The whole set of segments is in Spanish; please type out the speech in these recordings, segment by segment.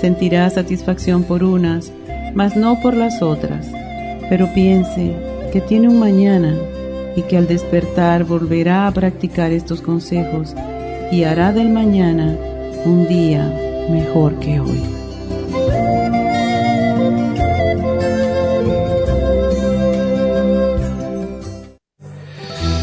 sentirá satisfacción por unas, mas no por las otras. Pero piense que tiene un mañana y que al despertar volverá a practicar estos consejos y hará del mañana un día mejor que hoy.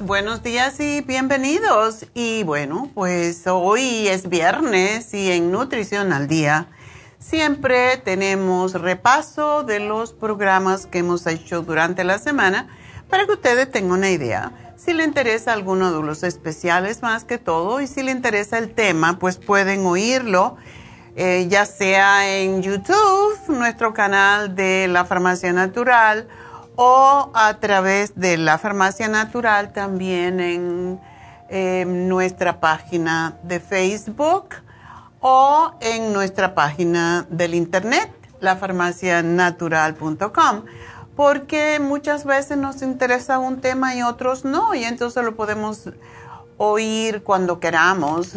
Buenos días y bienvenidos. Y bueno, pues hoy es viernes y en Nutrición al Día siempre tenemos repaso de los programas que hemos hecho durante la semana para que ustedes tengan una idea. Si le interesa alguno de los especiales más que todo y si le interesa el tema, pues pueden oírlo. Eh, ya sea en YouTube, nuestro canal de la Farmacia Natural, o a través de la farmacia natural también en, nuestra página de Facebook o en nuestra página del internet, lafarmacianatural.com. porque muchas veces nos interesa un tema y otros no, y entonces lo podemos oír cuando queramos,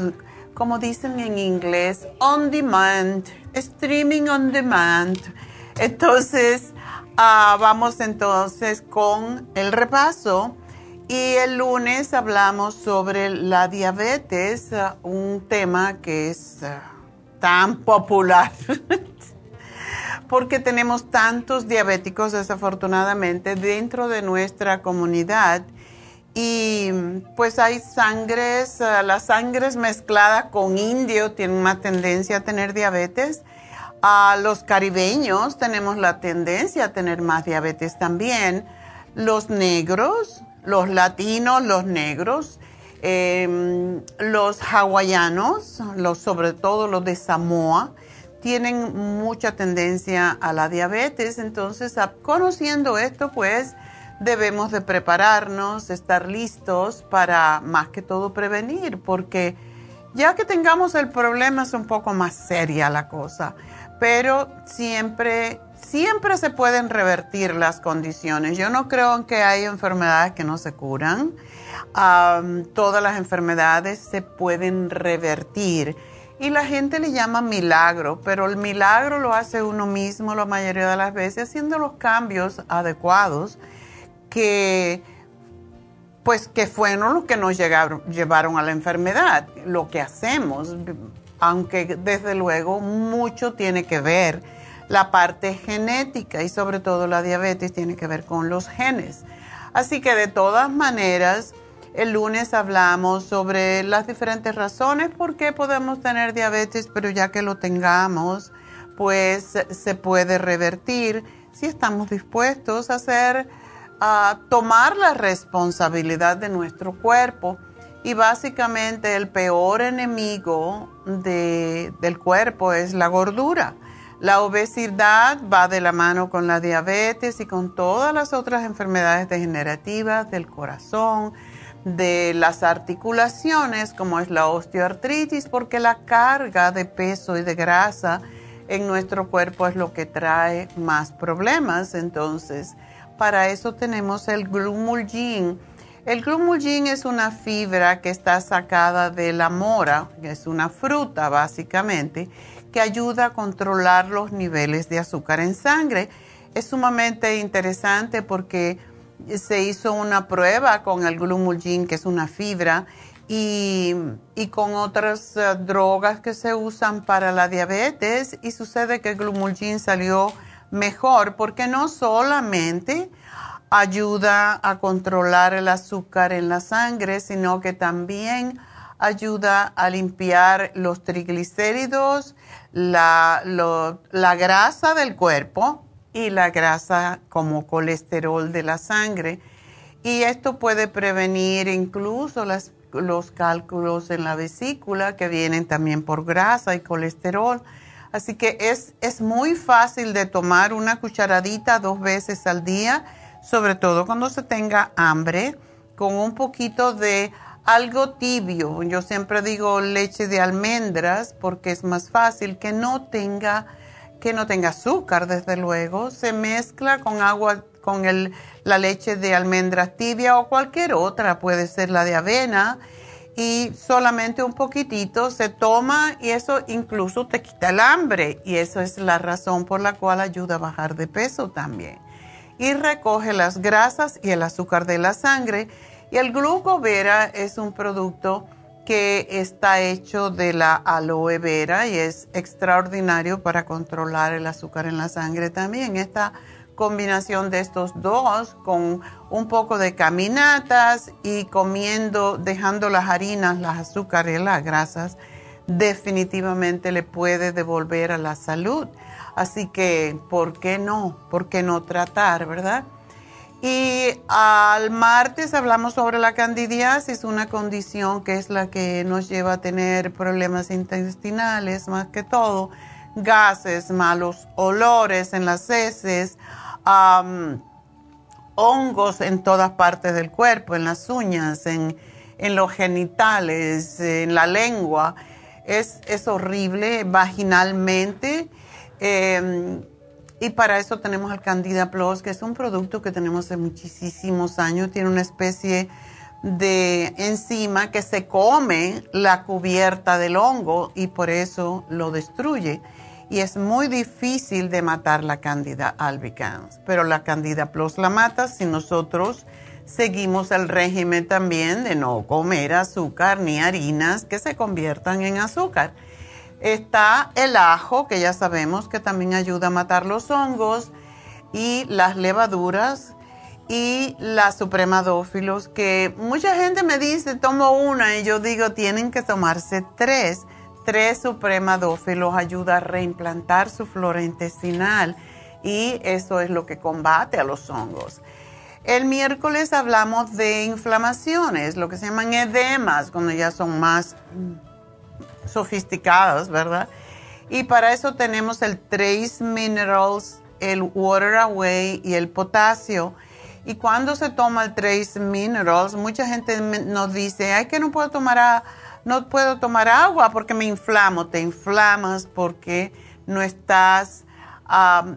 como dicen en inglés, on demand, streaming on demand. Entonces, ah, vamos entonces con el repaso. Y el lunes hablamos sobre la diabetes, ah, un tema que es ah, tan popular porque tenemos tantos diabéticos desafortunadamente dentro de nuestra comunidad y pues hay sangres, eh, las sangres mezcladas con indio tienen más tendencia a tener diabetes. A los caribeños tenemos la tendencia a tener más diabetes también. Los negros, los latinos, los negros, em, los hawaianos, los, sobre todo los de Samoa, tienen mucha tendencia a la diabetes. Entonces, conociendo esto, pues debemos de prepararnos, estar listos para más que todo prevenir, porque ya que tengamos el problema es un poco más seria la cosa, pero siempre, siempre se pueden revertir las condiciones. Yo no creo que hay enfermedades que no se curan. todas las enfermedades se pueden revertir y la gente le llama milagro, pero el milagro lo hace uno mismo la mayoría de las veces haciendo los cambios adecuados que pues que fueron los que nos llevaron a la enfermedad, lo que hacemos, aunque desde luego mucho tiene que ver la parte genética y sobre todo la diabetes tiene que ver con los genes. Así que de todas maneras, el lunes hablamos sobre las diferentes razones por qué podemos tener diabetes, pero ya que lo tengamos, pues se puede revertir si estamos dispuestos a hacer, a tomar la responsabilidad de nuestro cuerpo. Y básicamente el peor enemigo del cuerpo es la gordura. La obesidad va de la mano con la diabetes y con todas las otras enfermedades degenerativas del corazón, de las articulaciones, como es la osteoartritis, porque la carga de peso y de grasa en nuestro cuerpo es lo que trae más problemas. Entonces, para eso tenemos el glumulgin. El glumulgin es una fibra que está sacada de la mora, que es una fruta básicamente, que ayuda a controlar los niveles de azúcar en sangre. Es sumamente interesante porque se hizo una prueba con el glumulgin, que es una fibra, y, con otras eh, drogas que se usan para la diabetes, y sucede que el glumulgin salió mejor porque no solamente ayuda a controlar el azúcar en la sangre, sino que también ayuda a limpiar los triglicéridos, la, la grasa del cuerpo, y la grasa como colesterol de la sangre. Y esto puede prevenir incluso los cálculos en la vesícula que vienen también por grasa y colesterol. Así que es, es muy fácil de tomar una cucharadita dos veces al día, sobre todo cuando se tenga hambre, con un poquito de algo tibio. Yo siempre digo leche de almendras porque es más fácil que no tenga que no tenga azúcar, desde luego, se mezcla con agua, con el, la leche de almendras tibia o cualquier otra, puede ser la de avena, y solamente un poquitito se toma y eso incluso te quita el hambre y eso es la razón por la cual ayuda a bajar de peso también. Y recoge las grasas y el azúcar de la sangre y el glucovera es un producto que está hecho de la aloe vera y es extraordinario para controlar el azúcar en la sangre también. Esta combinación de estos dos con un poco de caminatas y comiendo, dejando las harinas, las azúcares las grasas, definitivamente le puede devolver a la salud. Así que, ¿por qué no? ¿Por qué no tratar, verdad? Y al martes hablamos sobre la candidiasis, una condición que es la que nos lleva a tener problemas intestinales más que todo, gases, malos olores en las heces, hongos en todas partes del cuerpo, en las uñas, en, los genitales, en la lengua. Es, horrible vaginalmente. Em, y para eso tenemos el Candida Plus, que es un producto que tenemos hace muchísimos años. Tiene una especie de enzima que se come la cubierta del hongo y por eso lo destruye. Y es muy difícil de matar la Candida albicans, pero la Candida Plus la mata si nosotros seguimos el régimen también de no comer azúcar ni harinas que se conviertan en azúcar. Está el ajo, que ya sabemos que también ayuda a matar los hongos, y las levaduras y las supremadófilos, que mucha gente me dice, tomo una, y yo digo, tienen que tomarse tres. Tres supremadófilos ayuda a reimplantar su flora intestinal y eso es lo que combate a los hongos. El miércoles hablamos de inflamaciones, lo que se llaman edemas, cuando ya son más sofisticadas, ¿verdad? Y para eso tenemos el Trace Minerals, el Water Away y el potasio. Y cuando se toma el Trace Minerals, mucha gente nos dice, ay, que no puedo tomar, no puedo tomar agua porque me inflamo. Te inflamas porque no estás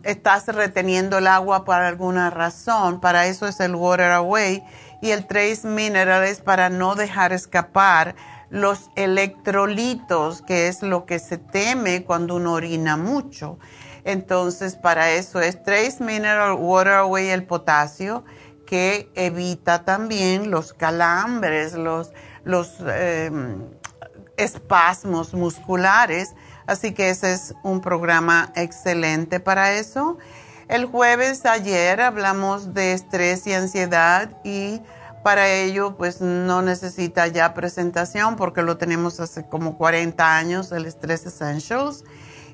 estás reteniendo el agua por alguna razón. Para eso es el Water Away. Y el Trace Mineral es para no dejar escapar los electrolitos, que es lo que se teme cuando uno orina mucho. Entonces, para eso es Trace Mineral, Water Away, el potasio, que evita también los calambres, los, los em, espasmos musculares Así que ese es un programa excelente para eso. El jueves ayer hablamos de estrés y ansiedad y para ello pues no necesita ya presentación porque lo tenemos hace como 40 años, el Stress Essentials.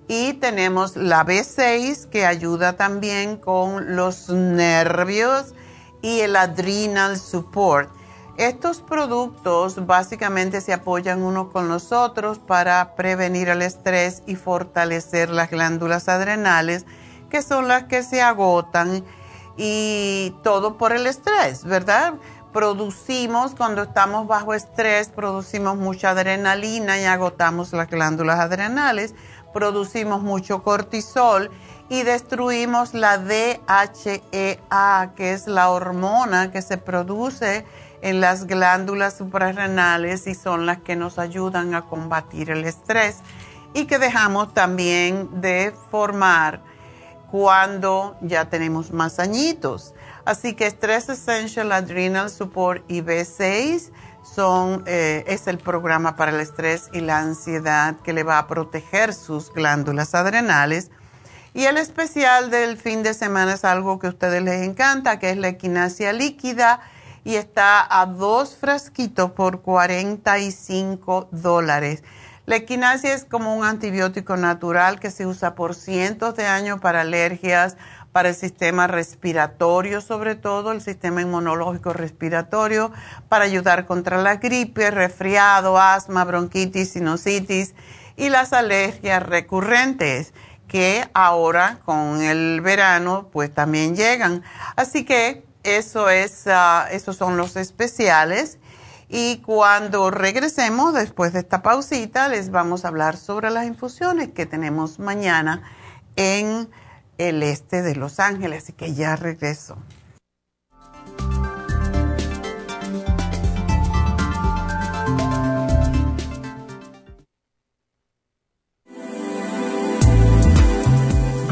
Y tenemos la B6 que ayuda también con los nervios y el adrenal support. Estos productos básicamente se apoyan unos con los otros para prevenir el estrés y fortalecer las glándulas adrenales, que son las que se agotan y todo por el estrés, ¿verdad? Producimos, cuando estamos bajo estrés, producimos mucha adrenalina y agotamos las glándulas adrenales, producimos mucho cortisol y destruimos la DHEA, que es la hormona que se produce en las glándulas suprarrenales y son las que nos ayudan a combatir el estrés y que dejamos también de formar cuando ya tenemos más añitos. Así que Stress Essential Adrenal Support y B6 son, eh, es el programa para el estrés y la ansiedad que le va a proteger sus glándulas adrenales. Y el especial del fin de semana es algo que a ustedes les encanta, que es la equinacia líquida y está a dos frasquitos por 45 dólares. La equinacia es como un antibiótico natural que se usa por cientos de años para alergias, para el sistema respiratorio, sobre todo el sistema inmunológico respiratorio, para ayudar contra la gripe, resfriado, asma, bronquitis, sinusitis y las alergias recurrentes que ahora con el verano pues también llegan. Así que eso es, ah, esos son los especiales. Y cuando regresemos después de esta pausita, les vamos a hablar sobre las infusiones que tenemos mañana en el este de Los Ángeles. Así que ya regreso.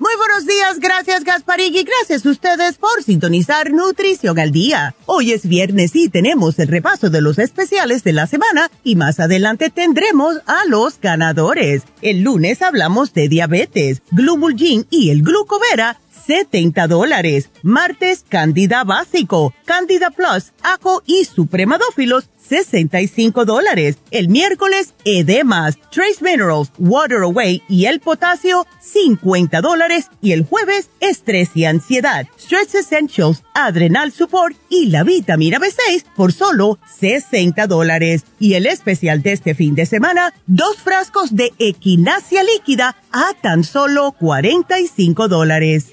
Muy buenos días, gracias Gasparín y gracias a ustedes por sintonizar Nutrición al Día. Hoy es viernes y tenemos el repaso de los especiales de la semana y más adelante tendremos a los ganadores. El lunes hablamos de diabetes, Glumulgin y el Glucovera 70 dólares. Martes, Candida Básico, Candida Plus, Ajo y Supremadófilos, 65 dólares. El miércoles, edemas, trace minerals, water away y el potasio, 50 dólares. Y el jueves, estrés y ansiedad, stress essentials, adrenal support y la vitamina B6 por solo 60 dólares. Y el especial de este fin de semana, dos frascos de equinacia líquida a tan solo 45 dólares.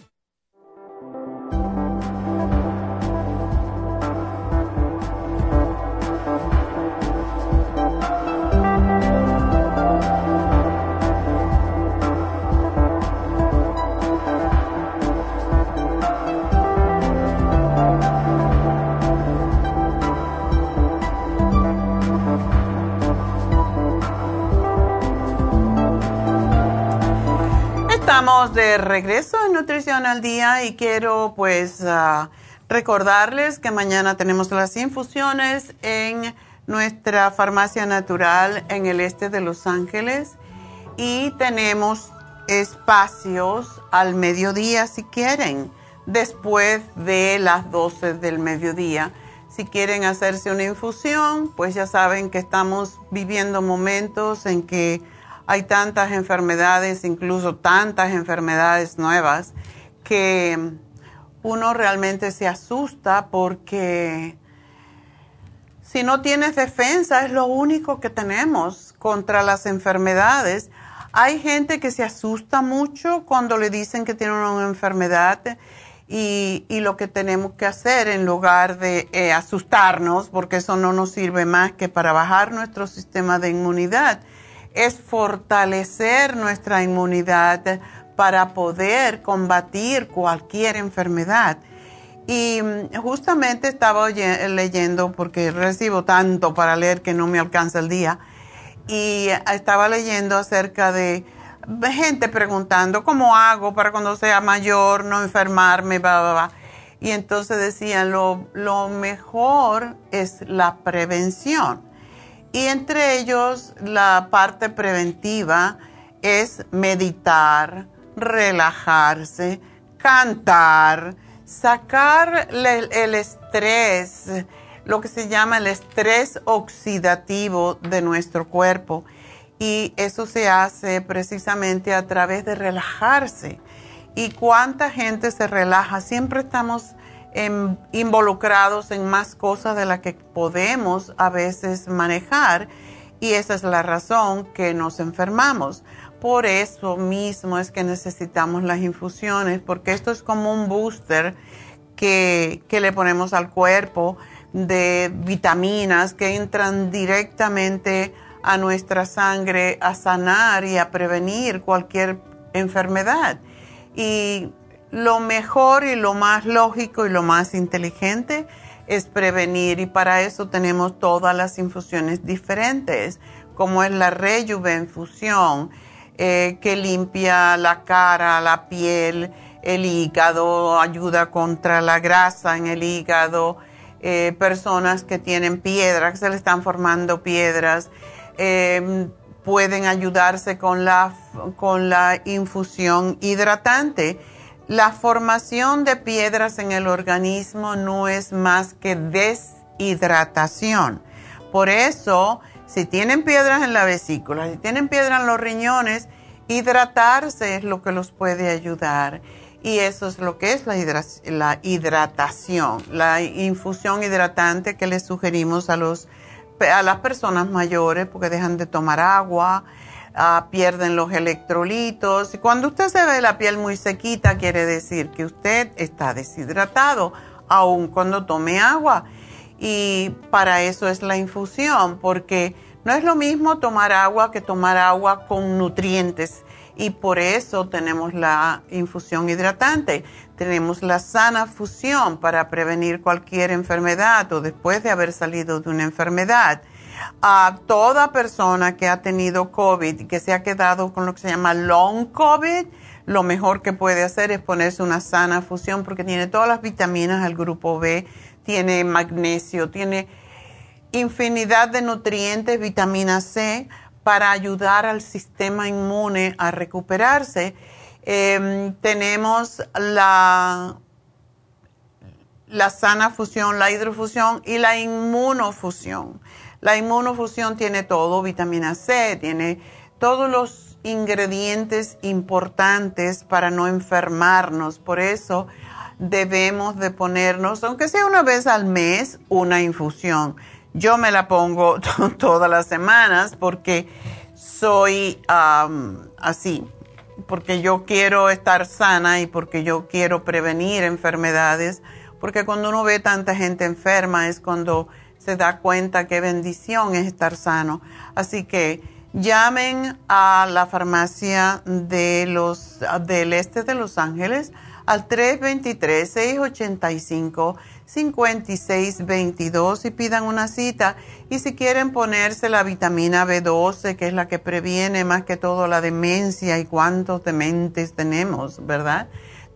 Estamos de regreso en Nutrición al Día y quiero pues ah, recordarles que mañana tenemos las infusiones en nuestra farmacia natural en el este de Los Ángeles y tenemos espacios al mediodía si quieren, después de las 12 del mediodía. Si quieren hacerse una infusión, pues ya saben que estamos viviendo momentos en que hay tantas enfermedades, incluso tantas enfermedades nuevas, que uno realmente se asusta porque si no tienes defensa es lo único que tenemos contra las enfermedades. Hay gente que se asusta mucho cuando le dicen que tiene una enfermedad y, lo que tenemos que hacer en lugar de eh, asustarnos, porque eso no nos sirve más que para bajar nuestro sistema de inmunidad, es fortalecer nuestra inmunidad para poder combatir cualquier enfermedad. Y mm, justamente estaba leyendo, porque recibo tanto para leer que no me alcanza el día, y estaba leyendo acerca de gente preguntando cómo hago para cuando sea mayor no enfermarme, bla, bla, bla. Y entonces decían, lo, lo mejor es la prevención. Y entre ellos la parte preventiva es meditar, relajarse, cantar, sacar el estrés, lo que se llama el estrés oxidativo de nuestro cuerpo. Y eso se hace precisamente a través de relajarse. ¿Y cuánta gente se relaja? Siempre estamos involucrados en más cosas de las que podemos a veces manejar y esa es la razón que nos enfermamos. Por eso mismo es que necesitamos las infusiones, porque esto es como un booster que, que le ponemos al cuerpo de vitaminas que entran directamente a nuestra sangre a sanar y a prevenir cualquier enfermedad. Y lo mejor y lo más lógico y lo más inteligente es prevenir y para eso tenemos todas las infusiones diferentes, como es la rejuvenfusión, eh, que limpia la cara, la piel, el hígado, ayuda contra la grasa en el hígado, eh, personas que tienen piedras, que se le están formando piedras, eh, pueden ayudarse con la, con la infusión hidratante la formación de piedras en el organismo no es más que deshidratación. Por eso, si tienen piedras en la vesícula, si tienen piedras en los riñones Hidratarse es lo que los puede ayudar y eso es lo que es la, hidratación, la infusión hidratante que les sugerimos a, los, a las personas mayores porque dejan de tomar agua, ah, pierden los electrolitos cuando usted se ve la piel muy sequita quiere decir que usted está deshidratado aun cuando tome agua y para eso es la infusión porque no es lo mismo tomar agua que tomar agua con nutrientes y por eso tenemos la infusión hidratante. Tenemos la sana fusión para prevenir cualquier enfermedad o después de haber salido de una enfermedad. A toda persona que ha tenido COVID y que se ha quedado con lo que se llama long COVID, lo mejor que puede hacer es ponerse una sana fusión porque tiene todas las vitaminas del grupo B, tiene magnesio, tiene infinidad de nutrientes, vitamina C, para ayudar al sistema inmune a recuperarse. Em, tenemos la, la sana fusión, la hidrofusión y la inmunofusión. La inmunofusión tiene todo, vitamina C, tiene todos los ingredientes importantes para no enfermarnos. Por eso debemos de ponernos, aunque sea una vez al mes, una infusión. Yo me la pongo todas las semanas porque soy así, porque yo quiero estar sana y porque yo quiero prevenir enfermedades, porque cuando uno ve tanta gente enferma es cuando se da cuenta qué bendición es estar sano. Así que llamen a la farmacia de los, del este de Los Ángeles al 323 685 5622 y pidan una cita. Y si quieren ponerse la vitamina B12, que es la que previene más que todo la demencia y cuántos dementes tenemos, ¿verdad?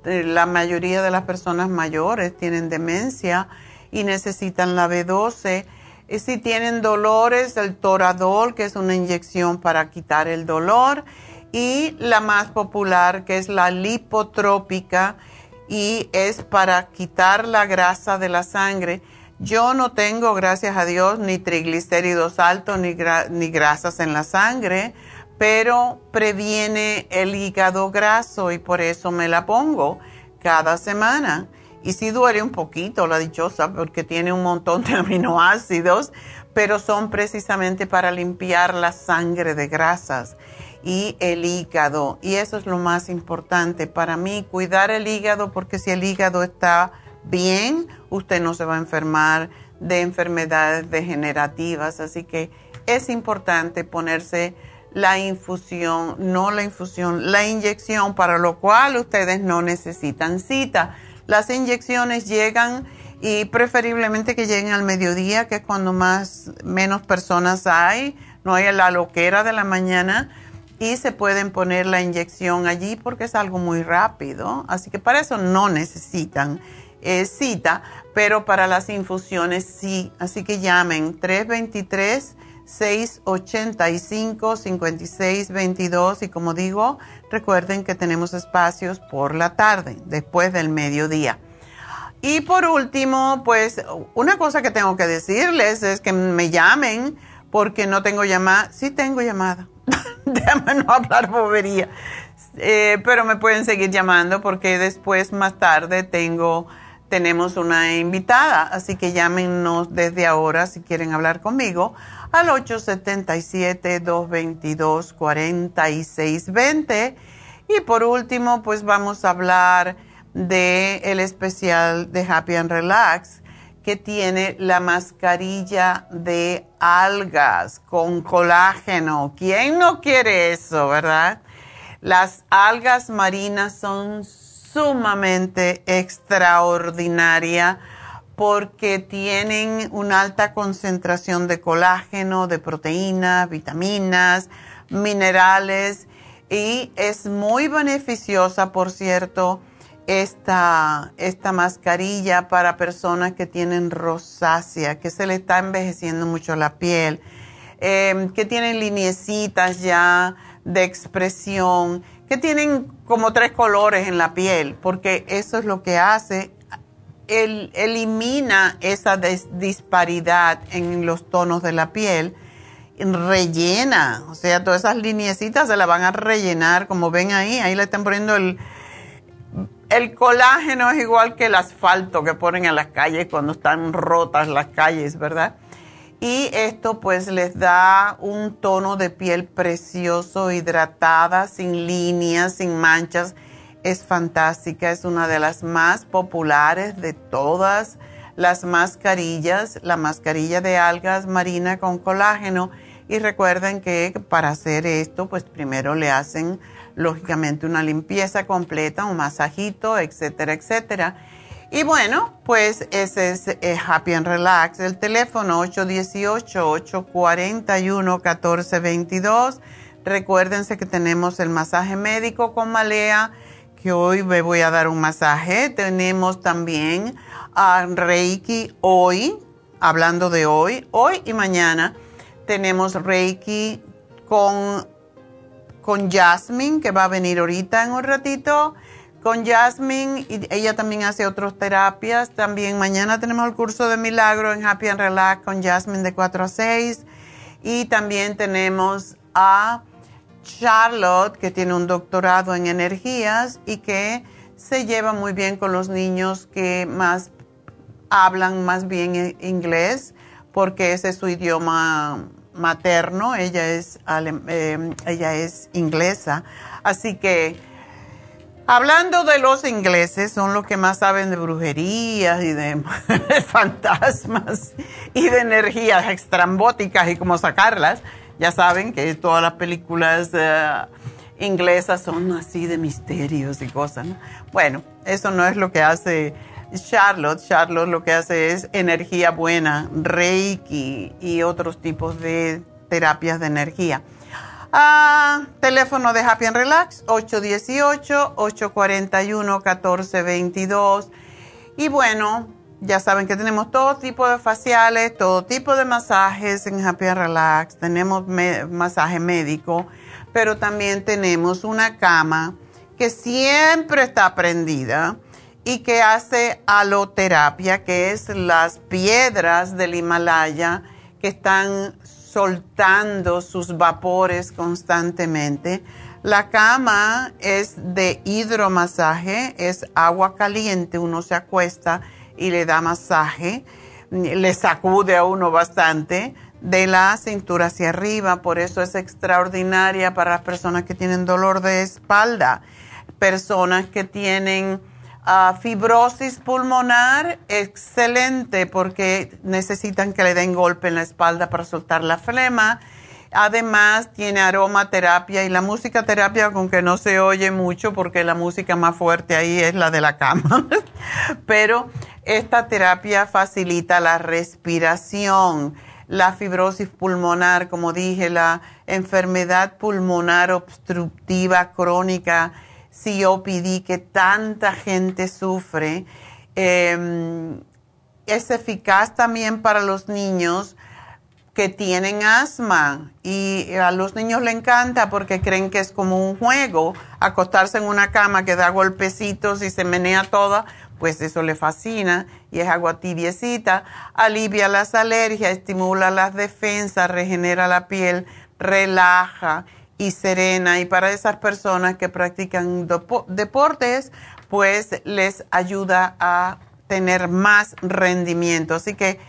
Eh, la mayoría de las personas mayores tienen demencia y necesitan la B12. Y si tienen dolores, el Toradol, que es una inyección para quitar el dolor. Y la más popular, que es la lipotrópica y es para quitar la grasa de la sangre. Yo no tengo, gracias a Dios, ni triglicéridos altos ni, ni grasas en la sangre, pero previene el hígado graso y por eso me la pongo cada semana. Y sí duele un poquito la dichosa porque tiene un montón de aminoácidos, pero son precisamente para limpiar la sangre de grasas y el hígado. Y eso es lo más importante para mí, cuidar el hígado, porque si el hígado está bien, usted no se va a enfermar de enfermedades degenerativas. Así que es importante ponerse la infusión, no la infusión, la inyección, para lo cual ustedes no necesitan cita. Las inyecciones llegan y preferiblemente que lleguen al mediodía, que es cuando más menos personas hay, no hay la loquera de la mañana y se pueden poner la inyección allí porque es algo muy rápido. Así que para eso no necesitan eh, cita, pero para las infusiones sí. Así que llamen 323-685-5622 y como digo, recuerden que tenemos espacios por la tarde, después del mediodía. Y por último, pues una cosa que tengo que decirles es que me llamen porque no tengo llamada. Sí tengo llamada déjame no hablar bobería. Eh, pero me pueden seguir llamando porque después, más tarde, tengo, tenemos una invitada. Así que llámenos desde ahora si quieren hablar conmigo al 877-222-4620. Y por último, pues vamos a hablar del el especial de Happy and Relax que tiene la mascarilla de algas con colágeno. ¿Quién no quiere eso, verdad? Las algas marinas son sumamente extraordinarias porque tienen una alta concentración de colágeno, de proteínas, vitaminas, minerales y es muy beneficiosa, por cierto, esta, esta mascarilla para personas que tienen rosácea, que se le está envejeciendo mucho la piel, em, que tienen lineecitas ya de expresión, que tienen como tres colores en la piel, porque eso es lo que hace, elimina esa disparidad en los tonos de la piel rellena, o sea, todas esas lineecitas se la van a rellenar, como ven ahí, ahí le están poniendo el, el colágeno es igual que el asfalto que ponen en las calles cuando están rotas las calles, ¿verdad? Y esto pues les da un tono de piel precioso, hidratada, sin líneas, sin manchas. Es fantástica, es una de las más populares de todas las mascarillas, la mascarilla de algas marina con colágeno. Y recuerden que para hacer esto, pues primero le hacen lógicamente una limpieza completa, un masajito, etcétera, etcétera. Y bueno, pues ese es eh, Happy and Relax. El teléfono 818-841-1422. Recuérdense que tenemos el masaje médico con Malea, que hoy me voy a dar un masaje. Tenemos también a Reiki hoy, hablando de hoy, hoy y mañana. Tenemos Reiki con con Jasmine, que va a venir ahorita en un ratito. Con Jasmine, ella también hace otras terapias. También mañana tenemos el curso de milagro en Happy and Relax con Jasmine de 4 a 6. Y también tenemos a Charlotte, que tiene un doctorado en energías y que se lleva muy bien con los niños que más hablan más bien inglés, porque ese es su idioma materno, ella es, eh, ella es inglesa. Así que, hablando de los ingleses, son los que más saben de brujerías y de fantasmas y de energías extrambóticas y cómo sacarlas. Ya saben que todas las películas eh, inglesas son así de misterios y cosas. Bueno, eso no es lo que hace Charlotte. Charlotte lo que hace es energía buena, reiki y otros tipos de terapias de energía. Ah, teléfono de Happy and Relax, 818-841-1422. Y bueno, ya saben que tenemos todo tipo de faciales, todo tipo de masajes en Happy and Relax. Tenemos masaje médico, pero también tenemos una cama que siempre está prendida y que hace aloterapia, que es las piedras del Himalaya que están soltando sus vapores constantemente. La cama es de hidromasaje, es agua caliente, uno se acuesta y le da masaje, le sacude a uno bastante de la cintura hacia arriba, por eso es extraordinaria para las personas que tienen dolor de espalda, personas que tienen fibrosis pulmonar, excelente porque necesitan que le den golpe en la espalda para soltar la flema. Además, tiene aromaterapia y la música terapia, aunque no se oye mucho porque la música más fuerte ahí es la de la cama. Pero esta terapia facilita la respiración, la fibrosis pulmonar, como dije, la enfermedad pulmonar obstructiva crónica COPD que tanta gente sufre. Em, es eficaz también para los niños que tienen asma y a los niños le encanta porque creen que es como un juego, acostarse en una cama que da golpecitos y se menea toda, pues eso le fascina y es agua tibiecita, alivia las alergias, estimula las defensas, regenera la piel, relaja y serena y para esas personas que practican deportes, pues les ayuda a tener más rendimiento. Así que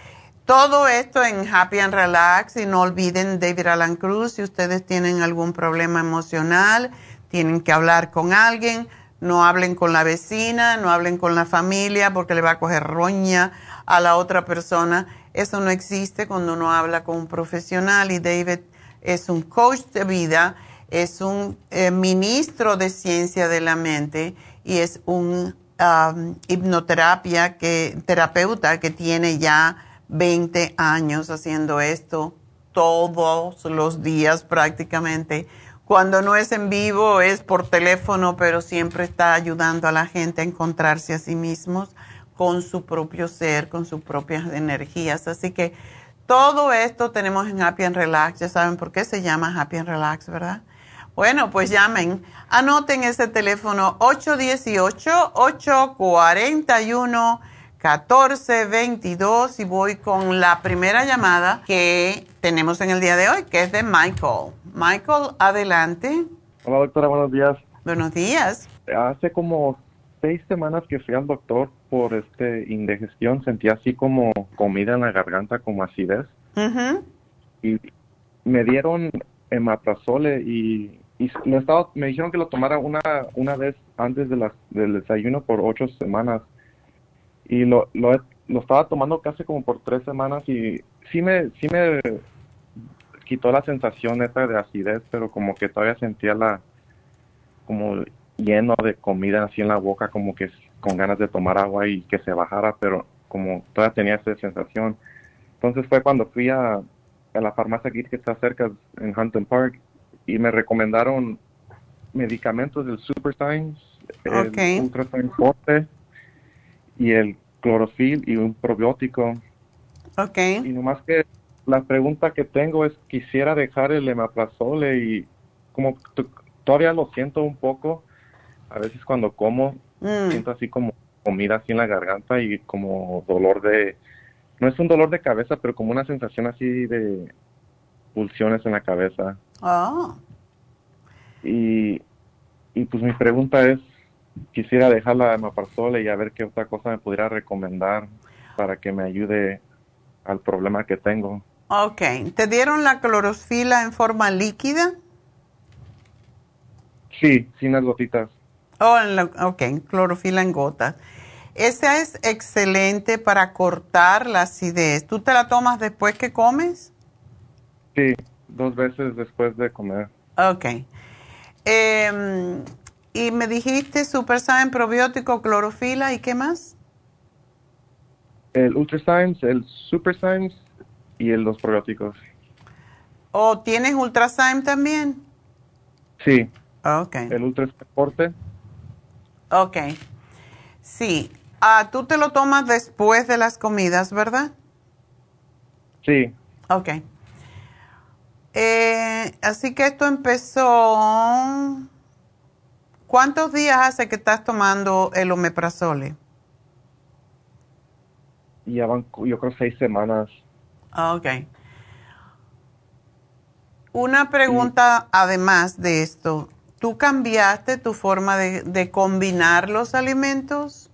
todo esto en Happy and Relax y no olviden David Alan Cruz, si ustedes tienen algún problema emocional, tienen que hablar con alguien, no hablen con la vecina, no hablen con la familia porque le va a coger roña a la otra persona. Eso no existe cuando uno habla con un profesional y David es un coach de vida, es un eh, ministro de ciencia de la mente y es un hipnoterapia que, terapeuta que tiene ya 20 años haciendo esto todos los días prácticamente. Cuando no es en vivo es por teléfono, pero siempre está ayudando a la gente a encontrarse a sí mismos con su propio ser, con sus propias energías. Así que todo esto tenemos en Happy and Relax. Ya saben por qué se llama Happy and Relax, ¿verdad? Bueno, pues llamen. Anoten ese teléfono 818-841-1422 y voy con la primera llamada que tenemos en el día de hoy, que es de Michael. Michael, adelante. Hola doctora, buenos días. Buenos días. Hace como seis semanas que fui al doctor por este indigestión, sentía así como comida en la garganta, como acidez. Y me dieron hemaprazole y, y me, estaba, me dijeron que lo tomara una, una vez antes de del desayuno por ocho semanas. Y lo, lo, lo estaba tomando casi como por tres semanas y sí me, sí me quitó la sensación esta de acidez, pero como que todavía sentía la, como lleno de comida así en la boca, como que con ganas de tomar agua y que se bajara, pero como todavía tenía esa sensación. Entonces fue cuando fui a, a la farmacia aquí que está cerca en Huntington Park y me recomendaron medicamentos del Super Science, el Ultra Forte y el clorofil y un probiótico. Ok. Y nomás que la pregunta que tengo es, quisiera dejar el hemaprazole y como todavía lo siento un poco, a veces cuando como, mm. siento así como comida así en la garganta y como dolor de, no es un dolor de cabeza, pero como una sensación así de pulsiones en la cabeza. Ah. Y, y pues mi pregunta es, quisiera dejar la hemaprazole y a ver qué otra cosa me pudiera recomendar para que me ayude al problema que tengo. Ok, ¿te dieron la clorofila en forma líquida? Sí, sin las gotitas. Oh, ok, clorofila en gotas. Esa es excelente para cortar la acidez. ¿Tú te la tomas después que comes? Sí, dos veces después de comer. Ok. Eh, y me dijiste Super Science, probiótico, clorofila y qué más? El Ultra Science, el Super Science y el, los probióticos. ¿O tienes Ultra Science también? Sí. Ok. El Ultra Forte. Ok. Sí. Ah, tú te lo tomas después de las comidas, ¿verdad? Sí. Ok. Eh, así que esto empezó ¿Cuántos días hace que estás tomando el omeprazole? Ya van, yo creo, seis semanas. Ah, ok. Una pregunta además de esto. ¿Tú cambiaste tu forma de, combinar los alimentos?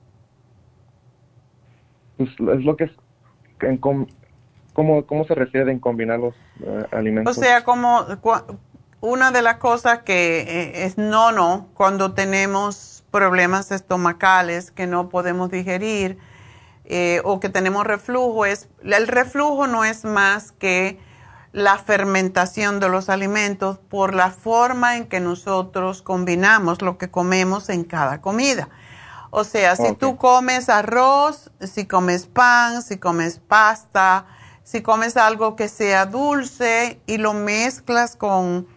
Pues es lo que es... ¿cómo, ¿Cómo se refiere en combinar los eh, alimentos? O sea, como una de las cosas que eh, es no, no, cuando tenemos problemas estomacales que no podemos digerir eh, o que tenemos reflujo, es, el reflujo no es más que la fermentación de los alimentos por la forma en que nosotros combinamos lo que comemos en cada comida. O sea, si tú comes arroz, si comes pan, si comes pasta, si comes algo que sea dulce y lo mezclas con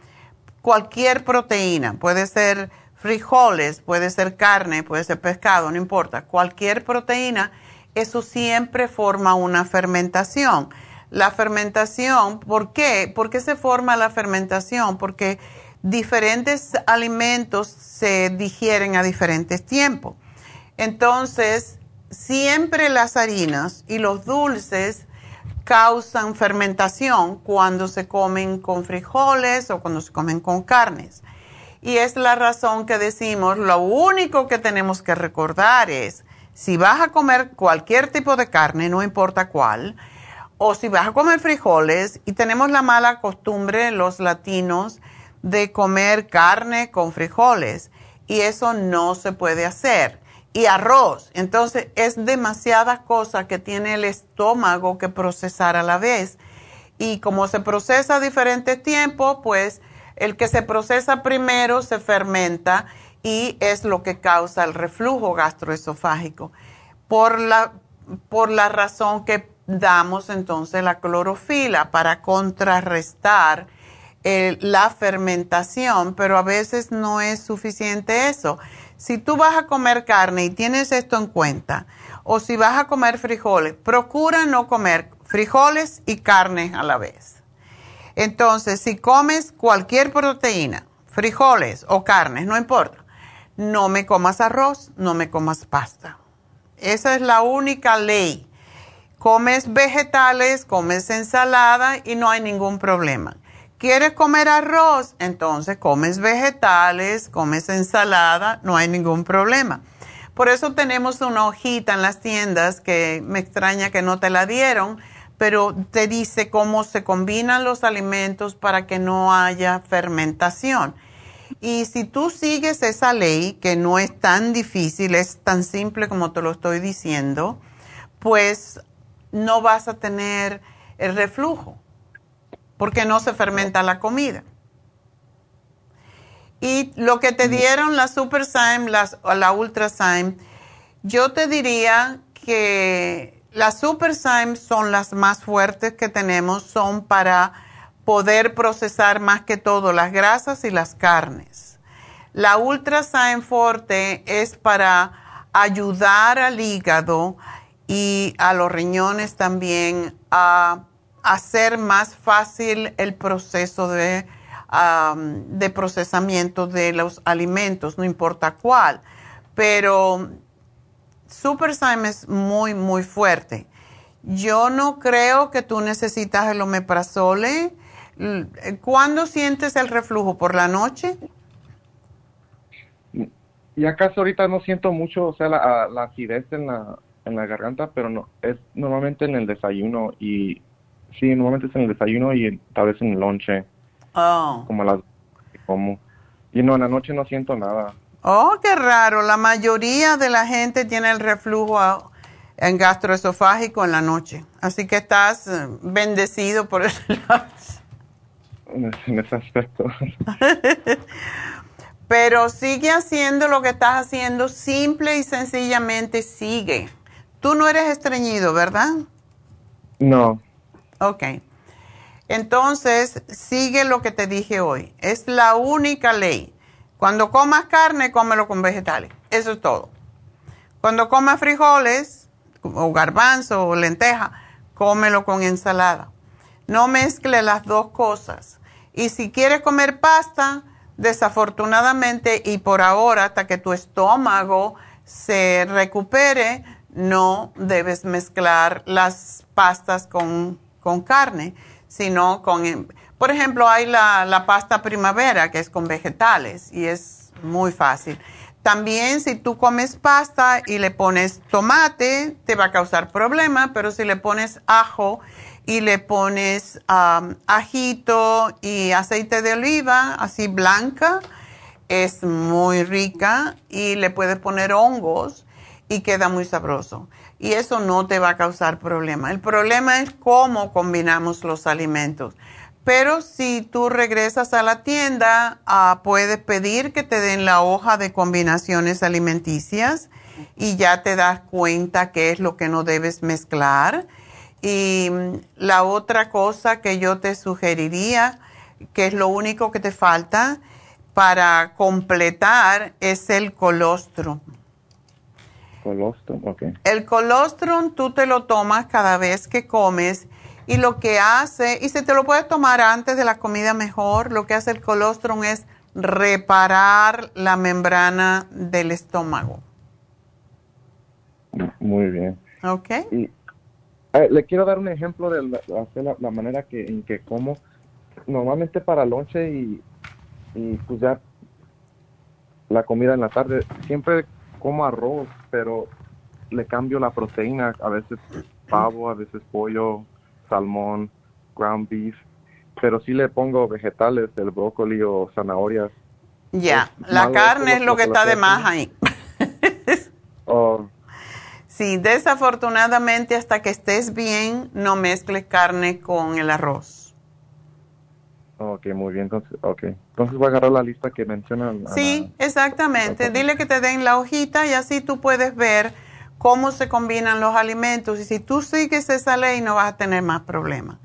cualquier proteína, puede ser frijoles, puede ser carne, puede ser pescado, no importa, cualquier proteína, eso siempre forma una fermentación. La fermentación, ¿por qué? ¿Por qué se forma la fermentación? Porque diferentes alimentos se digieren a diferentes tiempos. Entonces, siempre las harinas y los dulces causan fermentación cuando se comen con frijoles o cuando se comen con carnes. Y es la razón que decimos, lo único que tenemos que recordar es, si vas a comer cualquier tipo de carne, no importa cuál, o si vas a comer frijoles, y tenemos la mala costumbre los latinos de comer carne con frijoles, y eso no se puede hacer y arroz. Entonces es demasiada cosa que tiene el estómago que procesar a la vez. Y como se procesa a diferentes tiempos, pues el que se procesa primero se fermenta y es lo que causa el reflujo gastroesofágico. Por la, por la razón que damos entonces la clorofila para contrarrestar eh, la fermentación, pero a veces no es suficiente eso si tú vas a comer carne y tienes esto en cuenta, o si vas a comer frijoles, procura no comer frijoles y carne a la vez. Entonces, si comes cualquier proteína, frijoles o carnes, no importa, no me comas arroz, no me comas pasta. Esa es la única ley. comes vegetales, comes ensalada y no hay ningún problema. ¿Quieres comer arroz? Entonces comes vegetales, comes ensalada, no hay ningún problema. Por eso tenemos una hojita en las tiendas que me extraña que no te la dieron, pero te dice cómo se combinan los alimentos para que no haya fermentación. Y si tú sigues esa ley, que no es tan difícil, es tan simple como te lo estoy diciendo, pues no vas a tener el reflujo, porque no se fermenta la comida. Y lo que te dieron la Super las, la Ultra yo te diría que las Super son las más fuertes que tenemos, son para poder procesar más que todo las grasas y las carnes. La Ultra Forte es para ayudar al hígado y a los riñones también a hacer más fácil el proceso de, de procesamiento de los alimentos, no importa cuál. Pero Super es muy, muy fuerte. Yo no creo que tú necesitas el omeprazole. ¿Cuándo sientes el reflujo? ¿Por la noche? Y acaso ahorita no siento mucho, o sea, la, la acidez en la, en la garganta, pero no, es normalmente en el desayuno y sí, normalmente es en el desayuno y tal vez en el lonche. Oh. Como a las como. Y no, en la noche no siento nada. Oh, qué raro. La mayoría de la gente tiene el reflujo en gastroesofágico en la noche. Así que estás eh, bendecido por ese lado. En ese aspecto. Pero sigue haciendo lo que estás haciendo, simple y sencillamente sigue. Tú no eres estreñido, ¿verdad? No. Ok. Entonces, sigue lo que te dije hoy. Es la única ley. Cuando comas carne, cómelo con vegetales. Eso es todo. Cuando comas frijoles, o garbanzo, o lenteja, cómelo con ensalada. No mezcle las dos cosas. Y si quieres comer pasta, desafortunadamente y por ahora, hasta que tu estómago se recupere, no debes mezclar las pastas con, carne, sino con, por ejemplo, hay la, la, pasta primavera que es con vegetales y es muy fácil. También si tú comes pasta y le pones tomate, te va a causar problema, pero si le pones ajo y le pones ajito y aceite de oliva, así blanca, es muy rica y le puedes poner hongos y queda muy sabroso. Y eso no te va a causar problema. El problema es cómo combinamos los alimentos. Pero si tú regresas a la tienda, ah, puedes pedir que te den la hoja de combinaciones alimenticias y ya te das cuenta qué es lo que no debes mezclar. Y la otra cosa que yo te sugeriría, que es lo único que te falta para completar, es el colostrum. Colostrum, El colostrum tú te lo tomas cada vez que comes y lo que hace, y si te lo puedes tomar antes de la comida mejor, lo que hace el colostrum es reparar la membrana del estómago. Muy bien. Ok. Y, le quiero dar un ejemplo de la, la, manera que, en que como normalmente para lonche y, y pues ya la comida en la tarde, siempre como arroz, pero le cambio la proteína, a veces pavo, a veces pollo, salmón, ground beef, pero sí le pongo vegetales, el brócoli o zanahorias. Ya, la carne es lo que está de más ahí. Sí, desafortunadamente hasta que estés bien, no mezcles carne con el arroz. Ok, muy bien. Entonces, okay. Entonces voy a agarrar la lista que mencionan. Sí, exactamente. Dile que te den la hojita y así tú puedes ver cómo se combinan los alimentos. Y si tú sigues esa ley, no vas a tener más problemas.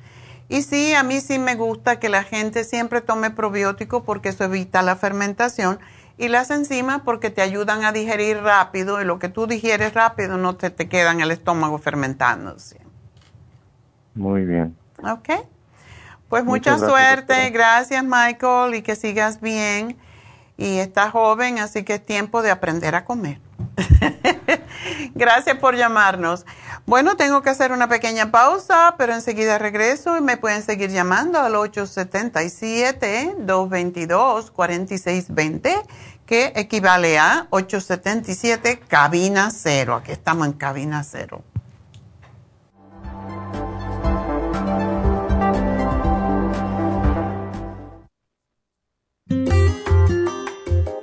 Y sí, a mí sí me gusta que la gente siempre tome probiótico porque eso evita la fermentación y las enzimas porque te ayudan a digerir rápido y lo que tú digieres rápido no te, te queda en el estómago fermentándose. Muy bien. Ok. Pues mucha suerte, gracias Michael y que sigas bien. Y estás joven, así que es tiempo de aprender a comer. gracias por llamarnos. Bueno, tengo que hacer una pequeña pausa, pero enseguida regreso y me pueden seguir llamando al 877-222-4620, que equivale a 877 cabina cero. Aquí estamos en cabina cero.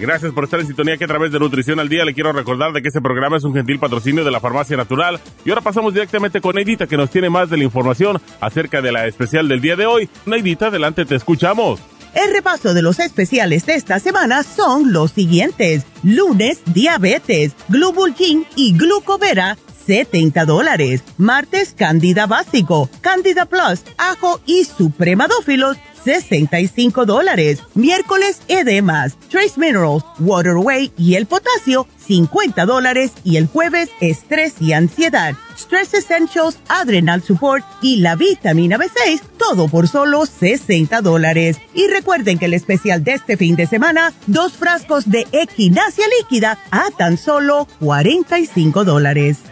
Gracias por estar en sintonía que a través de Nutrición al Día le quiero recordar de que este programa es un gentil patrocinio de la Farmacia Natural. Y ahora pasamos directamente con Neidita que nos tiene más de la información acerca de la especial del día de hoy. Neidita, adelante, te escuchamos. El repaso de los especiales de esta semana son los siguientes. Lunes, diabetes, Glubulgin y glucovera, 70 dólares. Martes, Candida Básico, Candida Plus, Ajo y Supremadófilos, 65 dólares. Miércoles, edemas, Trace Minerals, Waterway y el potasio, 50 dólares. Y el jueves, estrés y ansiedad, Stress Essentials, Adrenal Support y la vitamina B6, todo por solo 60 dólares. Y recuerden que el especial de este fin de semana, dos frascos de equinacia líquida a tan solo 45 dólares.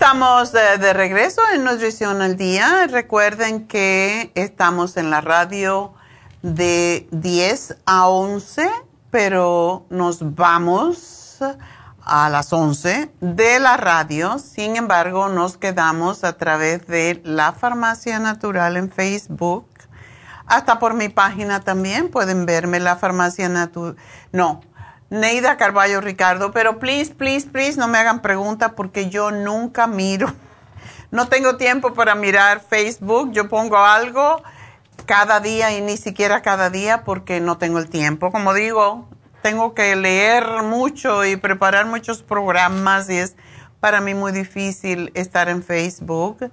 Estamos de, regreso en Nutrición al Día. Recuerden que estamos en la radio de 10 a 11, pero nos vamos a las 11 de la radio. Sin embargo, nos quedamos a través de la Farmacia Natural en Facebook. Hasta por mi página también pueden verme la Farmacia Natural. No, Neida Carballo Ricardo, pero please, please, please no me hagan preguntas porque yo nunca miro. No tengo tiempo para mirar Facebook, yo pongo algo cada día y ni siquiera cada día porque no tengo el tiempo. Como digo, tengo que leer mucho y preparar muchos programas y es para mí muy difícil estar en Facebook.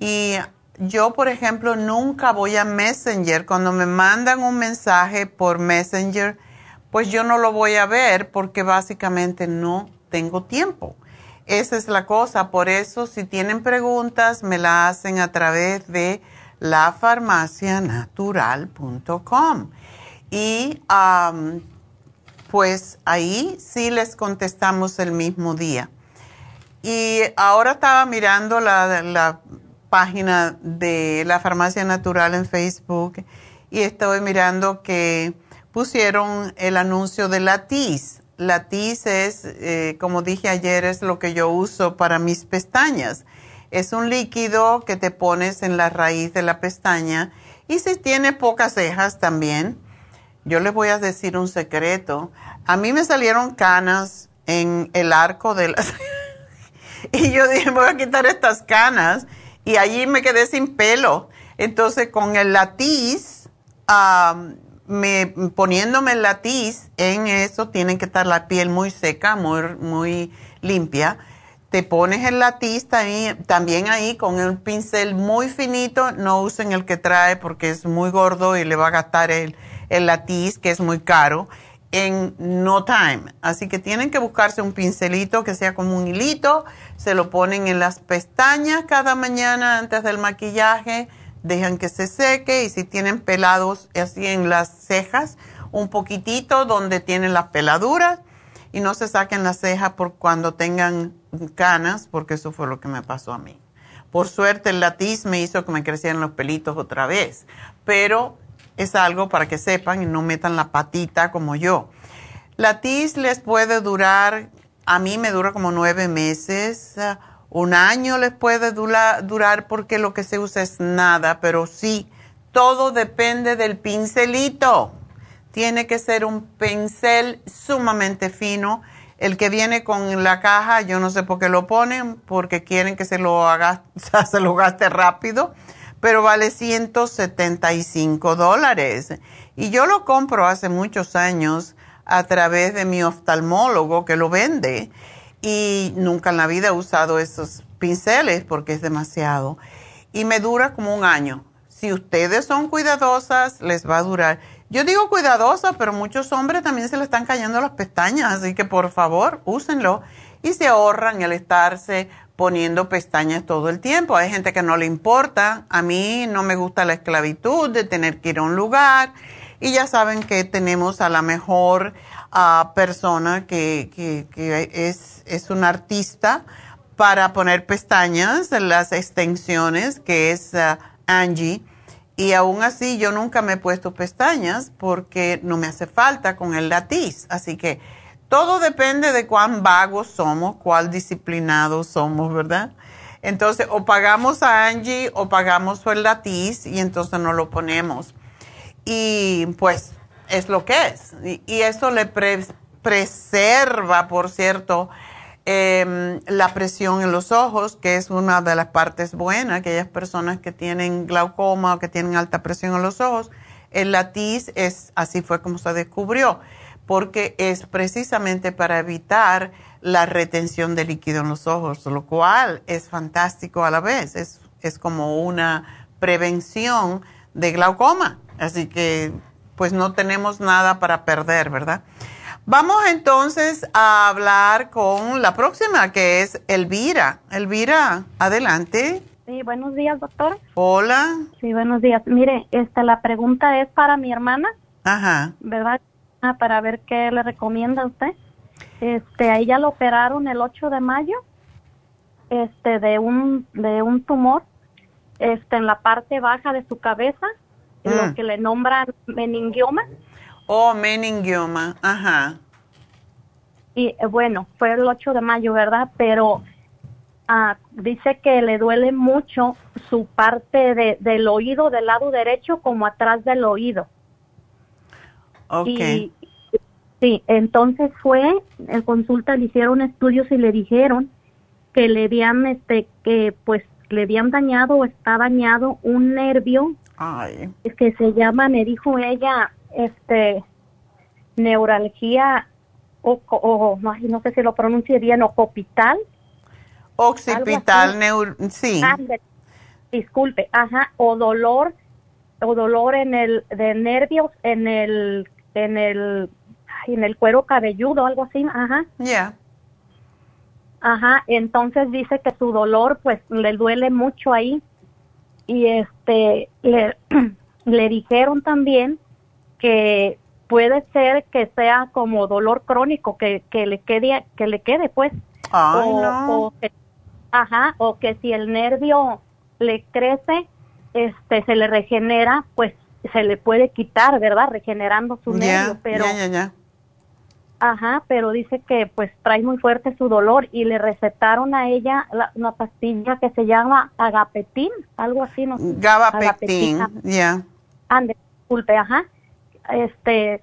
Y yo, por ejemplo, nunca voy a Messenger. Cuando me mandan un mensaje por Messenger, pues yo no lo voy a ver porque básicamente no tengo tiempo. Esa es la cosa. Por eso, si tienen preguntas, me la hacen a través de lafarmacianatural.com. Y pues ahí sí les contestamos el mismo día. Y ahora estaba mirando la, página de la Farmacia Natural en Facebook y estoy mirando que pusieron el anuncio de la TIS. La TIS es, eh, como dije ayer, es lo que yo uso para mis pestañas. Es un líquido que te pones en la raíz de la pestaña y si tiene pocas cejas también, yo les voy a decir un secreto. A mí me salieron canas en el arco de las... y yo dije, voy a quitar estas canas. Y allí me quedé sin pelo. Entonces, con el latiz, me, poniéndome el latiz en eso, tiene que estar la piel muy seca, muy, muy limpia. Te pones el latiz también ahí con un pincel muy finito. No usen el que trae porque es muy gordo y le va a gastar el, el latiz, que es muy caro, en no time. Así que tienen que buscarse un pincelito que sea como un hilito, se lo ponen en las pestañas cada mañana antes del maquillaje, dejan que se seque y si tienen pelados así en las cejas, un poquitito donde tienen las peladuras y no se saquen las cejas por cuando tengan canas, porque eso fue lo que me pasó a mí. Por suerte el latiz me hizo que me crecieran los pelitos otra vez, pero es algo para que sepan y no metan la patita como yo. La TIS les puede durar, a mí me dura como nueve meses, un año les puede durar porque lo que se usa es nada, pero sí, todo depende del pincelito. Tiene que ser un pincel sumamente fino. El que viene con la caja, yo no sé por qué lo ponen, porque quieren que se lo haga, se lo gaste rápido pero vale 175 dólares. Y yo lo compro hace muchos años a través de mi oftalmólogo que lo vende y nunca en la vida he usado esos pinceles porque es demasiado. Y me dura como un año. Si ustedes son cuidadosas, les va a durar. Yo digo cuidadosa, pero muchos hombres también se le están cayendo las pestañas, así que por favor, úsenlo y se ahorran el estarse poniendo pestañas todo el tiempo. Hay gente que no le importa. A mí no me gusta la esclavitud de tener que ir a un lugar. Y ya saben que tenemos a la mejor ah, persona que, es, es un artista para poner pestañas, las extensiones, que es ah, Angie. Y aún así yo nunca me he puesto pestañas porque no me hace falta con el latiz. Así que todo depende de cuán vagos somos, cuál disciplinados somos, ¿verdad? Entonces, o pagamos a Angie o pagamos el latiz y entonces no lo ponemos. Y pues es lo que es. Y, eso le preserva, por cierto, em, la presión en los ojos, que es una de las partes buenas, aquellas personas que tienen glaucoma o que tienen alta presión en los ojos. El latiz es, así fue como se descubrió porque es precisamente para evitar la retención de líquido en los ojos, lo cual es fantástico a la vez, es, es como una prevención de glaucoma, así que pues no tenemos nada para perder, ¿verdad? Vamos entonces a hablar con la próxima, que es Elvira. Elvira, adelante. Sí, buenos días, doctor. Hola. Sí, buenos días. Mire, esta, la pregunta es para mi hermana. Ajá. ¿Verdad? para ver qué le recomienda a usted. Este, a ella lo operaron el 8 de mayo, este, de un, de un tumor, este, en la parte baja de su cabeza, lo mm. que le nombran meningioma. Oh, meningioma, ajá. Y eh, bueno, fue el 8 de mayo, ¿verdad? Pero ah, dice que le duele mucho su parte de, del oído del lado derecho como atrás del oído. Okay. sí, entonces fue, en consulta le hicieron estudios y le dijeron que le habían, este, que pues le habían dañado o está dañado un nervio Ay. que se llama, me dijo ella, este, neuralgia o, o no, sé si lo pronuncie bien, o copital. Occipital, sí. disculpe, ajá, o dolor, o dolor en el, de nervios en el en el en el cuero cabelludo, algo así, ajá. Ya. Ajá, entonces dice que su dolor pues le duele mucho ahí y este le, le dijeron también que puede ser que sea como dolor crónico que, que le quede que le quede pues Ay, o, no. o que, ajá o que si el nervio le crece este se le regenera pues se le puede quitar verdad regenerando su nervio pero. Ajá pero dice que pues trae muy fuerte su dolor y le recetaron a ella la- una pastilla que se llama agapetín algo así no sé. Agapetina. ya. Ande, disculpe, ajá. Este,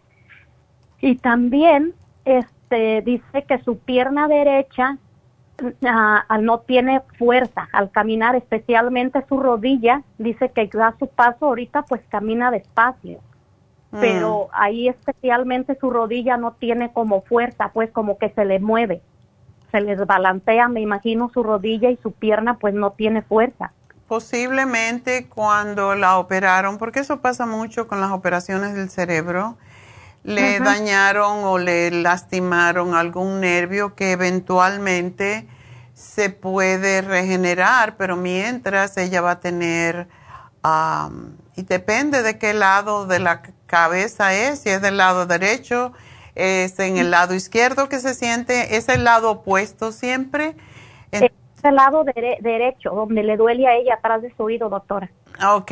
y también, este, dice que su pierna derecha ah, no tiene fuerza al caminar, especialmente su rodilla, dice que da su paso ahorita, pues camina despacio. Mm. Pero ahí especialmente su rodilla no tiene como fuerza, pues como que se le mueve, se le desbalancea, me imagino su rodilla y su pierna pues no tiene fuerza. Posiblemente cuando la operaron, porque eso pasa mucho con las operaciones del cerebro, le dañaron o le lastimaron algún nervio que eventualmente se puede regenerar, pero mientras ella va a tener, am, y depende de qué lado de la cabeza es, si es del lado derecho, es en el lado izquierdo que se siente, es el lado opuesto siempre. Es el lado dere- derecho, donde le duele a ella atrás de su oído, doctora. ok.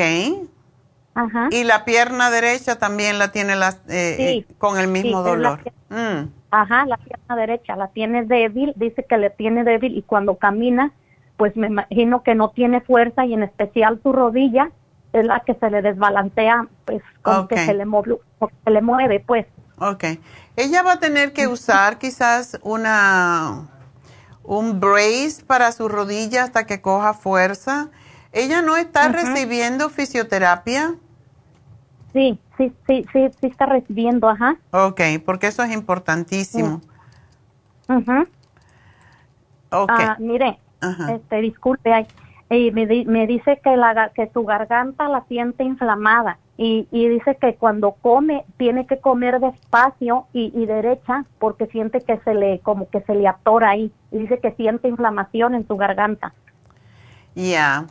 Ajá. Y la pierna derecha también la tiene las- eh, Sí. eh, con el mismo Sí, la dolor. Mm. Ajá, la pierna derecha la tiene débil, dice que le tiene débil y cuando camina, pues me imagino que no tiene fuerza y en especial su rodilla es la que se le desbalancea, pues como Ok. que se le mueve, como que se le mueve, pues. Ok. Ella va a tener que usar quizás una un brace para su rodilla hasta que coja fuerza. Ella no está recibiendo fisioterapia. Sí, sí, sí, sí, sí está recibiendo, ajá. Ok, porque eso es importantísimo. Ok. Ah, mire, Ajá. este, disculpe, ay, y me, di- me dice que, la, que su garganta la siente inflamada y, y dice que cuando come tiene que comer despacio y, y derecha porque siente que se le, como que se le atora ahí. Y dice que siente inflamación en su garganta. Ya.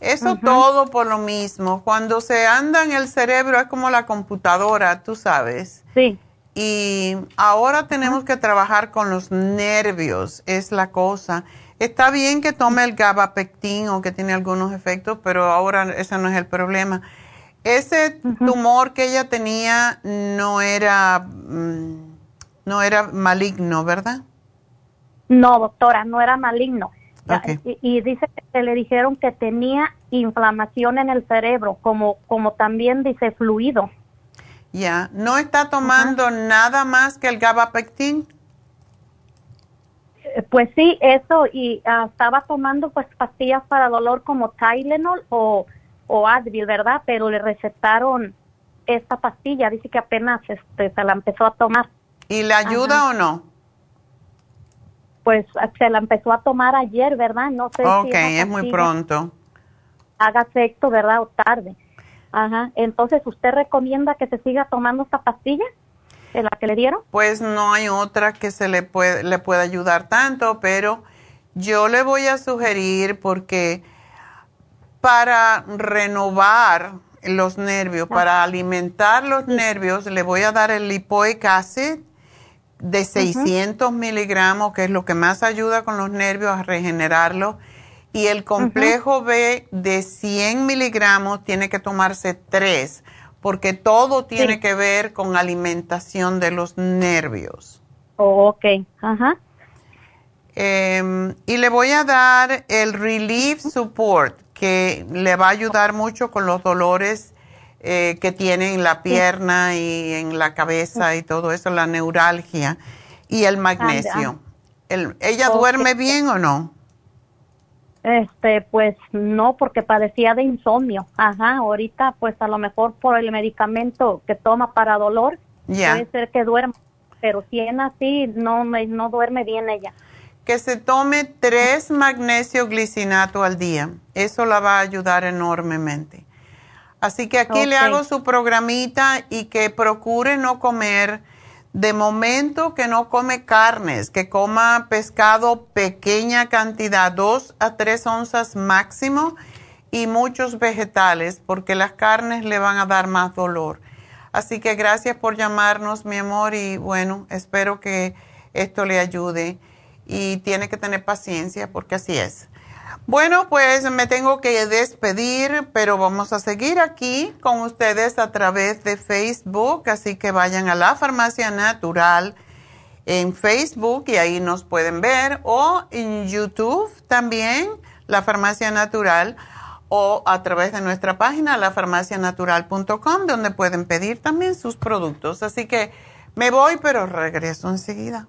Eso Ujú. todo por lo mismo. Cuando se anda en el cerebro es como la computadora, tú sabes. Sí. Y ahora tenemos que trabajar con los nervios, es la cosa. Está bien que tome el gabapectin o que tiene algunos efectos, pero ahora ese no es el problema. Ese tumor que ella tenía no era, mm, no era maligno, ¿verdad? No, doctora, no era maligno. Y dice que le dijeron que tenía inflamación en el cerebro, como, como también dice fluido. Ya, ¿no está tomando nada más que el gabapectin? Pues sí, eso, y ah, estaba tomando pues pastillas para dolor como Tylenol o, o Advil, ¿verdad? Pero le recetaron esta pastilla, dice que apenas este, se la empezó a tomar. ¿Y le ayuda o no? Pues ah, se la empezó a tomar ayer, ¿verdad? No sé Ok, si es muy pronto. haga efecto, ¿verdad? O tarde. Ajá, entonces, ¿usted recomienda que se siga tomando esta pastilla? ¿De la que le dieron? Pues no hay otra que se le puede, le pueda ayudar tanto, pero yo le voy a sugerir porque para renovar los nervios, para alimentar los nervios, le voy a dar el lipoic acid de 600 miligramos, que es lo que más ayuda con los nervios a regenerarlos. Y el complejo B de 100 miligramos tiene que tomarse tres, porque todo tiene Sí. que ver con alimentación de los nervios. Oh, ok, ajá. Em, y le voy a dar el Relief Support, que le va a ayudar mucho con los dolores eh, que tiene en la pierna y en la cabeza y todo eso, la neuralgia. Y el magnesio. El- ¿Ella duerme bien o no? Este, pues no, porque padecía de insomnio. Ajá, ahorita pues a lo mejor por el medicamento que toma para dolor, puede ser que duerma. Pero si es así, no, me- no duerme bien ella. Que se tome tres magnesio glicinato al día. Eso la va a ayudar enormemente. Así que aquí le hago su programita y que procure no comer, de momento que no come carnes, que coma pescado pequeña cantidad, dos a tres onzas máximo, y muchos vegetales, porque las carnes le van a dar más dolor. Así que gracias por llamarnos, mi amor, y bueno, espero que esto le ayude. Y tiene que tener paciencia porque así es. Bueno, pues me tengo que despedir, pero vamos a seguir aquí con ustedes a través de Facebook, así que vayan a la farmacia natural en Facebook y ahí nos pueden ver o en YouTube también, la farmacia natural o a través de nuestra página lafarmacianatural.com donde pueden pedir también sus productos. Así que me voy, pero regreso enseguida.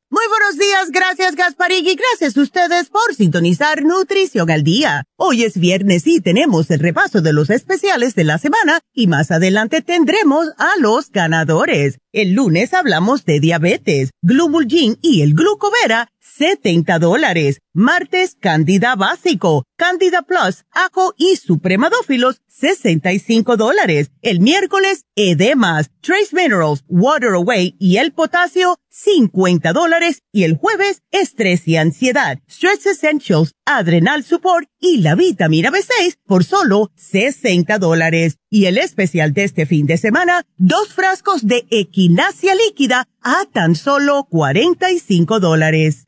Muy buenos días, gracias Gasparig y gracias a ustedes por sintonizar Nutrición al Día. Hoy es viernes y tenemos el repaso de los especiales de la semana y más adelante tendremos a los ganadores. El lunes hablamos de diabetes, Glumulgin y el Glucovera 70 dólares. Martes, Candida Básico, Candida Plus, Ajo y Supremadófilos, 65 dólares. El miércoles, Edemas, Trace Minerals, Water Away y el potasio, 50 dólares. Y el jueves, Estrés y Ansiedad, Stress Essentials, Adrenal Support y la vitamina B6 por solo 60 dólares. Y el especial de este fin de semana, dos frascos de equinacia líquida a tan solo 45 dólares.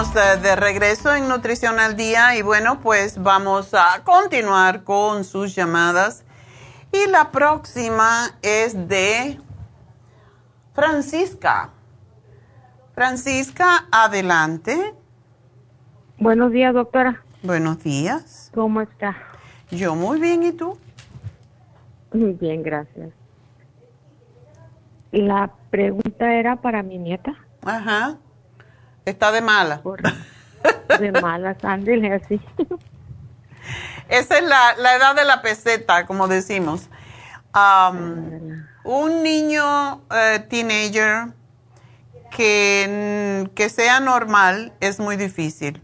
Estamos eh, de regreso en Nutrición al Día y bueno, pues vamos a continuar con sus llamadas. Y la próxima es de Francisca. Francisca, adelante. Buenos días, doctora. Buenos días. ¿Cómo está? Yo muy bien, ¿y tú? Bien, gracias. La pregunta era para mi nieta. Ajá. Está de mala. de mala, ándele así. Esa es la, la, edad de la peseta, como decimos. un niño eh, teenager que, que sea normal es muy difícil.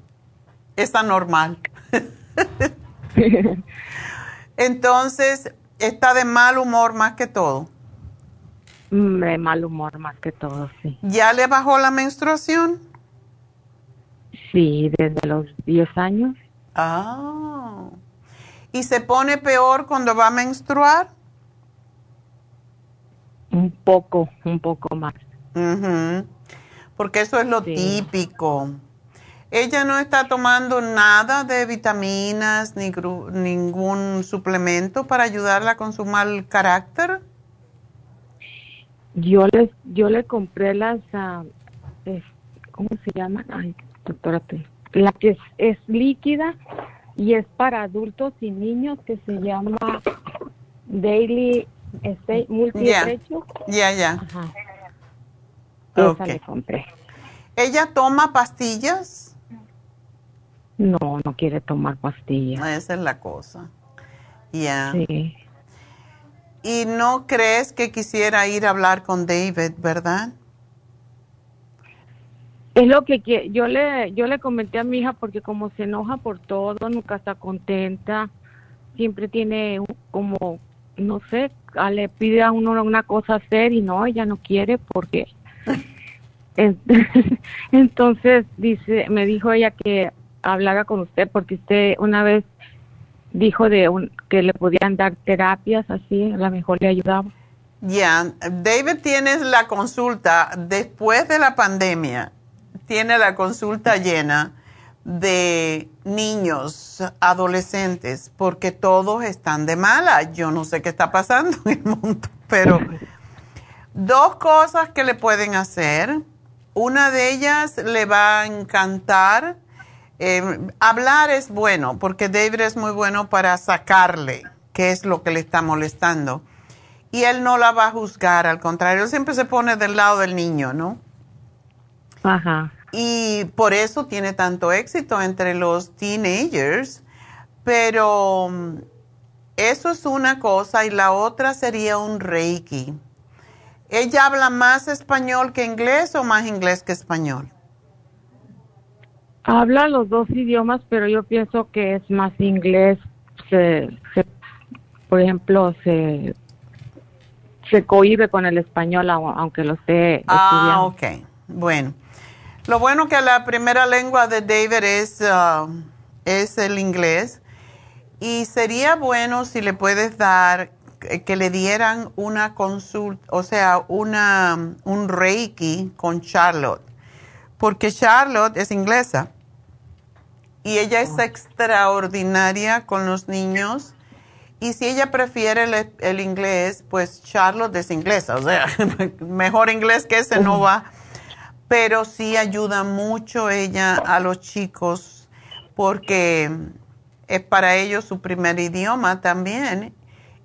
Es anormal. Entonces, está de mal humor más que todo. De mal humor más que todo, sí. ¿Ya le bajó la menstruación? Sí, desde los 10 años. Ah. ¿Y se pone peor cuando va a menstruar? Un poco, un poco más. Porque eso es lo típico. Ella no está tomando nada de vitaminas ni ningún suplemento para ayudarla con su mal carácter. Yo le, yo le compré las, uh, ¿cómo se llaman? Ay, doctora, la que es, líquida y es para adultos y niños que se llama Daily este, Multi Ya, ya. Esa le compré. ¿Ella toma pastillas? No, no quiere tomar pastillas. Esa es la cosa. Ya. Sí. Y no crees que quisiera ir a hablar con David, ¿verdad? Es lo que yo le yo le comenté a mi hija porque como se enoja por todo, nunca está contenta, siempre tiene como no sé, le pide a uno una cosa hacer y no, ella no quiere porque entonces dice, me dijo ella que hablara con usted porque usted una vez dijo de un, que le podían dar terapias así, a lo mejor le ayudaba. Ya, David tiene la consulta después de la pandemia, tiene la consulta llena de niños, adolescentes, porque todos están de mala. Yo no sé qué está pasando en el mundo, pero dos cosas que le pueden hacer. Una de ellas le va a encantar eh, hablar es bueno, porque David es muy bueno para sacarle qué es lo que le está molestando. Y él no la va a juzgar, al contrario, él siempre se pone del lado del niño, ¿no? Ajá. Y por eso tiene tanto éxito entre los teenagers. Pero mm, eso es una cosa y la otra sería un reiki. ¿Ella habla más español que inglés o más inglés que español? Habla los dos idiomas, pero yo pienso que es más inglés. Se, por ejemplo, se, se cohibe con el español, aunque lo esté ah, ok. Bueno. Lo bueno que la primera lengua de David es, uh, es el inglés. Y sería bueno si le puedes dar, que le dieran una consulta, o sea, una, un reiki con Charlotte. Porque Charlotte es inglesa y ella es extraordinaria con los niños. Y si ella prefiere el, inglés, pues Charlotte es inglesa, o sea, mejor inglés que ese no va. Pero sí ayuda mucho ella a los chicos porque es para ellos su primer idioma también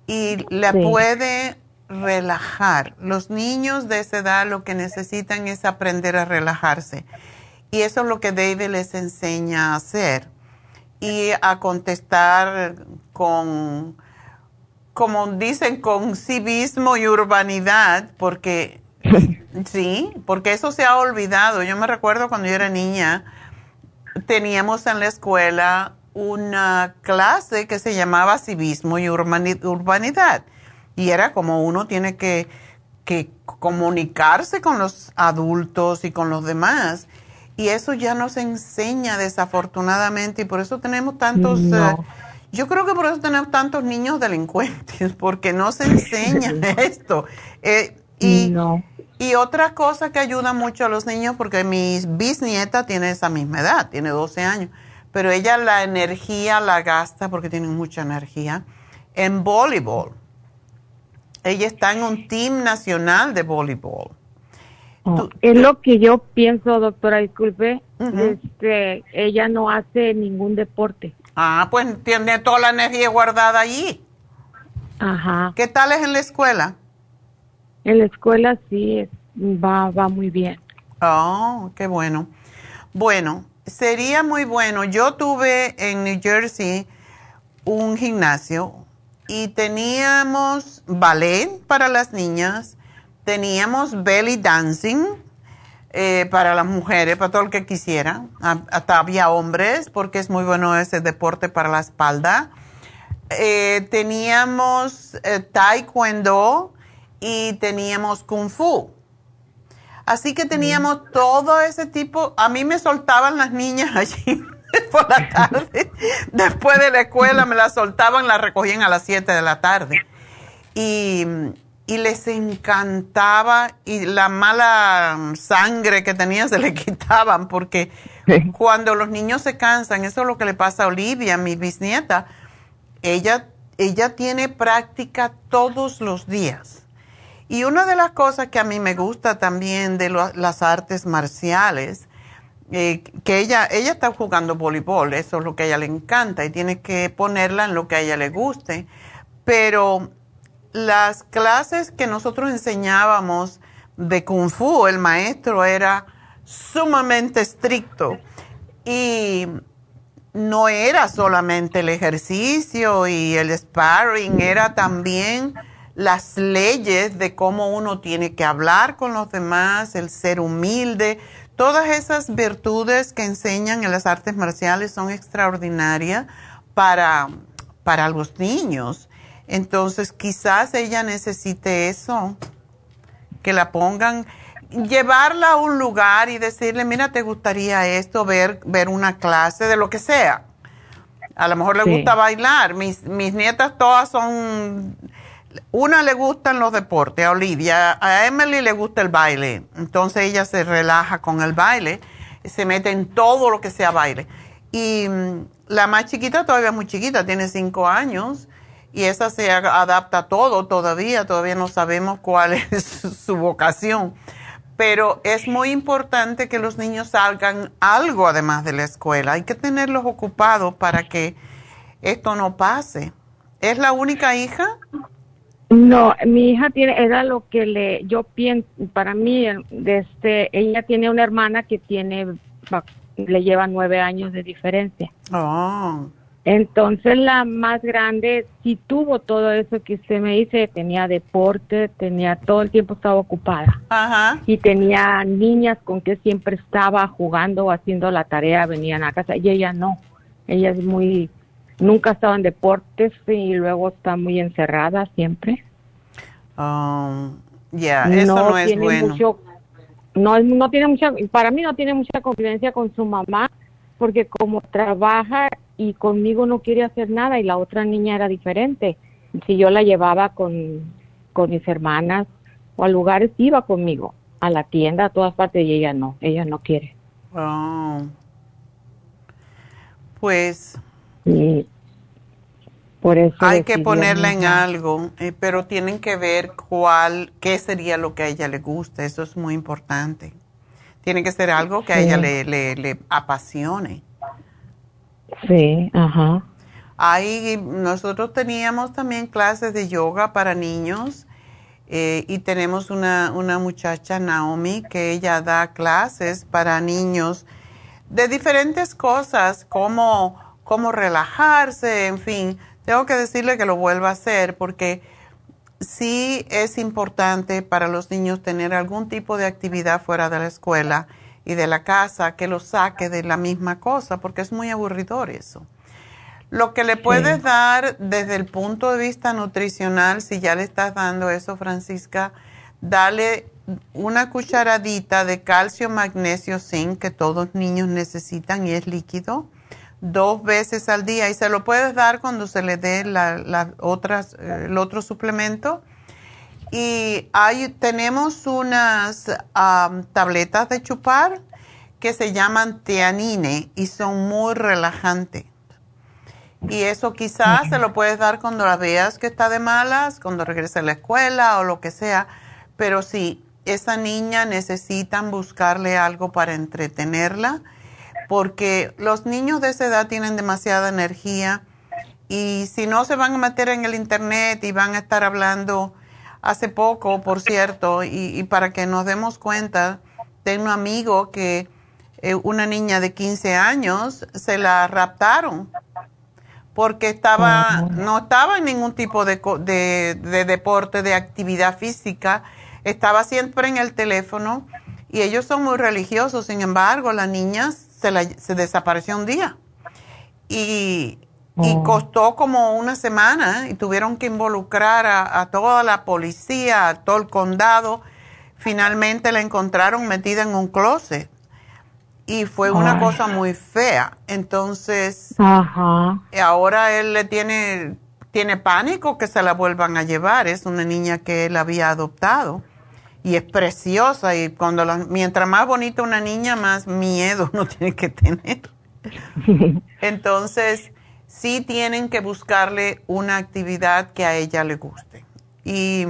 y la puede relajar. Los niños de esa edad lo que necesitan es aprender a relajarse. Y eso es lo que David les enseña a hacer y a contestar con, como dicen, con civismo y urbanidad, porque sí, porque eso se ha olvidado. Yo me recuerdo cuando yo era niña, teníamos en la escuela una clase que se llamaba civismo y urbanidad. Y era como uno tiene que, que comunicarse con los adultos y con los demás. Y eso ya no se enseña desafortunadamente y por eso tenemos tantos... Eh, yo creo que por eso tenemos tantos niños delincuentes, porque no se enseña esto. Eh, y, y otra cosa que ayuda mucho a los niños, porque mi bisnieta tiene esa misma edad, tiene 12 años, pero ella la energía la gasta, porque tiene mucha energía, en voleibol. Ella está en un team nacional de voleibol. Oh, es lo que yo pienso, doctora, disculpe. este, ella no hace ningún deporte. Ah, pues tiene toda la energía guardada allí. Ajá. ¿Qué tal es en la escuela? En la escuela sí, va, va muy bien. Oh, qué bueno. Bueno, sería muy bueno. Yo tuve en New Jersey un gimnasio y teníamos ballet para las niñas Teníamos belly dancing eh, para las mujeres, para todo el que quisiera. Hasta había hombres, porque es muy bueno ese deporte para la espalda. Eh, teníamos eh, taekwondo y teníamos kung fu. Así que teníamos todo ese tipo. A mí me soltaban las niñas allí. por la tarde. Después de la escuela me la soltaban, la recogían a las 7 de la tarde. Y, y les encantaba y la mala sangre que tenían se le quitaban porque cuando los niños se cansan, eso es lo que le pasa a Olivia, mi bisnieta, ella, ella tiene práctica todos los días. Y una de las cosas que a mí me gusta también de las artes marciales, eh, que ella, ella está jugando voleibol, eso es lo que a ella le encanta y tiene que ponerla en lo que a ella le guste, pero las clases que nosotros enseñábamos de kung fu, el maestro era sumamente estricto. Y no era solamente el ejercicio y el sparring, era también las leyes de cómo uno tiene que hablar con los demás, el ser humilde, todas esas virtudes que enseñan en las artes marciales son extraordinarias para, para los niños. Entonces quizás ella necesite eso, que la pongan llevarla a un lugar y decirle, mira, te gustaría esto, ver, ver una clase de lo que sea. A lo mejor le gusta bailar. Mis, mis nietas todas son, una le gustan los deportes, a Olivia, a Emily le gusta el baile. Entonces ella se relaja con el baile, se mete en todo lo que sea baile. Y mm, la más chiquita todavía es muy chiquita, tiene cinco años y esa se adapta a todo todavía, todavía no sabemos cuál es su vocación pero es muy importante que los niños hagan algo además de la escuela. Hay que tenerlos ocupados para que esto no pase. ¿Es la única hija? No, mi hija tiene, era lo que le, yo pienso, para mí, este, ella tiene una hermana que tiene, le lleva nueve años de diferencia. Oh. Entonces la más grande sí tuvo todo eso que usted me dice, tenía deporte, tenía todo el tiempo estaba ocupada. Ajá. Y tenía niñas con que siempre estaba jugando o haciendo la tarea, venían a casa y ella no. Ella es muy nunca estaba en deportes y luego está muy encerrada siempre. Um, ya, eso no, es bueno. no, no tiene mucha, para mí no tiene mucha confidencia con su mamá porque como trabaja y conmigo no quiere hacer nada y la otra niña era diferente. Si yo la llevaba con, con mis hermanas o a lugares, iba conmigo, a la tienda, a todas partes y ella no, ella no quiere. Oh. Pues... por eso hay que ponerla en algo, eh, pero tienen que ver cuál, qué sería lo que a ella le gusta, eso es muy importante. Tiene que ser algo que a ella le, le, le apasione. Sí, ajá. Ahí nosotros teníamos también clases de yoga para niños eh, y tenemos una, una muchacha, Naomi, que ella da clases para niños de diferentes cosas, como cómo relajarse, en fin. Tengo que decirle que lo vuelva a hacer porque sí es importante para los niños tener algún tipo de actividad fuera de la escuela y de la casa que lo saque de la misma cosa, porque es muy aburridor eso. Lo que le puedes dar desde el punto de vista nutricional, si ya le estás dando eso, Francisca, dale una cucharadita de calcio, magnesio, zinc que todos niños necesitan y es líquido dos veces al día y se lo puedes dar cuando se le dé la, otras, eh, el otro suplemento y hay, tenemos unas tabletas de chupar que se llaman teanine y son muy relajantes. Y eso quizás se lo puedes dar cuando la veas que está de malas, cuando regrese a la escuela o lo que sea. Pero sí, esa niña necesitan buscarle algo para entretenerla, porque los niños de esa edad tienen demasiada energía y si no se van a meter en el internet y van a estar hablando hace poco, por cierto, y, para que nos demos cuenta, tengo un amigo que eh, una niña de 15 años se la raptaron porque estaba no estaba en ningún tipo de, de, deporte, de actividad física, estaba siempre en el teléfono y ellos son muy religiosos, sin embargo, la niña se, la, se desapareció un día. Y y oh. costó como una semana y tuvieron que involucrar a, toda la policía, a todo el condado. Finalmente la encontraron metida en un closet. y fue una cosa muy fea. Entonces, ahora él le tiene, tiene pánico que se la vuelvan a llevar. Es una niña que él había adoptado y es preciosa y cuando mientras más bonita una niña, más miedo no tiene que tener. Entonces, sí tienen que buscarle una actividad que a ella le guste. Y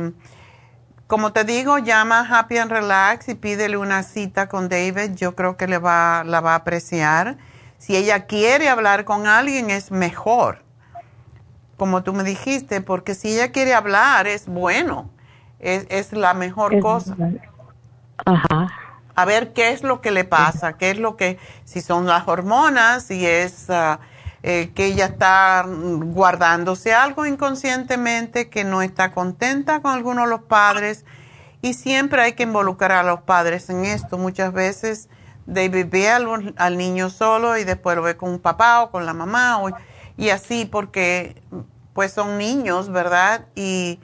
como te digo, llama Happy and Relax y pídele una cita con David. Yo creo que le va, la va a apreciar. Si ella quiere hablar con alguien, es mejor. Como tú me dijiste, porque si ella quiere hablar, es bueno. Es, la mejor cosa. Ajá. A ver qué es lo que le pasa, qué es lo que, si son las hormonas, si es ah, eh, que ella está guardándose algo inconscientemente, que no está contenta con alguno de los padres. Y siempre hay que involucrar a los padres en esto. Muchas veces David ve al, al niño solo y después lo ve con un papá o con la mamá y así porque pues son niños, ¿verdad? Y,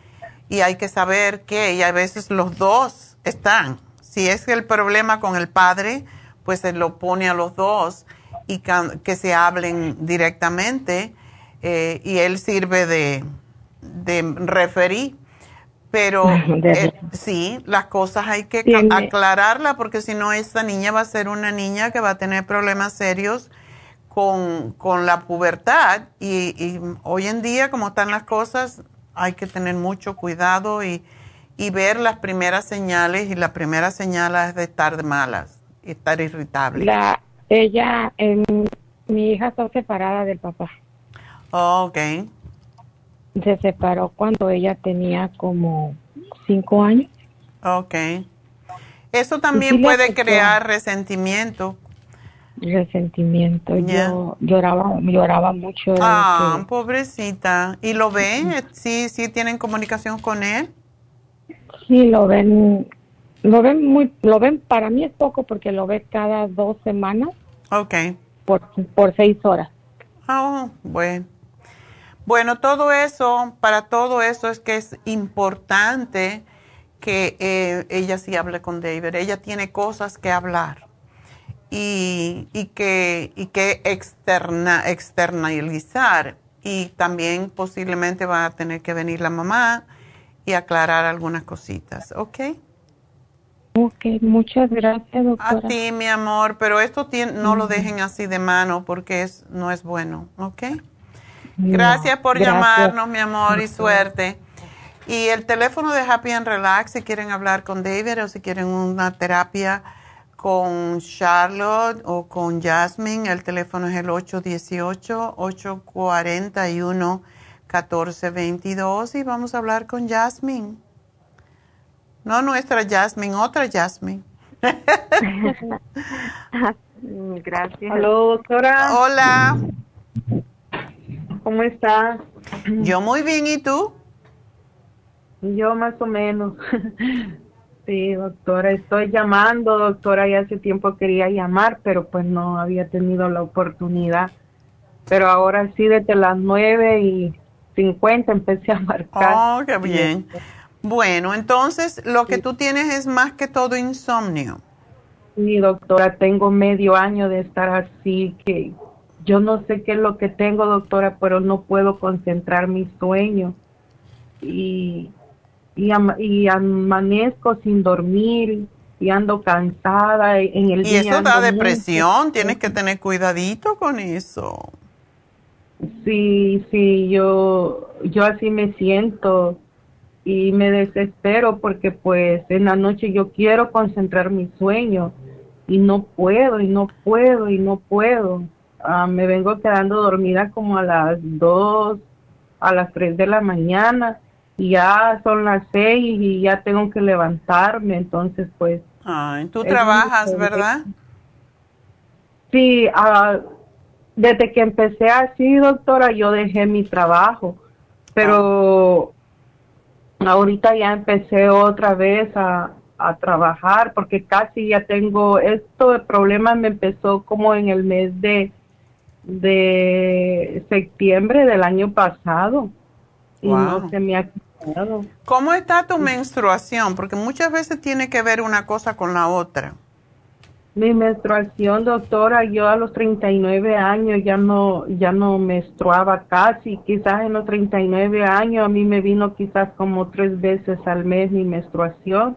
y hay que saber que y a veces los dos están. Si es el problema con el padre, pues se lo pone a los dos y que, se hablen directamente eh, y él sirve de, de referí. Pero eh, sí, las cosas hay que aclararlas porque si no, esta niña va a ser una niña que va a tener problemas serios con, con la pubertad y, y, hoy en día, como están las cosas, hay que tener mucho cuidado y, y ver las primeras señales y la primera señal es de estar malas y estar irritable. La, ella, mi hija está separada del papá. Oh, ok. Se separó cuando ella tenía como cinco años. Ok. Eso también puede crear resentimiento. Resentimiento. Yo lloraba, lloraba mucho. Ah, pobrecita. ¿Y lo ven? ¿Sí, sí tienen comunicación con él? Sí, lo ven lo ven muy, lo ven, para mí es poco porque lo ve cada dos semanas. Ok. Por, por seis horas. Oh, bueno. Bueno, todo eso, para todo eso es que es importante que eh, ella sí hable con David. Ella tiene cosas que hablar y, y que, y que externa, externalizar. Y también posiblemente va a tener que venir la mamá y aclarar algunas cositas, ¿ok? Ok, muchas gracias, doctora. A ti, mi amor, pero esto no lo dejen así de mano porque es, no es bueno, ¿ok? gracias por llamarnos, mi amor, y suerte. Y el teléfono de Happy and Relax, si quieren hablar con David o si quieren una terapia con Charlotte o con Jasmine, el teléfono es el 818-841-1422 y vamos a hablar con Jasmine. No nuestra Jasmine, otra Jasmine. Gracias. Hola, doctora. Hola. ¿Cómo estás? Yo muy bien, ¿y tú? Yo más o menos. Sí, doctora, estoy llamando, doctora, ya hace tiempo quería llamar, pero pues no había tenido la oportunidad. Pero ahora sí, desde las nueve y cincuenta empecé a marcar. Oh, qué bien. Bueno, entonces lo que tú tienes es más que todo insomnio. Sí, doctora, tengo medio año de estar así, que yo no sé qué es lo que tengo, doctora, pero no puedo concentrar mi sueño. Y, y, y amanezco sin dormir y ando cansada en el y eso da depresión, tienes que tener cuidadito con eso. Sí, sí, yo, yo así me siento y me desespero porque pues en la noche yo quiero concentrar mi sueño y no puedo y no puedo y no puedo. Ah, me vengo quedando dormida como a las 2, a las 3 de la mañana y ya son las 6 y ya tengo que levantarme, entonces pues... Ay, tú trabajas, ¿verdad? Sí, uh, desde que empecé así, doctora, yo dejé mi trabajo, pero ahorita ya empecé otra vez a, trabajar porque casi ya tengo esto de problema me empezó como en el mes de de septiembre del año pasado y no se me ha ¿Cómo está tu menstruación? Porque muchas veces tiene que ver una cosa con la otra. Mi menstruación, doctora, yo a los 39 años ya no ya no menstruaba casi, quizás en los 39 años a mí me vino quizás como tres veces al mes mi menstruación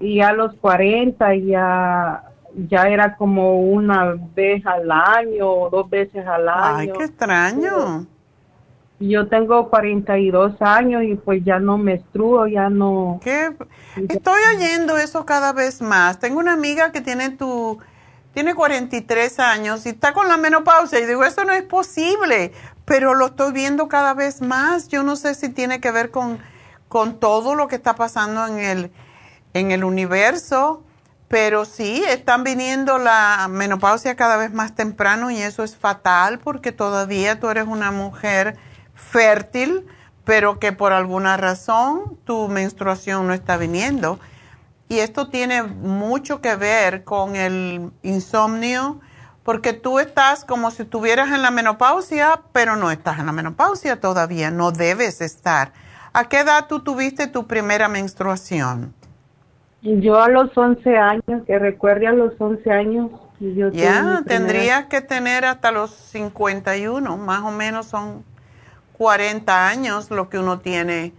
y a los 40 ya ya era como una vez al año o dos veces al año. Ay, qué extraño. Yo tengo 42 años y pues ya no menstruo, ya no... ¿Qué? Estoy oyendo eso cada vez más. Tengo una amiga que tiene tu... Tiene 43 años y está con la menopausia y digo, eso no es posible, pero lo estoy viendo cada vez más. Yo no sé si tiene que ver con, con todo lo que está pasando en el, en el universo, pero sí, están viniendo la menopausia cada vez más temprano y eso es fatal porque todavía tú eres una mujer fértil, pero que por alguna razón tu menstruación no está viniendo. Y esto tiene mucho que ver con el insomnio, porque tú estás como si estuvieras en la menopausia, pero no estás en la menopausia todavía, no debes estar. ¿A qué edad tú tuviste tu primera menstruación? Yo a los 11 años, que recuerde a los 11 años. Yo ya, tendrías que tener hasta los 51, más o menos son 40 años lo que uno tiene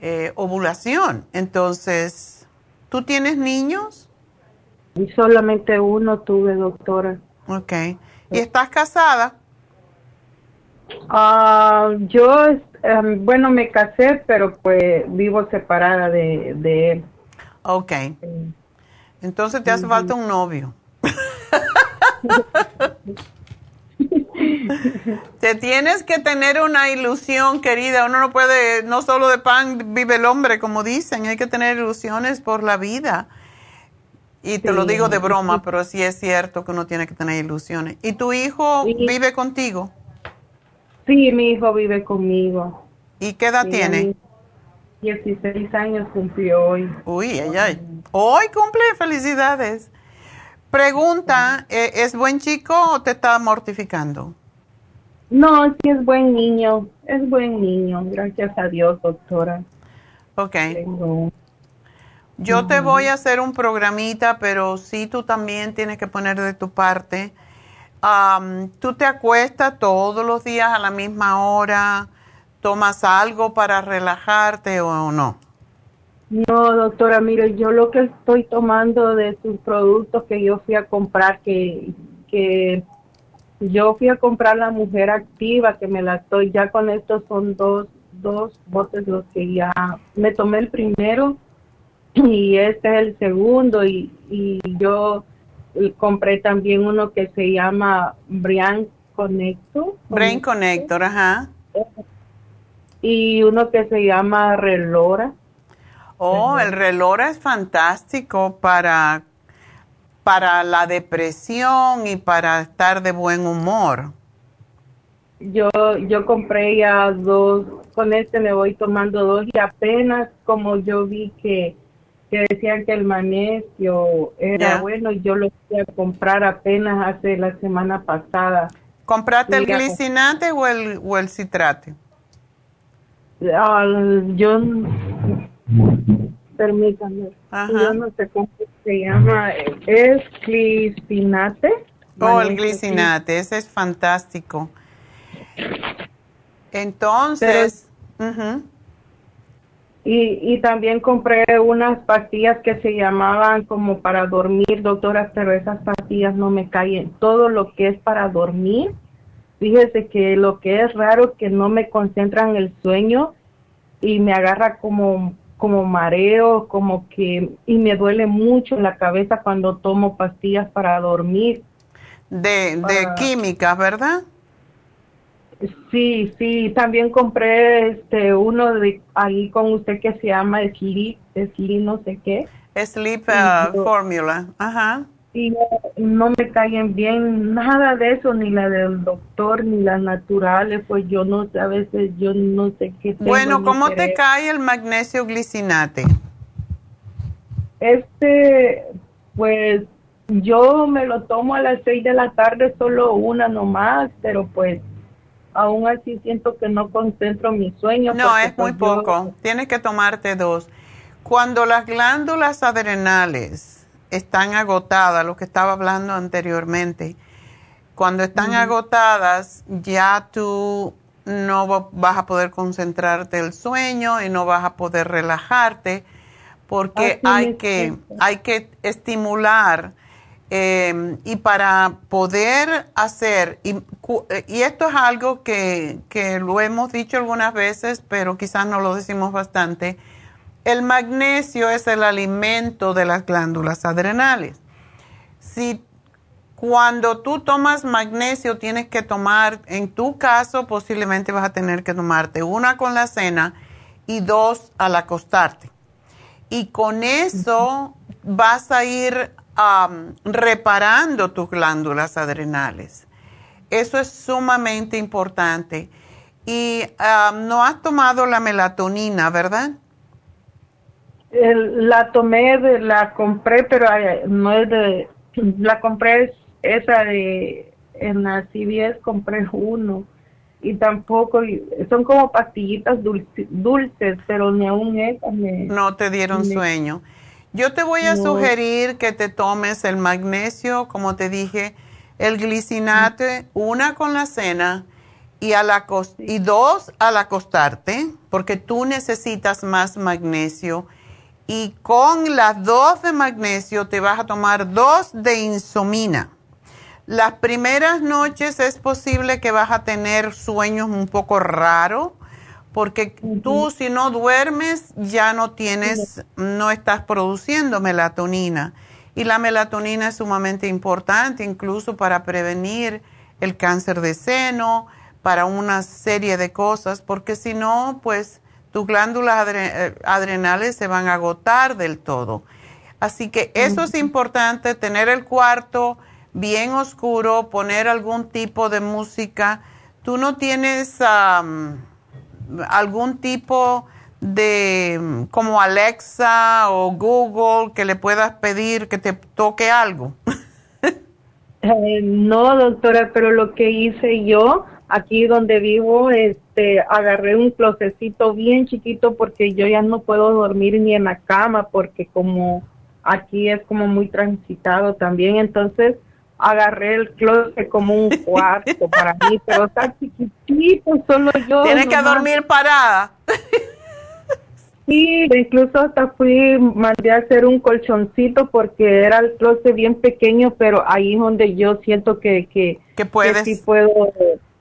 eh, ovulación. Entonces, ¿tú tienes niños? Y solamente uno tuve, doctora. Ok. ¿Y estás casada? Ah, yo, em, bueno, me casé, pero pues vivo separada de, de él. Ok. Entonces te hace falta un novio. Te tienes que tener una ilusión, querida. Uno no puede, no solo de pan vive el hombre, como dicen, hay que tener ilusiones por la vida. Y te lo digo de broma, pero sí es cierto que uno tiene que tener ilusiones. ¿Y tu hijo vive contigo? Sí, mi hijo vive conmigo. ¿Y qué edad tiene? 16 años cumplió hoy. Uy, ay, ay. Hoy cumple, felicidades. Pregunta, ¿e-, ¿es buen chico o te está mortificando? No, sí es buen niño, es buen niño, gracias a Dios, doctora. Ok. Yo te voy a hacer un programita, pero sí tú también tienes que poner de tu parte. ¿Tú te acuestas todos los días a la misma hora? ¿Tomas algo para relajarte o no? No, doctora, mire, yo lo que estoy tomando de sus productos que yo fui a comprar, que, que yo fui a comprar la mujer activa, que me la estoy, ya con estos son dos, dos botes los que ya me tomé el primero y este es el segundo y, y yo compré también uno que se llama Brain Connector. Brain Connector, ajá. Y uno que se llama Relora. Oh, el relora es fantástico para, para la depresión y para estar de buen humor. Yo, yo compré ya dos, con este me voy tomando dos y apenas como yo vi que, que decían que el magnesio era bueno, yo lo fui a comprar apenas hace la semana pasada. ¿Compraste el glicinate o el, o el citrate? Ah, yo permítame, yo no sé cómo se llama, es glicinate. Oh, el glicinate, ese es fantástico. Entonces, y, y también compré unas pastillas que se llamaban como para dormir, doctora, pero esas pastillas no me caen. Todo lo que es para dormir, fíjese que lo que es raro que no me concentran el sueño y me agarra como como mareo, como que, y me duele mucho la cabeza cuando tomo pastillas para dormir. De, de químicas, ¿verdad? Sí, sí, también compré este uno de ahí con usted que se llama Sleep, Sleep no sé qué. Sleep uh, Formula, ajá y no, me caen bien nada de eso, ni la del doctor, ni las naturales, pues yo no sé, a veces yo no sé qué. bueno, ¿cómo te cae el magnesio glicinate? Este, pues yo me lo tomo a las seis de la tarde, solo una nomás, pero pues aún así siento que no concentro mi sueño. No, es muy pues, poco, tienes que tomarte dos. Cuando las glándulas adrenales están agotadas, lo que estaba hablando anteriormente, cuando están agotadas ya tú no vas a poder concentrarte el sueño y no vas a poder relajarte porque hay que, hay que estimular em, y para poder hacer, y, y, esto es algo que, que lo hemos dicho algunas veces, pero quizás no lo decimos bastante, el magnesio es el alimento de las glándulas adrenales. Si cuando tú tomas magnesio tienes que tomar, en tu caso posiblemente vas a tener que tomarte una con la cena y dos al acostarte. Y con eso vas a ir reparando tus glándulas adrenales. Eso es sumamente importante. Y no has tomado la melatonina, ¿verdad? La tomé, de, la compré, pero no es de, la compré esa de, en la CVS compré uno. Y tampoco, son como pastillitas dulces, pero ni aún esas me... No te dieron sueño. Yo te voy a sugerir que te tomes el magnesio, como te dije, el glicinate, una con la cena y, a la y dos al acostarte, porque tú necesitas más magnesio y con las dos de magnesio te vas a tomar dos de insomina. Las primeras noches es posible que vas a tener sueños un poco raros porque tú si no duermes ya no tienes, no estás produciendo melatonina. Y la melatonina es sumamente importante incluso para prevenir el cáncer de seno, para una serie de cosas, porque si no, pues tus glándulas eh, adrenales se van a agotar del todo. Así que eso es importante, tener el cuarto bien oscuro, poner algún tipo de música. ¿Tú no tienes algún tipo de, como Alexa o Google, que le puedas pedir que te toque algo? Eh, no, doctora, pero lo que hice yo aquí donde vivo, este, agarré un closecito bien chiquito porque yo ya no puedo dormir ni en la cama porque como aquí es como muy transitado también, entonces agarré el closet como un cuarto para mí, pero está chiquitito, solo yo. Tienes que dormir parada. Sí, incluso hasta fui, mandé a hacer un colchoncito porque era el closet bien pequeño, pero ahí es donde yo siento que, que, que puedes. sí puedo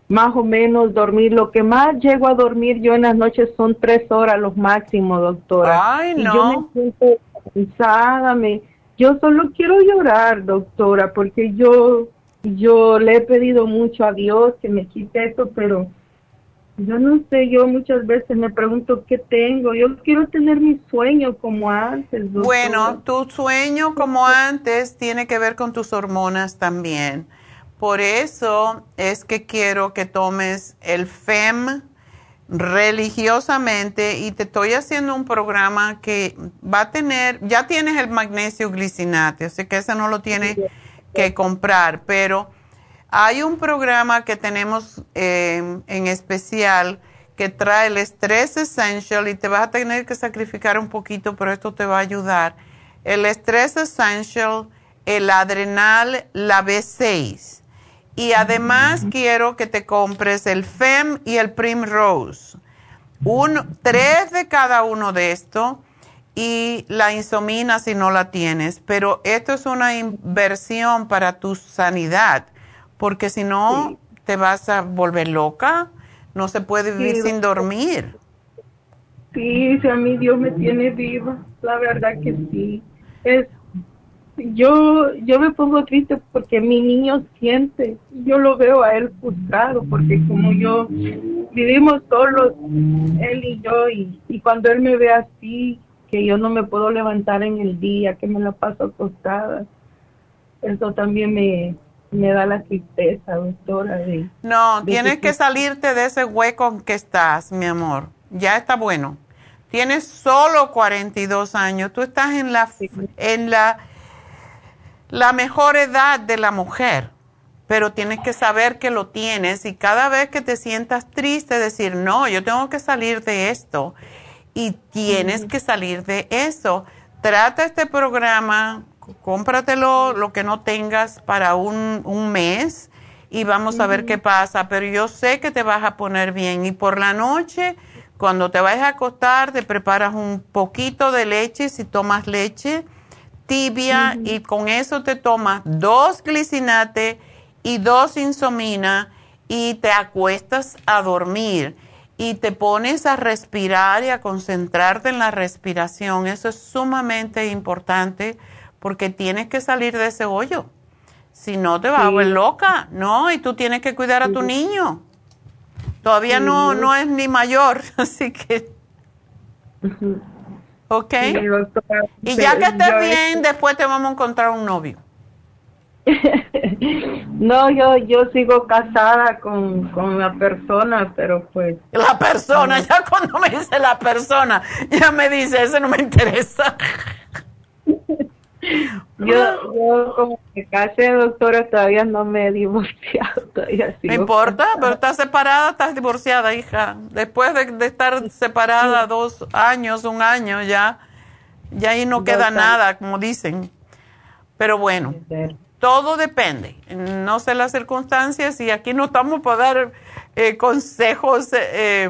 más o menos dormir. Lo que más llego a dormir yo en las noches son tres horas los máximos, doctora. Ay, no. Y yo me siento cansada, me, yo solo quiero llorar, doctora, porque yo, yo le he pedido mucho a Dios que me quite eso, pero yo no sé, yo muchas veces me pregunto qué tengo. Yo quiero tener mi sueño como antes. Bueno, tu sueño como antes tiene que ver con tus hormonas también. Por eso es que quiero que tomes el FEM religiosamente y te estoy haciendo un programa que va a tener, ya tienes el magnesio glicinate, así que ese no lo tienes que comprar, pero hay un programa que tenemos eh, en especial que trae el Stress Essential y te vas a tener que sacrificar un poquito, pero esto te va a ayudar. El Stress Essential, el Adrenal, la B6 y además quiero que te compres el FEM y el Primrose. Un, tres de cada uno de estos y la insomina si no la tienes. Pero esto es una inversión para tu sanidad, porque si no te vas a volver loca. No se puede vivir sin dormir. Sí, si a mí Dios me tiene viva, la verdad que sí. Es yo yo me pongo triste porque mi niño siente, yo lo veo a él frustrado porque como yo vivimos solos, él y yo, y, y cuando él me ve así, que yo no me puedo levantar en el día, que me la paso acostada, eso también me, me da la tristeza, doctora. De, no, tienes que salirte de ese hueco en que estás, mi amor. Ya está bueno. Tienes solo 42 años. Tú estás en la, en la la mejor edad de la mujer, pero tienes que saber que lo tienes y cada vez que te sientas triste decir, no, yo tengo que salir de esto y tienes que salir de eso. Trata este programa cómpratelo lo que no tengas para un, un mes y vamos a ver qué pasa. Pero yo sé que te vas a poner bien. Y por la noche, cuando te vayas a acostar, te preparas un poquito de leche, si tomas leche tibia, y con eso te tomas dos glicinate y dos insomina y te acuestas a dormir y te pones a respirar y a concentrarte en la respiración. Eso es sumamente importante porque tienes que salir de ese hoyo. Si no, te vas a volver loca, ¿no? Y tú tienes que cuidar a tu niño. Todavía no, no es ni mayor, así que... ¿Ok? y ya que estés bien, después te vamos a encontrar un novio. no, yo yo sigo casada con, con la persona, pero pues... La persona, ya cuando me dice la persona, ya me dice, eso no me interesa. Yo, yo como que casé, doctora, todavía no me he divorciado. Todavía no importa, pero estás separada, estás divorciada, hija. Después de, estar separada dos años, un año, ya, ya ahí no queda nada, como dicen. Pero bueno, todo depende. No sé las circunstancias y aquí no estamos para dar eh, consejos eh,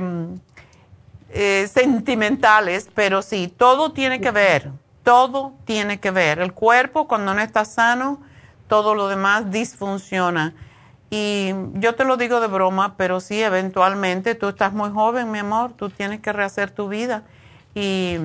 eh, sentimentales, pero sí, todo tiene que ver todo tiene que ver. El cuerpo cuando no está sano, todo lo demás disfunciona. Y yo te lo digo de broma, pero sí, eventualmente tú estás muy joven, mi amor, tú tienes que rehacer tu vida. Y,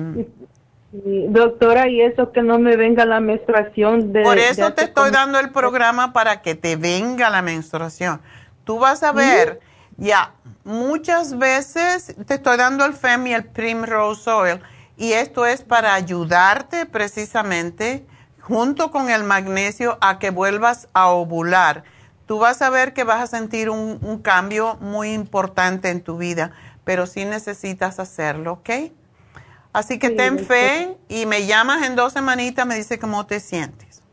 doctora, y eso que no me venga la menstruación. De, por eso te estoy dando el programa para que te venga la menstruación. Tú vas a ver, ya, muchas veces te estoy dando el FEM y el Primrose Oil y esto es para ayudarte precisamente junto con el magnesio a que vuelvas a ovular. Tú vas a ver que vas a sentir un, cambio muy importante en tu vida, pero sí necesitas hacerlo, ¿ok? Así que ten fe y me llamas en dos semanitas, me dice cómo te sientes.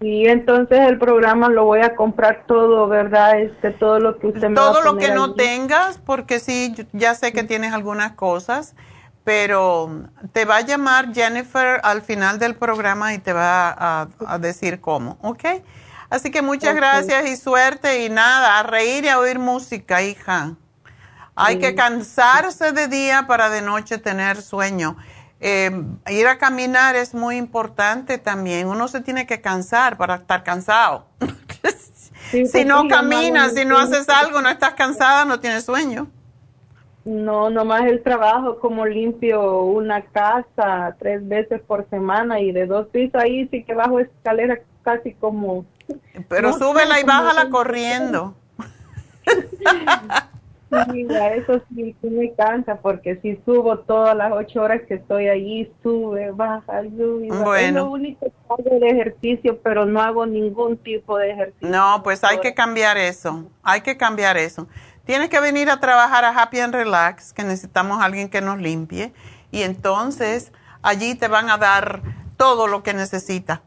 Y entonces el programa lo voy a comprar todo, ¿verdad? Este, todo lo que usted me Todo lo que no tengas, porque sí, ya sé que tienes algunas cosas pero te va a llamar Jennifer al final del programa y te va a, decir cómo, ¿ok? Así que muchas gracias y suerte y nada, a reír y a oír música, hija. Hay que cansarse de día para de noche tener sueño. Em, ir a caminar es muy importante también. Uno se tiene que cansar para estar cansado. si no caminas, si no haces algo, no estás cansada, no tienes sueño. No, nomás el trabajo, como limpio una casa tres veces por semana y de dos pisos, ahí sí que bajo escalera casi como... Pero súbela y bájala corriendo. Mira, eso sí, me cansa porque si subo todas las ocho horas que estoy allí, sube, baja, sube. Bueno. Es lo único que hago de ejercicio, pero no hago ningún tipo de ejercicio. No, pues hay que cambiar eso, hay que cambiar eso. Tienes que venir a trabajar a Happy and Relax, que necesitamos a alguien que nos limpie. Y entonces allí te van a dar todo lo que necesitas.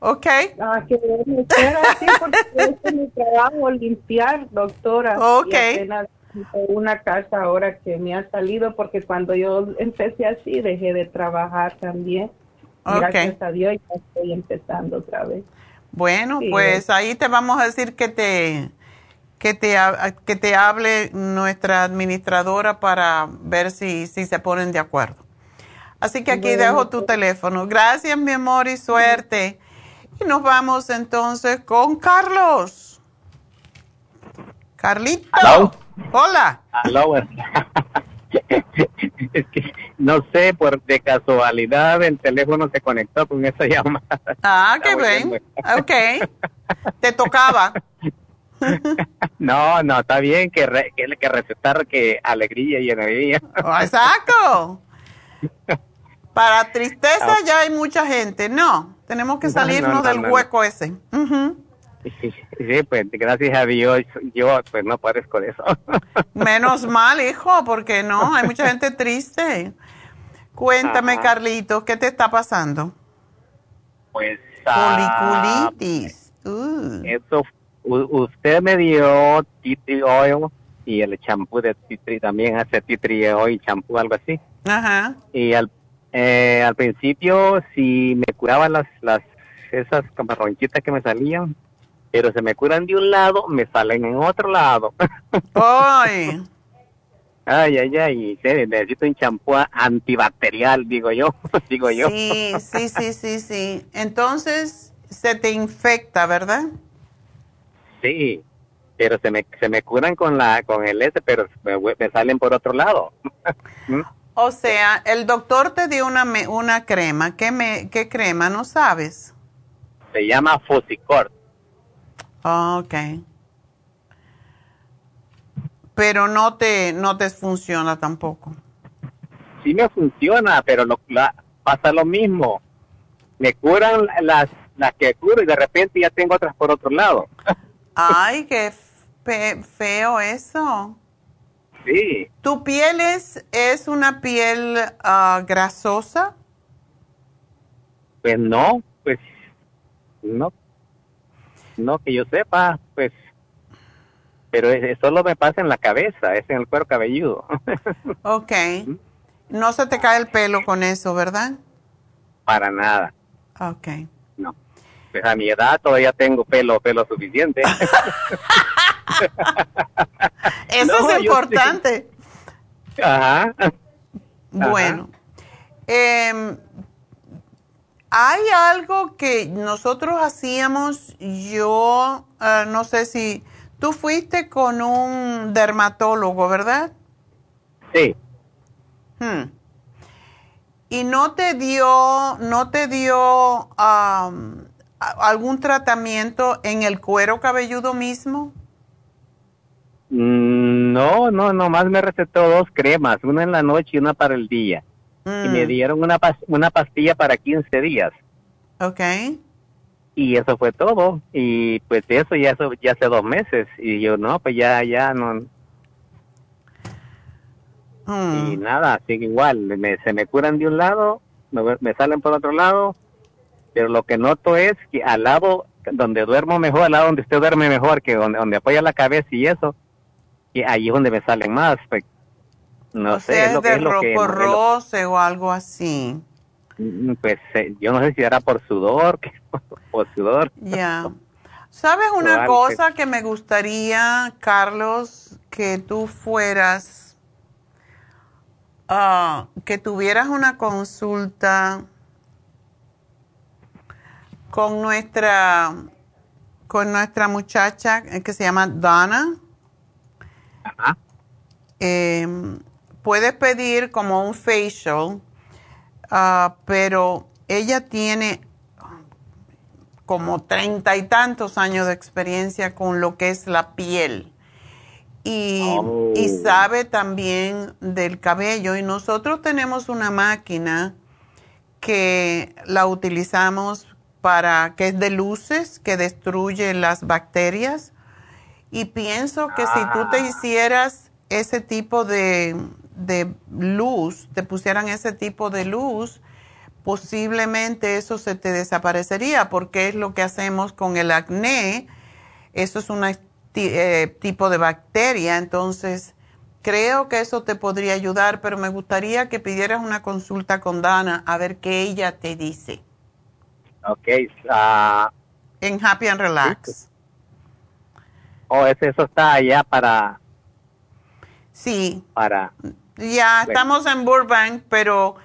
¿Ok? Ah, que bueno. así porque es mi trabajo limpiar, doctora. Ok. una casa ahora que me ha salido porque cuando yo empecé así dejé de trabajar también. Gracias a Dios ya estoy empezando otra vez. Bueno, pues ahí te vamos a decir que te que te, que te hable nuestra administradora para ver si, si se ponen de acuerdo. Así que aquí dejo tu teléfono. Gracias, mi amor, y suerte. Y nos vamos entonces con Carlos. Carlito. Hola. es que no sé, por de casualidad el teléfono se conectó con esa llamada. Ah, qué bien. Ok. Te tocaba. no, no, está bien que, que, que recetar que alegría y energía. Oh, exacto. Para tristeza ah. ya hay mucha gente. No, tenemos que salirnos del hueco ese. sí, pues gracias a Dios yo pues no parezco de eso. Menos mal, hijo, porque no, hay mucha gente triste. Cuéntame, Carlitos, ¿qué te está pasando? Pues... Policulitis. Uh. Eso usted me dio tea tree oil y el champú de tea tree también hace tea tree oil champú, algo así. Ajá. Y al, eh, al principio, si me curaban las, las esas camarronchitas que me salían, pero se me curan de un lado, me salen en otro lado. ¡Ay! Ay, ay, ay, sí, necesito un champú antibacterial, digo yo, digo yo. Sí, sí, sí, sí, sí. Entonces se te infecta, ¿verdad? Sí, pero se me, se me curan con la con el S, pero me, me salen por otro lado. ¿Mm? O sea, el doctor te dio una, una crema. ¿Qué, me, ¿Qué crema? ¿No sabes? Se llama Fusicort. Ah, ok. Pero no te, no te funciona tampoco. Sí me funciona, pero lo, la- pasa lo mismo. Me curan las, las que curo y de repente ya tengo otras por otro lado. Ay, qué fe- feo eso. Sí, ¿Tu piel es, es una piel ah, grasosa? pues no, pues no, no que yo sepa, pues, pero es- solo me pasa en la cabeza, es en el cuero cabelludo. Ok. No se te cae el pelo con eso, ¿verdad? Para nada, Ok. no. Pues a mi edad todavía tengo pelo, pelo suficiente. Eso No, es importante. Ajá. Bueno, em, hay algo que nosotros hacíamos, yo eh, no sé si tú fuiste con un dermatólogo, ¿verdad? Sí, Hmm. Y no te dio, no te dio a- algún tratamiento en el cuero cabelludo mismo. Mm, no, no, nomás me recetó dos cremas, una en la noche y una para el día. Y me Mm, dieron una, pas- una pastilla para 15 días. Ok. Y eso fue todo. Y pues eso ya, eso ya hace dos meses. Y yo, no, pues ya, ya no. Hmm. Y nada, sigue igual. Me- se me curan de un lado, me, me salen por otro lado. Pero lo que noto es que al lado donde duermo mejor, al lado donde usted duerme mejor, que donde, donde apoya la cabeza y eso, y ahí es donde me salen más. Pues, no o sé, sea, es lo de es lo que... roce o algo así. Mm, Pues eh, yo no sé si era por sudor, que- por sudor. Ya. ¿Sabes una Probable. cosa que me gustaría, Carlos, que tú fueras, ah, que tuvieras una consulta con nuestra, con nuestra muchacha eh, que se llama Donna? Eh, puedes pedir como un facial, ah, pero ella tiene como treinta y tantos años de experiencia con lo que es la piel. Y, Oh. y sabe también del cabello. Y nosotros tenemos una máquina que la utilizamos para, que es de luces, que destruye las bacterias. Y pienso que si tú te hicieras ese tipo de, de luz, te pusieran ese tipo de luz, posiblemente eso se te desaparecería, porque es lo que hacemos con el acné. Eso es un tipo de bacteria, entonces creo que eso te podría ayudar, pero me gustaría que pidieras una consulta con Dana a ver qué ella te dice. Ok, ah, En Happy and Relax. oh, ese- eso está allá para, Sí, para, ya estamos en Burbank, pero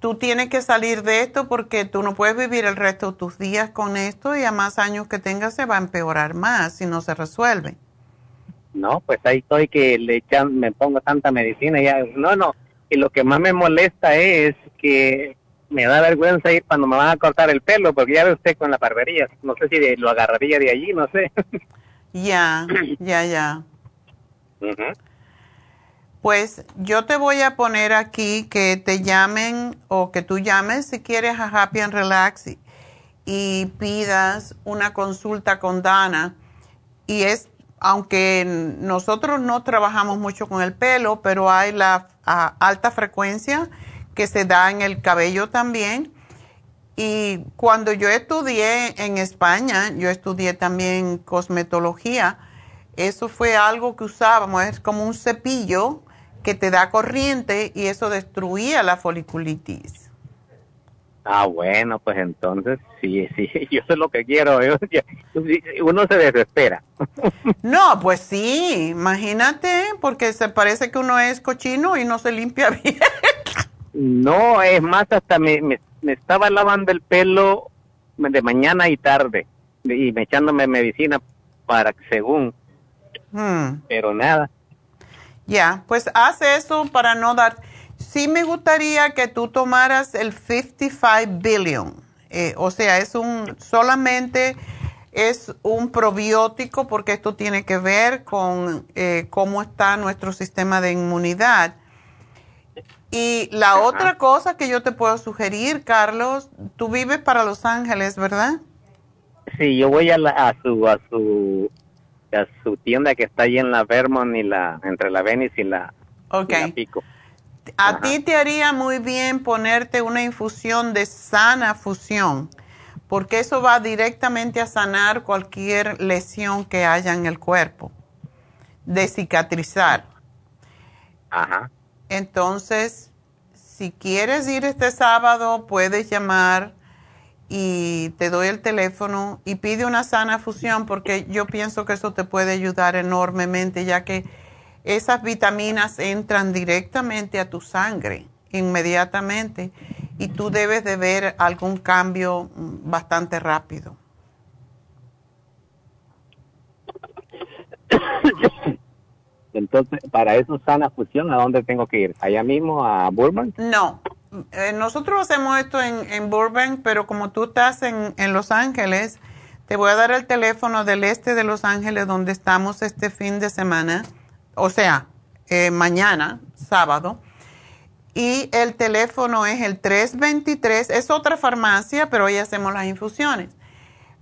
tú tienes que salir de esto porque tú no puedes vivir el resto de tus días con esto y a más años que tengas se va a empeorar más si no se resuelve. no, pues ahí estoy que le echan, me pongo tanta medicina ya, no, no, y lo que más me molesta es que me da vergüenza ir cuando me van a cortar el pelo, porque ya ve usted con la barbería, no sé si de- lo agarraría de allí, no sé. Ya, ya, ya. Pues yo te voy a poner aquí que te llamen o que tú llames si quieres a Happy and Relax y, y pidas una consulta con Dana. Y es, aunque nosotros no trabajamos mucho con el pelo, pero hay la a, alta frecuencia que se da en el cabello también. Y cuando yo estudié en España, yo estudié también cosmetología, eso fue algo que usábamos, es como un cepillo que te da corriente y eso destruía la foliculitis. Ah, bueno, pues entonces sí, sí, yo sé lo que quiero. uno se desespera. No, pues sí, imagínate, porque se parece que uno es cochino y no se limpia bien. No, es más, hasta me, me, estaba lavando el pelo de mañana y tarde y me echándome medicina para según. Hmm. Pero nada. Ya, pues haz eso para no dar sí me gustaría que tú tomaras el 55 billion. Eh, o sea, es un solamente es un probiótico porque esto tiene que ver con eh, cómo está nuestro sistema de inmunidad. Y la otra cosa que yo te puedo sugerir, Carlos, tú vives para Los Ángeles, ¿verdad? Sí, yo voy a, a su a su a su tienda que está ahí en la Vermont y la entre la Venice y la, okay. y la Pico. A ti te haría muy bien ponerte una infusión de sana fusión, porque eso va directamente a sanar cualquier lesión que haya en el cuerpo, de cicatrizar. Ajá. Entonces, si quieres ir este sábado, puedes llamar y te doy el teléfono y pide una sana fusión porque yo pienso que eso te puede ayudar enormemente ya que esas vitaminas entran directamente a tu sangre inmediatamente y tú debes de ver algún cambio mm, bastante rápido. Entonces, para eso sana fusión, ¿a dónde tengo que ir? ¿Allá mismo a Burbank? No, eh, nosotros hacemos esto en, en, Burbank, pero como tú estás en, en Los Ángeles, te voy a dar el teléfono del este de Los Ángeles donde estamos este fin de semana o sea, eh, mañana, sábado. Y el teléfono es el 323, es otra farmacia, pero hoy hacemos las infusiones.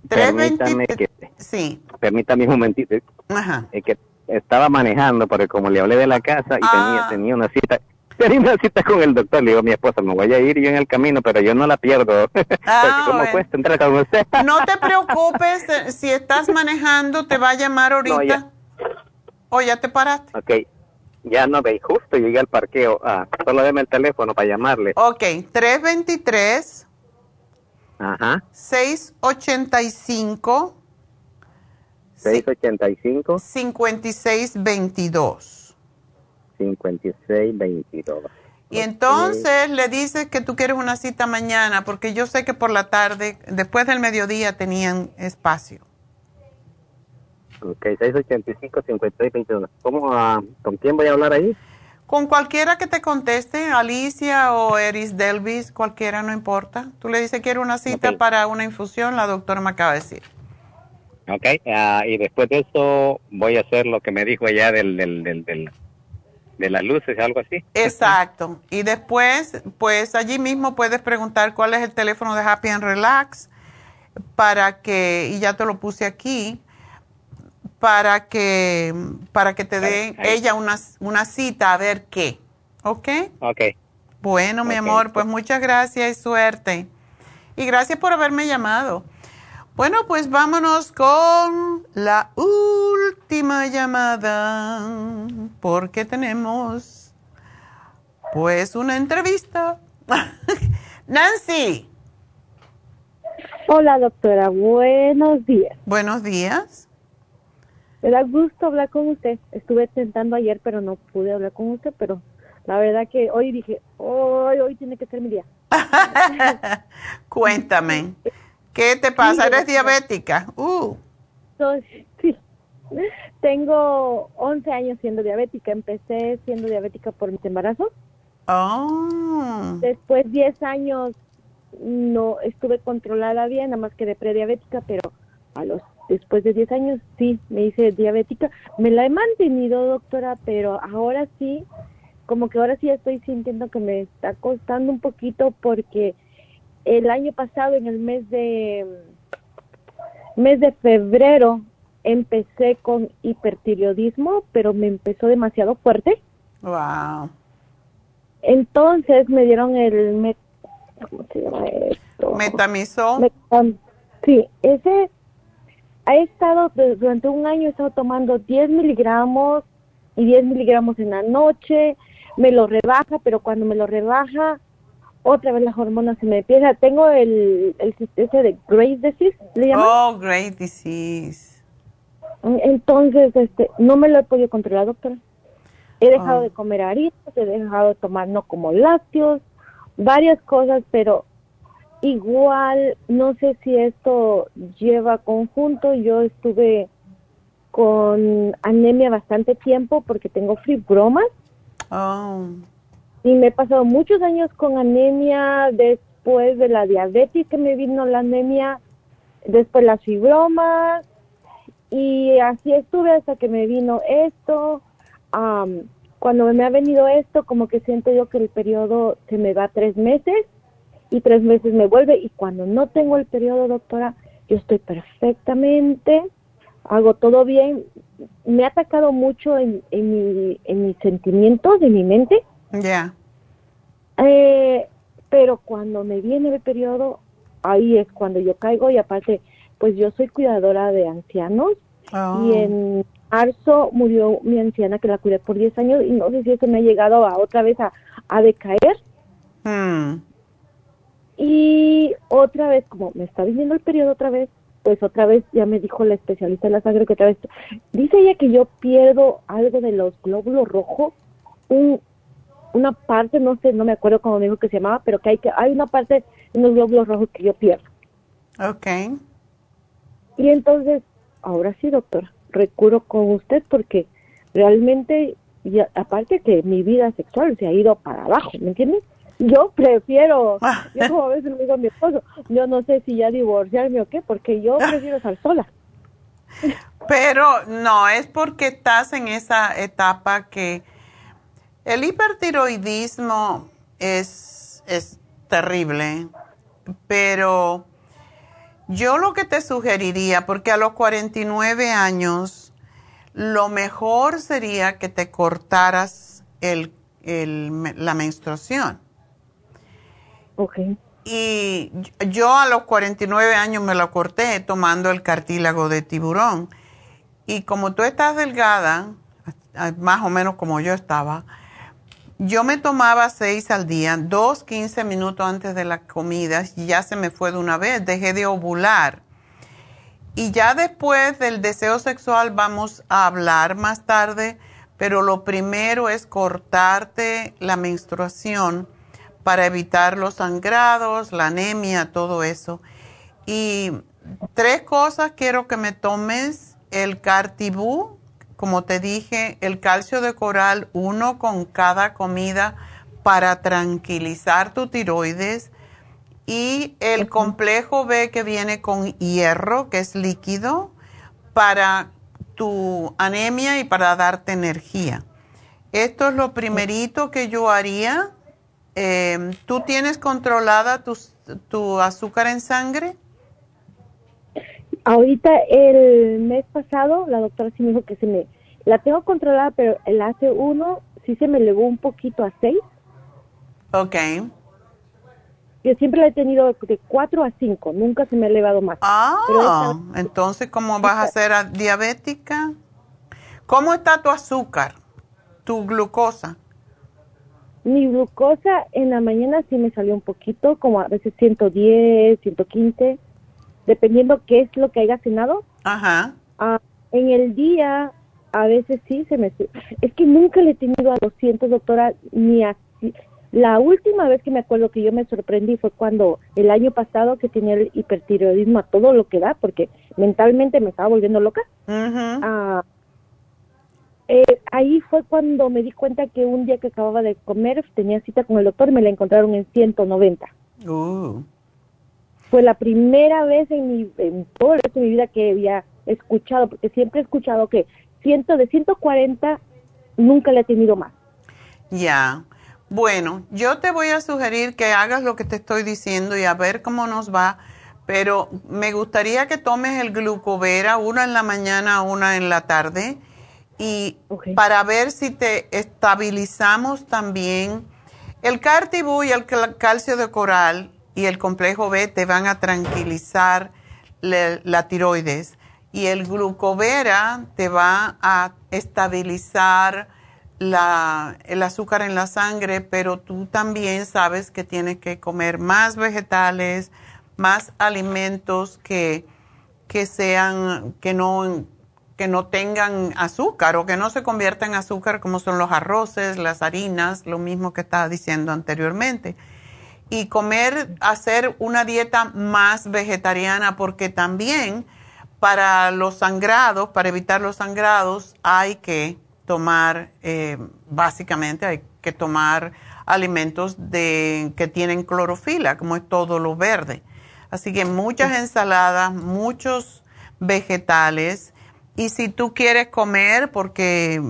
Permítame que, sí. Permítame un momentito. Ajá. Es que estaba manejando, porque como le hablé de la casa y tenía, ah. tenía una cita, tenía una cita con el doctor, le digo mi esposa, me voy a ir yo en el camino, pero yo no la pierdo. Ah, ¿Cómo cuesta entrar con usted? no te preocupes, si estás manejando, te va a llamar ahorita. ¿O ya te paraste? Ok, ya no veis, justo llegué al parqueo. Ah, solo deme el teléfono para llamarle. Ok, 323. Ajá. 685. 685. 5622. 5622. Y entonces le dices que tú quieres una cita mañana, porque yo sé que por la tarde, después del mediodía, tenían espacio. Ok, 685-5621. ¿Cómo, uh, ¿Con quién voy a hablar ahí? Con cualquiera que te conteste, Alicia o Eris Delvis, cualquiera, no importa. Tú le dices, quiero una cita para una infusión, la doctora me acaba de decir. Ok, uh, y después de eso voy a hacer lo que me dijo ella del, del, del, del de las luces, algo así. Exacto. Y después, pues allí mismo puedes preguntar cuál es el teléfono de Happy and Relax para que, y ya te lo puse aquí, para que, para que te dé ella una, una cita a ver qué. ¿Ok? Ok. Bueno, mi amor, pues muchas gracias y suerte. Y gracias por haberme llamado. Bueno, pues vámonos con la última llamada, porque tenemos pues una entrevista. Nancy. Hola, doctora. Buenos días. Buenos días. Me da gusto hablar con usted. Estuve tentando ayer, pero no pude hablar con usted, pero la verdad que hoy dije, hoy, hoy tiene que ser mi día. Cuéntame, ¿qué te pasa? ¿Eres diabética? Uh. sí. Tengo 11 años siendo diabética. Empecé siendo diabética por mis embarazos. Oh. Después 10 años no estuve controlada bien, nada más que de prediabética, pero a los después de 10 años sí me hice diabética. Me la he mantenido, doctora, pero ahora sí, como que ahora sí estoy sintiendo que me está costando un poquito porque el año pasado, en el mes de mes de febrero, empecé con hipertiroidismo, pero me empezó demasiado fuerte. Wow. Entonces me dieron el ¿cómo se llama esto? Metamizol. sí, ese he estado, durante un año he estado tomando 10 miligramos y 10 miligramos en la noche, me lo rebaja, pero cuando me lo rebaja, otra vez las hormonas se me empieza. Tengo el, el ese de Graves disease, ¿le llaman? Oh, Graves disease. Entonces, este, no me lo he podido controlar, doctora. He dejado Oh. de comer harinas, he dejado de tomar no como lácteos, varias cosas, pero igual no sé si esto lleva conjunto. Yo estuve con anemia bastante tiempo porque tengo fibromas Oh. Y me he pasado muchos años con anemia después de la diabetes que me vino la anemia, después las fibromas y así estuve hasta que me vino esto. Am, cuando me ha venido esto, como que siento yo que el periodo se me va tres meses y tres meses me vuelve y cuando no tengo el periodo, doctora, yo estoy perfectamente, hago todo bien. Me ha atacado mucho en, en, mi, en mis sentimientos, en mi mente. Ya. Eh, pero cuando me viene el periodo, ahí es cuando yo caigo y aparte, pues yo soy cuidadora de ancianos Oh. y en marzo murió mi anciana que la cuidé por 10 años y no sé si eso me ha llegado a otra vez a, a decaer Hmm. y otra vez, como me está viniendo el periodo otra vez, pues otra vez ya me dijo la especialista de la sangre que otra vez, dice ella que yo pierdo algo de los glóbulos rojos, un, una parte, no sé, no me acuerdo cómo me dijo que se llamaba, pero que hay, que hay una parte en los glóbulos rojos que yo pierdo. Ok. Y entonces, ahora sí, doctora, recurro con usted porque realmente, y a- aparte que mi vida sexual se ha ido para abajo, ¿me entiendes? Yo prefiero, yo como a veces le digo a mi esposo, yo no sé si ya divorciarme o qué, porque yo prefiero estar sola. Pero no, es porque estás en esa etapa que el hipertiroidismo es, es terrible, pero yo lo que te sugeriría, porque a los 49 años, lo mejor sería que te cortaras el, el- la menstruación. Ok. Y yo a los 49 años me lo corté tomando el cartílago de tiburón. Y como tú estás delgada, más o menos como yo estaba, yo me tomaba seis al día, dos 15 minutos antes de las comidas y ya se me fue de una vez, dejé de ovular. Y ya después del deseo sexual vamos a hablar más tarde, pero lo primero es cortarte la menstruación para evitar los sangrados, la anemia, todo eso. Y tres cosas quiero que me tomes, el cartibú, como te dije, el calcio de coral, uno con cada comida para tranquilizar tu tiroides y el complejo B que viene con hierro, que es líquido, para tu anemia y para darte energía. Esto es lo primerito que yo haría. Eh, ¿Tú tienes controlada tu, tu azúcar en sangre? Ahorita el mes pasado la doctora sí me dijo que se me, la tengo controlada, pero el AC1 sí se me elevó un poquito a 6. Ok. Yo siempre la he tenido de 4 a 5, nunca se me ha elevado más. Esta- Ah, entonces, ¿cómo vas a ser diabética? ¿Cómo está tu azúcar, tu glucosa? Mi glucosa en la mañana sí me salió un poquito, como a veces 110, 115, dependiendo qué es lo que haya cenado. Ajá. Ah, en el día, a veces sí se me... Es que nunca le he tenido a 200, doctora, ni así. La última vez que me acuerdo que yo me sorprendí fue cuando el año pasado que tenía el hipertiroidismo a todo lo que da, porque mentalmente me estaba volviendo loca. Ah, eh, ahí fue cuando me di cuenta que un día que acababa de comer tenía cita con el doctor y me la encontraron en 190. Uh. Fue la primera vez en, mi, en todo el resto de mi vida que había escuchado, porque siempre he escuchado que ciento de 140 nunca le he tenido más. Ya. Bueno, yo te voy a sugerir que hagas lo que te estoy diciendo y a ver cómo nos va, pero me gustaría que tomes el glucovera, una en la mañana, una en la tarde, y para ver si te estabilizamos también. El cartibú y el cal- calcio de coral y el complejo B te van a tranquilizar la tiroides y el glucovera te va a estabilizar el azúcar en la sangre, pero tú también sabes que tienes que comer más vegetales, más alimentos que, que sean, que no, que no tengan azúcar o que no se conviertan en azúcar como son los arroces, las harinas, lo mismo que estaba diciendo anteriormente. Y comer, hacer una dieta más vegetariana porque también para los sangrados, para evitar los sangrados, hay que tomar, eh, básicamente hay que tomar alimentos de, que tienen clorofila, como es todo lo verde. Así que muchas ensaladas, muchos vegetales. Y si tú quieres comer, porque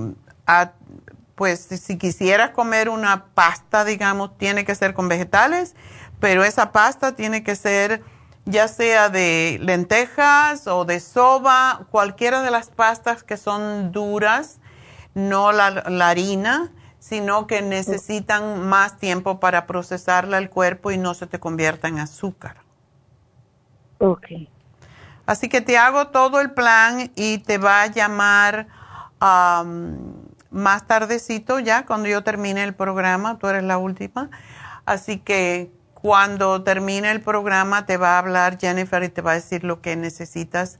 ah, pues si quisieras comer una pasta, digamos, tiene que ser con vegetales, pero esa pasta tiene que ser ya sea de lentejas o de soba, cualquiera de las pastas que son duras no la, harina, sino que necesitan más tiempo para procesarla el cuerpo y no se te convierta en azúcar. Ok. Así que te hago todo el plan y te va a llamar más tardecito ya, cuando yo termine el programa, tú eres la última. Así que cuando termine el programa te va a hablar Jennifer y te va a decir lo que necesitas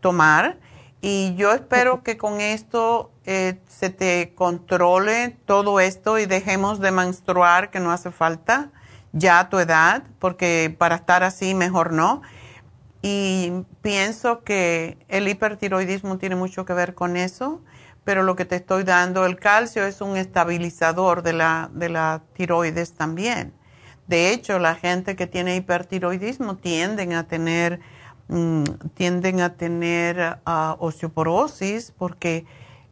tomar y yo espero que con esto eh, se te controle todo esto y dejemos de menstruar, que no hace falta ya a tu edad, porque para estar así mejor no. Y pienso que el hipertiroidismo tiene mucho que ver con eso, pero lo que te estoy dando, el calcio, es un estabilizador de la, de la tiroides también. De hecho, la gente que tiene hipertiroidismo tienden a tener Mm, tienden a tener uh, osteoporosis porque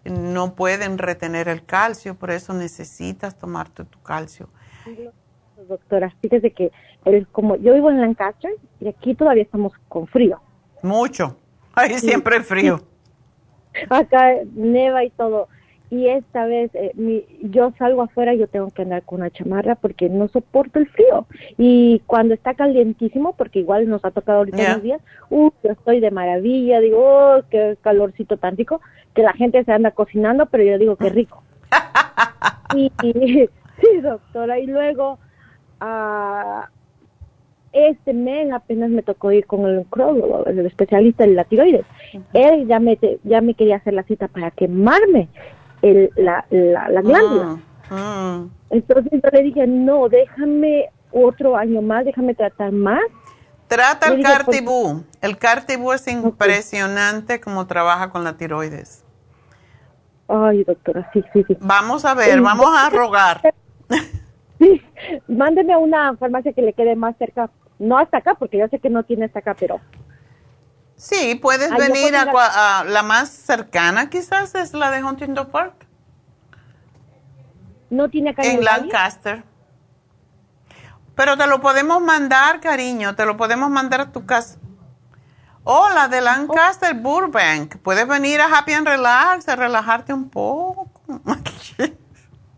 no pueden retener el calcio, por eso necesitas tomarte tu calcio. Doctora, fíjese que como yo vivo en Lancaster y aquí todavía estamos con frío. Mucho, ahí siempre frío. Acá neva y todo. Y esta vez eh, mi, yo salgo afuera yo tengo que andar con una chamarra porque no soporto el frío. Y cuando está calientísimo porque igual nos ha tocado ahorita unos días uh, yo estoy de maravilla digo oh, qué calorcito tan rico que la gente se anda cocinando pero yo digo qué rico y, sí doctora y luego uh, este mes apenas me tocó ir con el oncólogo, el especialista en la tiroides. Él ya me, ya me quería hacer la cita para quemarme el, la, la, glándula. Ah, ah. Entonces yo le dije, no, déjame otro año más, déjame tratar más. Trata el Cartibú. El Cartibú es impresionante como trabaja con la tiroides. Ay, doctora, sí, sí, sí. Vamos a ver, vamos a rogar. Sí, mándeme a una farmacia que le quede más cerca. No hasta acá, porque yo sé que no tiene hasta acá, pero Sí, puedes venir a, la más cercana quizás es la de Huntington Park. No tiene acá en Lancaster. Pero te lo podemos mandar, cariño, te lo podemos mandar a tu casa. Oh, la de Lancaster Burbank. Puedes venir a Happy and Relax, a relajarte un poco.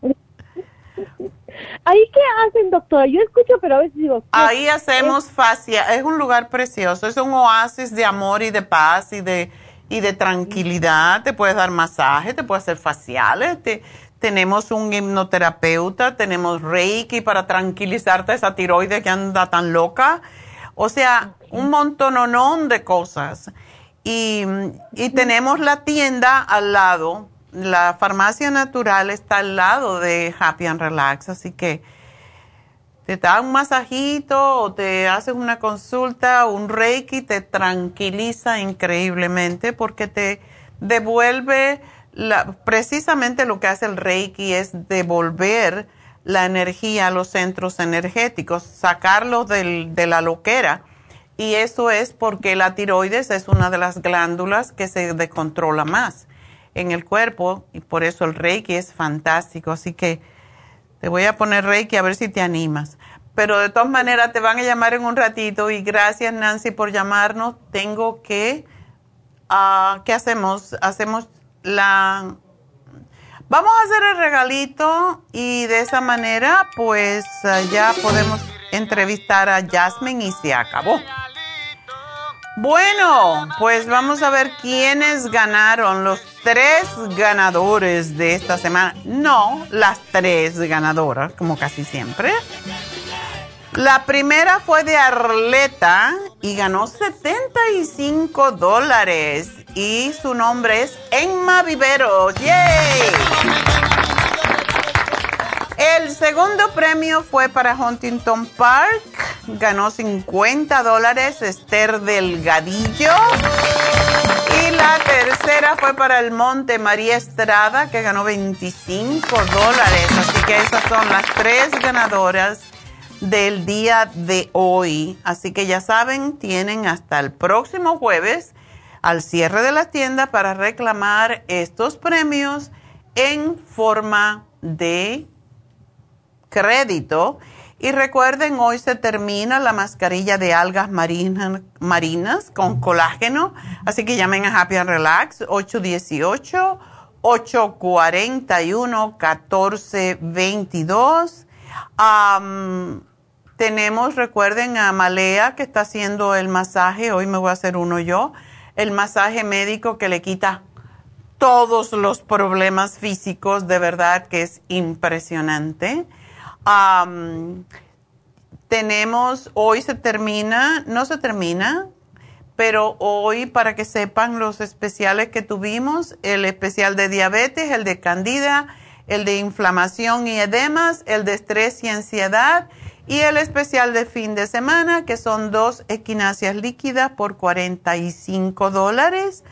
¿Ahí qué hacen, doctora? Yo escucho, pero a veces digo... Ahí hacemos fascia. Es un lugar precioso. Es un oasis de amor y de paz y de, y de tranquilidad. Te puedes dar masaje, te puedes hacer faciales. tenemos un hipnoterapeuta, tenemos Reiki para tranquilizarte esa tiroide que anda tan loca. O sea, un montononón de cosas. Y, y tenemos la tienda al lado la farmacia natural está al lado de Happy and Relax, así que te da un masajito o te haces una consulta un reiki, te tranquiliza increíblemente porque te devuelve la, precisamente lo que hace el reiki es devolver la energía a los centros energéticos, sacarlos del, de la loquera. Y eso es porque la tiroides es una de las glándulas que se descontrola más en el cuerpo y por eso el Reiki es fantástico. Así que te voy a poner Reiki a ver si te animas. Pero de todas maneras te van a llamar en un ratito y gracias Nancy por llamarnos. Tengo que, uh, ¿qué hacemos? Hacemos la... Vamos a hacer el regalito y de esa manera pues ah, ya podemos entrevistar a Jasmine y se acabó. Bueno, pues vamos a ver quiénes ganaron los tres ganadores de esta semana. No, las tres ganadoras, como casi siempre. La primera fue de Arleta y ganó 75 dólares. Y su nombre es Emma Viveros. ¡Yay! El segundo premio fue para Huntington Park. Ganó 50 dólares Esther Delgadillo. Y la tercera fue para el Monte María Estrada, que ganó 25 dólares. Así que esas son las tres ganadoras del día de hoy. Así que ya saben, tienen hasta el próximo jueves al cierre de la tienda para reclamar estos premios en forma de crédito. Y recuerden, hoy se termina la mascarilla de algas marinas con colágeno. Así que llamen a Happy and Relax 818-841-1422. tenemos, recuerden, a Malea que está haciendo el masaje. Hoy me voy a hacer uno yo. El masaje médico que le quita todos los problemas físicos. De verdad que es impresionante tenemos, hoy se termina, no se termina, pero hoy para que sepan los especiales que tuvimos, el especial de diabetes, el de candida, el de inflamación y edemas, el de estrés y ansiedad y el especial de fin de semana, que son dos equinacias líquidas por 45 dólares.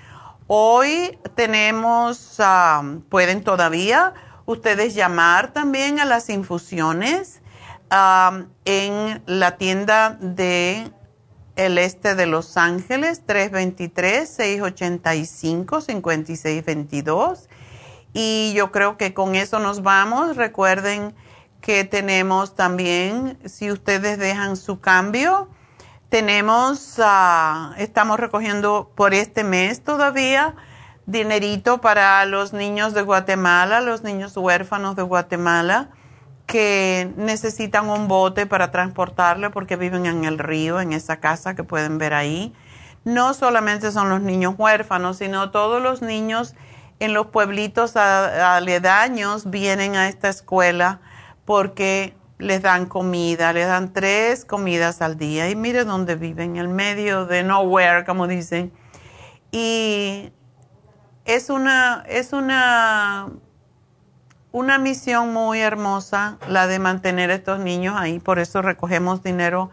Hoy tenemos, pueden todavía ustedes llamar también a las infusiones en la tienda de el este de Los Ángeles, 323-685-5622. Y yo creo que con eso nos vamos. Recuerden que tenemos también, si ustedes dejan su cambio, tenemos, ah, estamos recogiendo por este mes todavía dinerito para los niños de Guatemala, los niños huérfanos de Guatemala que necesitan un bote para transportarle porque viven en el río, en esa casa que pueden ver ahí. No solamente son los niños huérfanos, sino todos los niños en los pueblitos aledaños vienen a esta escuela porque les dan comida, les dan tres comidas al día y mire dónde viven, en el medio de nowhere, como dicen. Y es una, es una, una misión muy hermosa la de mantener a estos niños ahí, por eso recogemos dinero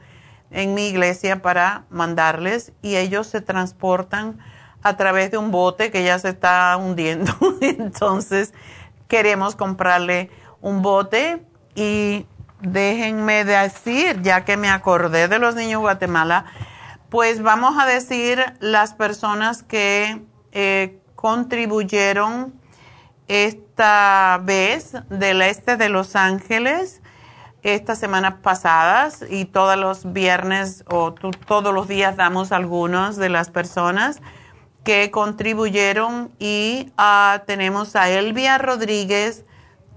en mi iglesia para mandarles y ellos se transportan a través de un bote que ya se está hundiendo. Entonces queremos comprarle un bote y déjenme decir, ya que me acordé de los niños de Guatemala, pues vamos a decir las personas que eh, contribuyeron esta vez del este de Los Ángeles estas semanas pasadas y todos los viernes o todos los días damos algunos de las personas que contribuyeron. Y ah, tenemos a Elvia Rodríguez,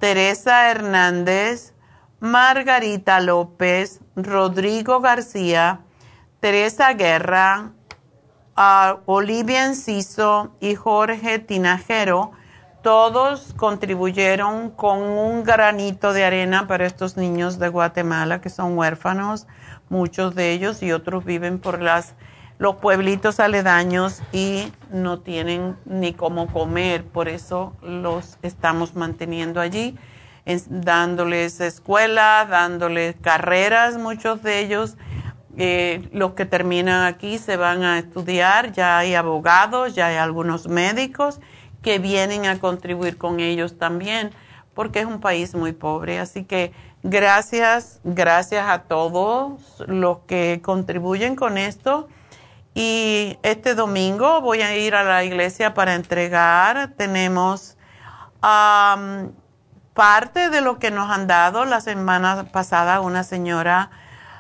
Teresa Hernández, Margarita López, Rodrigo García, Teresa Guerra, Olivia Enciso y Jorge Tinajero, todos contribuyeron con un granito de arena para estos niños de Guatemala que son huérfanos, muchos de ellos y otros viven por las, los pueblitos aledaños y no tienen ni cómo comer, por eso los estamos manteniendo allí, dándoles escuela, dándoles carreras, muchos de ellos eh, los que terminan aquí se van a estudiar, ya hay abogados, ya hay algunos médicos que vienen a contribuir con ellos también, porque es un país muy pobre. Así que gracias, gracias a todos los que contribuyen con esto. Y este domingo voy a ir a la iglesia para entregar. Tenemos parte de lo que nos han dado la semana pasada una señora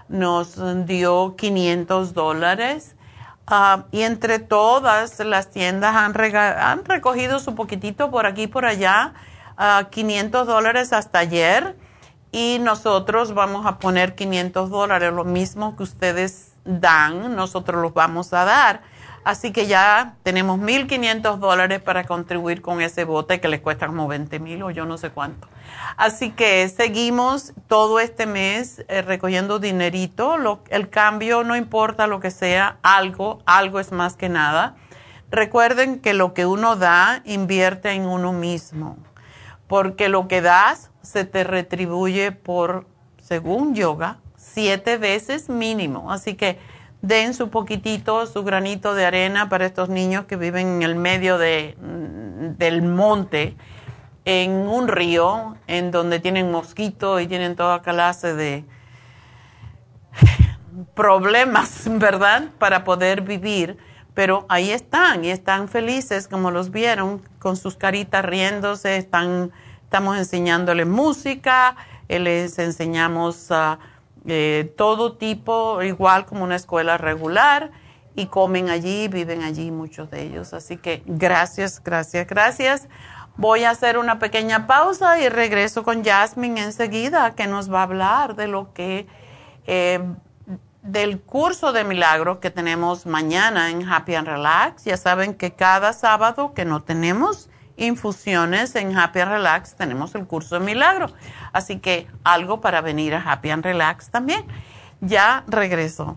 nos dio 500 dólares. Ah, y entre todas las tiendas han, recogido su poquitito por aquí y por allá, 500 ah, dólares hasta ayer. Y nosotros vamos a poner 500 dólares, lo mismo que ustedes dan, nosotros los vamos a dar. Así que ya tenemos 1.500 dólares para contribuir con ese bote que les cuesta como 20 mil o yo no sé cuánto. Así que seguimos todo este mes eh, recogiendo dinerito. el cambio no importa lo que sea, algo, algo es más que nada. Recuerden que lo que uno da invierte en uno mismo, porque lo que das se te retribuye por, según yoga, siete veces mínimo. Así que den su poquitito, su granito de arena para estos niños que viven en el medio de, mm, del monte, en un río, en donde tienen mosquitos y tienen toda clase de problemas, ¿verdad? Para poder vivir. Pero ahí están y están felices, como los vieron, con sus caritas riéndose, están, estamos enseñándoles música, les enseñamos... a eh, todo tipo, igual como una escuela regular, y comen allí, viven allí muchos de ellos. Así que gracias, gracias, gracias. Voy a hacer una pequeña pausa y regreso con Jasmine enseguida, que nos va a hablar de lo que, eh, del curso de milagro que tenemos mañana en Happy and Relax. Ya saben que cada sábado que no tenemos infusiones en Happy and Relax tenemos el curso de milagro. Así que algo para venir a Happy and Relax también. Ya regreso.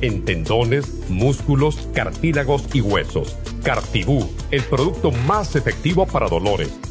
en tendones, músculos, cartílagos y huesos. Cartibú, el producto más efectivo para dolores,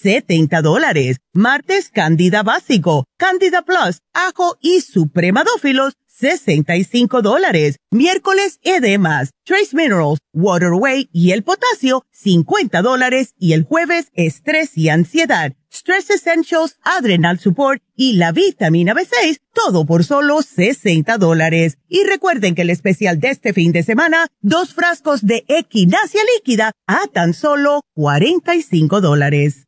70 dólares. Martes, Candida Básico, Candida Plus, Ajo y Supremadófilos, 65 dólares. Miércoles, edemas, Trace Minerals, Waterway y el potasio, 50 dólares. Y el jueves, estrés y ansiedad, Stress Essentials, Adrenal Support y la vitamina B6, todo por solo 60 dólares. Y recuerden que el especial de este fin de semana, dos frascos de equinacia líquida a tan solo 45 dólares.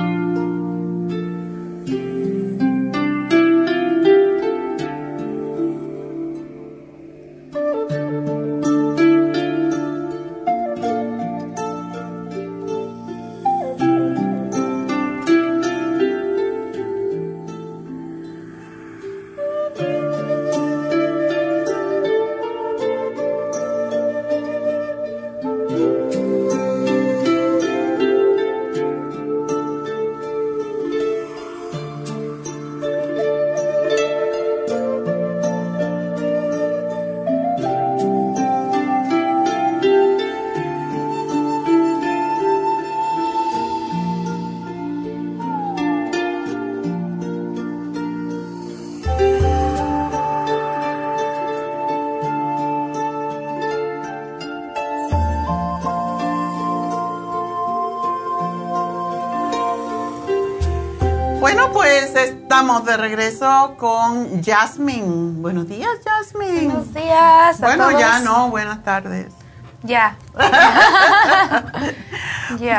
Regreso con Jasmine. Buenos días, Jasmine. Buenos días. bueno, ya no, buenas tardes. Ya.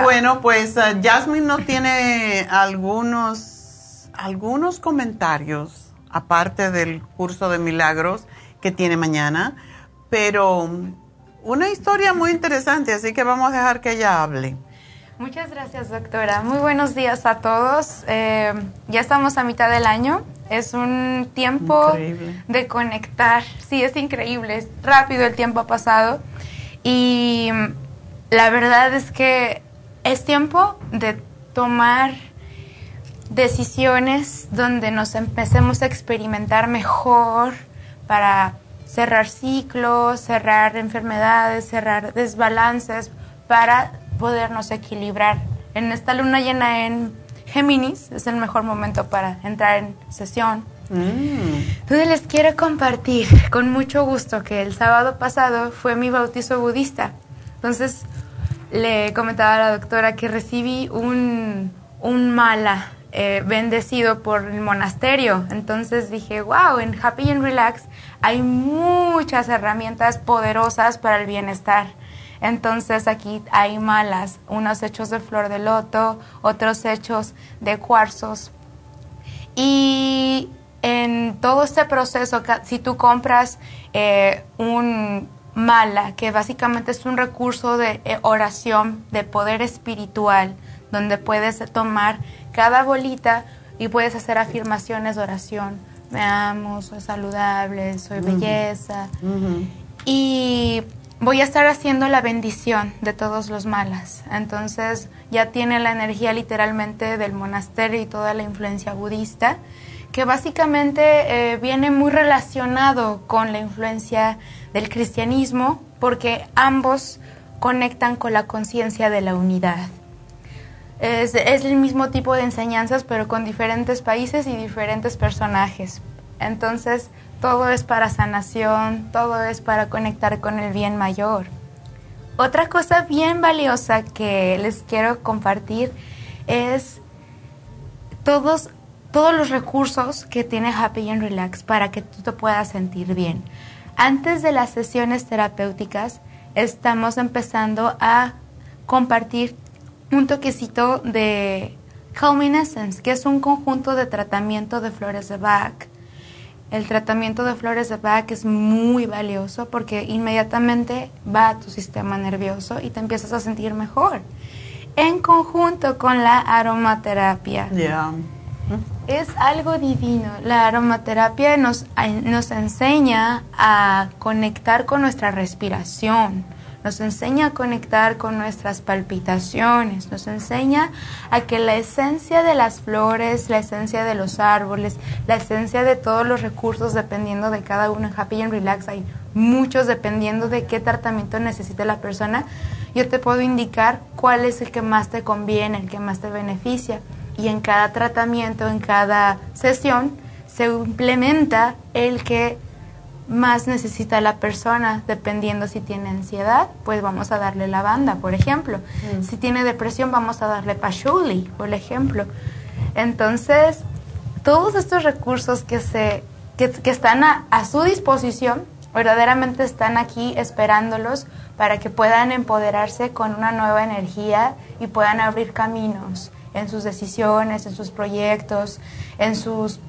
Bueno, pues uh, Jasmine nos tiene algunos, algunos comentarios, aparte del curso de milagros que tiene mañana, pero una historia muy interesante, así que vamos a dejar que ella hable. Muchas gracias, doctora. Muy buenos días a todos. Eh, ya estamos a mitad del año. Es un tiempo de conectar. Sí, es increíble. Es rápido el tiempo ha pasado. Y la verdad es que es tiempo de tomar decisiones donde nos empecemos a experimentar mejor para cerrar ciclos, cerrar enfermedades, cerrar desbalances, para podernos equilibrar. En esta luna llena en Géminis es el mejor momento para entrar en sesión. Mm. Entonces les quiero compartir con mucho gusto que el sábado pasado fue mi bautizo budista. Entonces le comentaba a la doctora que recibí un, un mala eh, bendecido por el monasterio. Entonces dije, wow, en Happy and Relax hay muchas herramientas poderosas para el bienestar. Entonces aquí hay malas, unos hechos de flor de loto, otros hechos de cuarzos. Y en todo este proceso, si tú compras eh, un mala, que básicamente es un recurso de eh, oración, de poder espiritual, donde puedes tomar cada bolita y puedes hacer afirmaciones de oración. Me amo, soy saludable, soy belleza. Y voy a estar haciendo la bendición de todos los malas. Entonces ya tiene la energía literalmente del monasterio y toda la influencia budista, que básicamente eh, viene muy relacionado con la influencia del cristianismo, porque ambos conectan con la conciencia de la unidad. Es, es, el mismo tipo de enseñanzas, pero con diferentes países y diferentes personajes. Entonces, todo es para sanación, todo es para conectar con el bien mayor. Otra cosa bien valiosa que les quiero compartir es todos, todos los recursos que tiene Happy and Relax para que tú te puedas sentir bien. Antes de las sesiones terapéuticas, estamos empezando a compartir un toquecito de Calming Essence, que es un conjunto de tratamiento de flores de Bach el tratamiento de flores de Bach es muy valioso porque inmediatamente va a tu sistema nervioso y te empiezas a sentir mejor. En conjunto con la aromaterapia. Es algo divino. La aromaterapia nos, nos enseña a conectar con nuestra respiración nos enseña a conectar con nuestras palpitaciones, nos enseña a que la esencia de las flores, la esencia de los árboles, la esencia de todos los recursos, dependiendo de cada uno, en Happy and Relax hay muchos dependiendo de qué tratamiento necesite la persona, yo te puedo indicar cuál es el que más te conviene, el que más te beneficia. Y en cada tratamiento, en cada sesión, se implementa el que más necesita la persona, dependiendo si tiene ansiedad, pues vamos a darle lavanda, por ejemplo. Mm. Si tiene depresión, vamos a darle patchouli, por ejemplo. Entonces, todos estos recursos que, se, que, están a, a, su disposición, verdaderamente están aquí esperándolos para que puedan empoderarse con una nueva energía y puedan abrir caminos en sus decisiones, en sus proyectos, en sus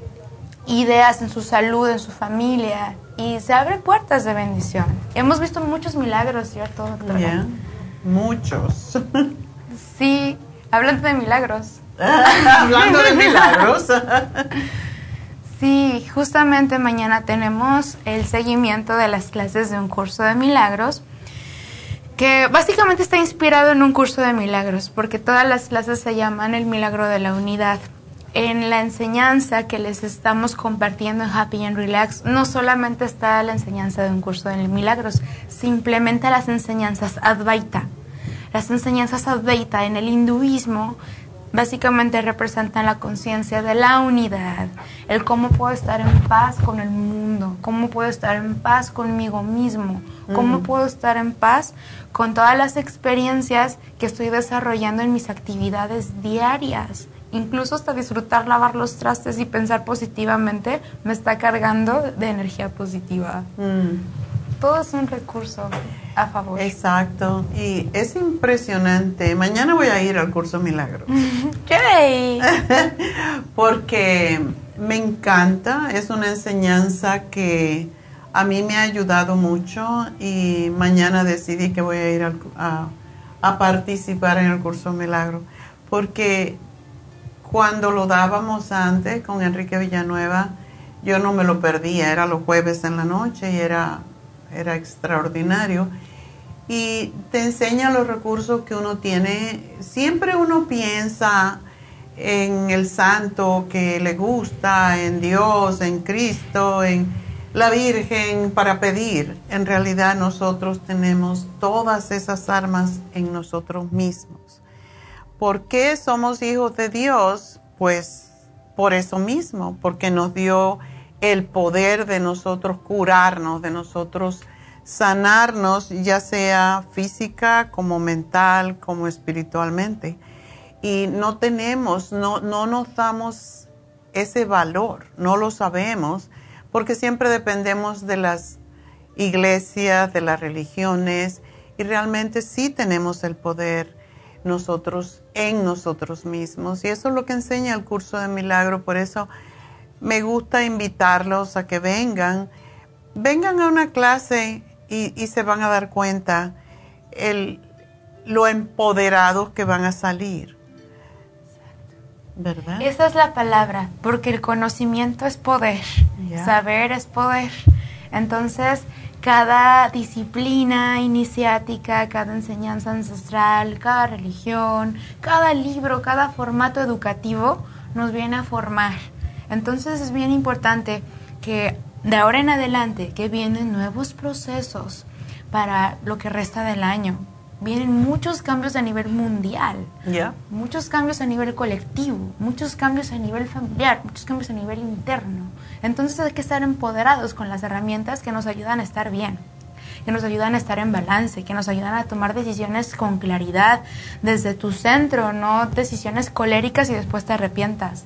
ideas, en su salud, en su familia, y se abren puertas de bendición. Hemos visto muchos milagros, ¿cierto, doctora? Muchos. sí, hablando de milagros. hablando de milagros. sí, justamente mañana tenemos el seguimiento de las clases de un curso de milagros que básicamente está inspirado en un curso de milagros, porque todas las clases se llaman el milagro de la unidad en la enseñanza que les estamos compartiendo en Happy and Relax, no solamente está la enseñanza de un curso de milagros, simplemente las enseñanzas Advaita. Las enseñanzas Advaita en el hinduismo básicamente representan la conciencia de la unidad, el cómo puedo estar en paz con el mundo, cómo puedo estar en paz conmigo mismo, cómo mm. puedo estar en paz con todas las experiencias que estoy desarrollando en mis actividades diarias incluso hasta disfrutar lavar los trastes y pensar positivamente me está cargando de energía positiva. Mm. Todo es un recurso a favor. Exacto, y es impresionante. Mañana voy a ir al curso Milagro. ¡Yay! Porque me encanta, es una enseñanza que a mí me ha ayudado mucho y mañana decidí que voy a ir a, a participar en el curso Milagro. Porque cuando lo dábamos antes con Enrique Villanueva, yo no me lo perdía, era los jueves en la noche y era, era extraordinario. Y te enseña los recursos que uno tiene. Siempre uno piensa en el santo que le gusta, en Dios, en Cristo, en la Virgen para pedir. En realidad nosotros tenemos todas esas armas en nosotros mismos. ¿Por qué somos hijos de Dios? Pues por eso mismo, porque nos dio el poder de nosotros curarnos, de nosotros sanarnos, ya sea física, como mental, como espiritualmente. Y no tenemos, no, no nos damos ese valor, no lo sabemos, porque siempre dependemos de las iglesias, de las religiones, y realmente sí tenemos el poder nosotros en nosotros mismos. Y eso es lo que enseña el curso de milagro. Por eso me gusta invitarlos a que vengan. Vengan a una clase y, se van a dar cuenta el, lo empoderados que van a salir. ¿Verdad? Esa es la palabra, porque el conocimiento es poder, saber es poder. Entonces, cada disciplina iniciática, cada enseñanza ancestral, cada religión, cada libro, cada formato educativo nos viene a formar. Entonces es bien importante que de ahora en adelante que vienen nuevos procesos para lo que resta del año, vienen muchos cambios a nivel mundial, muchos cambios a nivel colectivo, muchos cambios a nivel familiar, muchos cambios a nivel interno. Entonces hay que estar empoderados con las herramientas que nos ayudan a estar bien, que nos ayudan a estar en balance, que nos ayudan a tomar decisiones con claridad desde tu centro, no decisiones coléricas y después te arrepientas.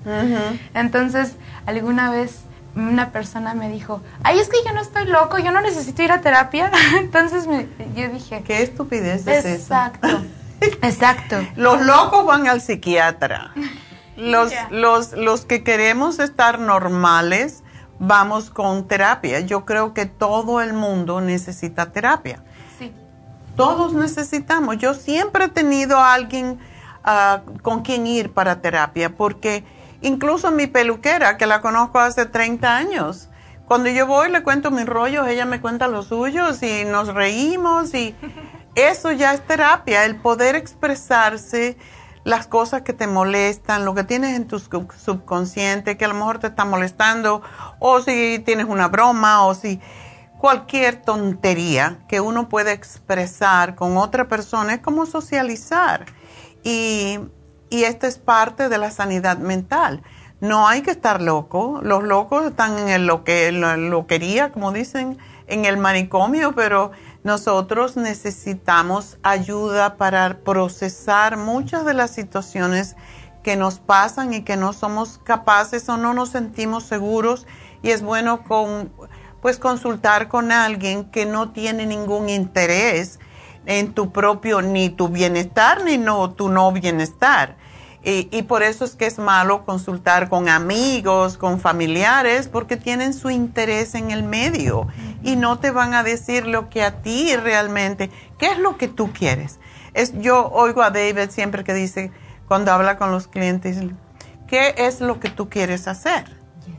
Entonces, alguna vez una persona me dijo, ay, es que yo no estoy loco, yo no necesito ir a terapia. Entonces me, yo dije, ¿qué estupidez es Exacto, exacto. Los locos van al psiquiatra. Los, los, los que queremos estar normales vamos con terapia. Yo creo que todo el mundo necesita terapia. Sí. Todos necesitamos. Yo siempre he tenido a alguien ah, con quien ir para terapia porque Incluso mi peluquera, que la conozco hace 30 años. Cuando yo voy, le cuento mis rollos, ella me cuenta los suyos y nos reímos y eso ya es terapia, el poder expresarse las cosas que te molestan, lo que tienes en tu subconsciente, que a lo mejor te está molestando, o si tienes una broma, o si cualquier tontería que uno puede expresar con otra persona es como socializar. Y y esta es parte de la sanidad mental. No hay que estar loco. Los locos están en el lo que loquería, como dicen, en el manicomio, pero nosotros necesitamos ayuda para procesar muchas de las situaciones que nos pasan y que no somos capaces o no nos sentimos seguros y es bueno con pues consultar con alguien que no tiene ningún interés en tu propio, ni tu bienestar, ni no, tu no bienestar. Y, y, por eso es que es malo consultar con amigos, con familiares, porque tienen su interés en el medio y no te van a decir lo que a ti realmente, qué es lo que tú quieres. Es, yo oigo a David siempre que dice, cuando habla con los clientes, ¿qué es lo que tú quieres hacer?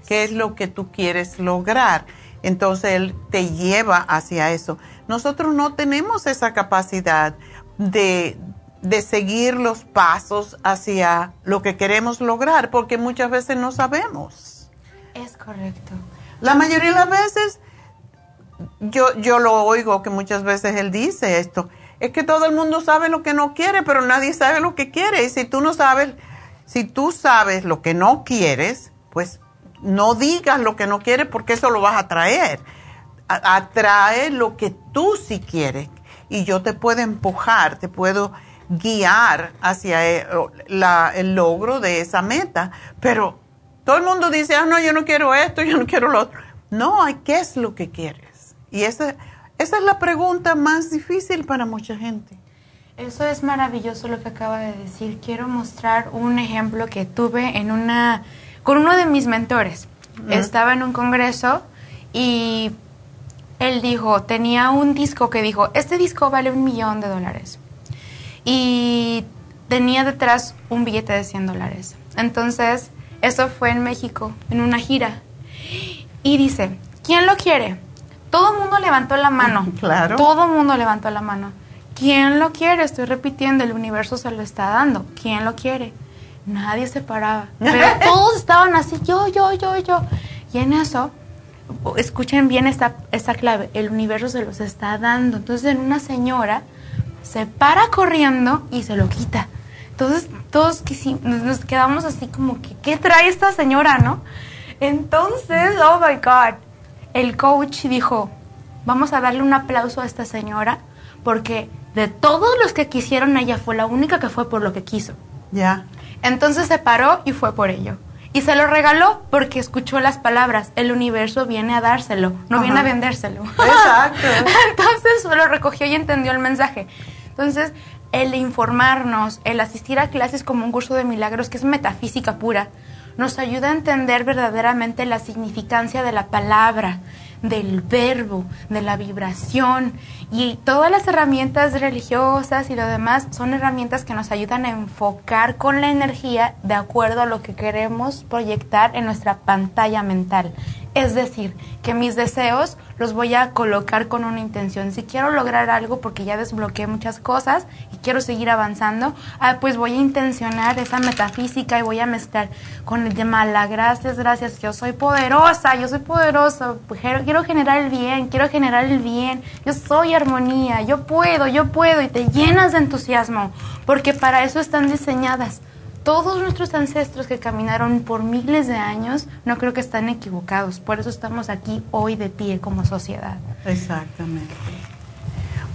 ¿Qué es lo que tú quieres lograr? Entonces él te lleva hacia eso nosotros no tenemos esa capacidad de, seguir los pasos hacia lo que queremos lograr, porque muchas veces no sabemos. Es correcto. La mayoría de las veces, yo, yo lo oigo que muchas veces él dice esto, es que todo el mundo sabe lo que no quiere, pero nadie sabe lo que quiere. Y si tú no sabes, si tú sabes lo que no quieres, pues no digas lo que no quieres porque eso lo vas a traer atrae lo que tú sí quieres y yo te puedo empujar, te puedo guiar hacia e, el logro de esa meta. Pero todo el mundo dice, ah, no, yo no quiero esto, yo no quiero lo otro. No, ¿qué es lo que quieres? Y esa, esa es la pregunta más difícil para mucha gente. Eso es maravilloso lo que acaba de decir. Quiero mostrar un ejemplo que tuve en una con uno de mis mentores. Estaba en un congreso y él dijo, tenía un disco que dijo, este disco vale un millón de dólares. Y tenía detrás un billete de 100 dólares. Entonces, eso fue en México, en una gira. Y dice, ¿quién lo quiere? Todo el mundo levantó la mano. Claro. Todo el mundo levantó la mano. ¿Quién lo quiere? Estoy repitiendo, el universo se lo está dando. ¿Quién lo quiere? Nadie se paraba. Pero todos estaban así, yo, yo, yo, yo. Y en eso, escuchen bien esta, esta clave, el universo se los está dando. Entonces, en una señora se para corriendo y se lo quita. Entonces, todos nos quedamos así como que, ¿qué trae esta señora, no? Entonces, oh my God, el coach dijo, vamos a darle un aplauso a esta señora porque de todos los que quisieron, ella fue la única que fue por lo que quiso. Ya. Entonces se paró y fue por ello. Y se lo regaló porque escuchó las palabras. El universo viene a dárselo, no viene a vendérselo. Exacto. Entonces lo recogió y entendió el mensaje. Entonces, el informarnos, el asistir a clases como un curso de milagros, que es metafísica pura, nos ayuda a entender verdaderamente la significancia de la palabra, del verbo, de la vibración y todas las herramientas religiosas y lo demás son herramientas que nos ayudan a enfocar con la energía de acuerdo a lo que queremos proyectar en nuestra pantalla mental. Es decir, que mis deseos los voy a colocar con una intención. Si quiero lograr algo porque ya desbloqueé muchas cosas y quiero seguir avanzando, ah, pues voy a intencionar esa metafísica y voy a mezclar con el de mala. Gracias, gracias. Yo soy poderosa, yo soy poderosa. Quiero, quiero generar el bien, quiero generar el bien. Yo soy armonía, yo puedo, yo puedo. Y te llenas de entusiasmo porque para eso están diseñadas todos nuestros ancestros que caminaron por miles de años, no creo que están equivocados. Por eso estamos aquí hoy de pie como sociedad. Exactamente.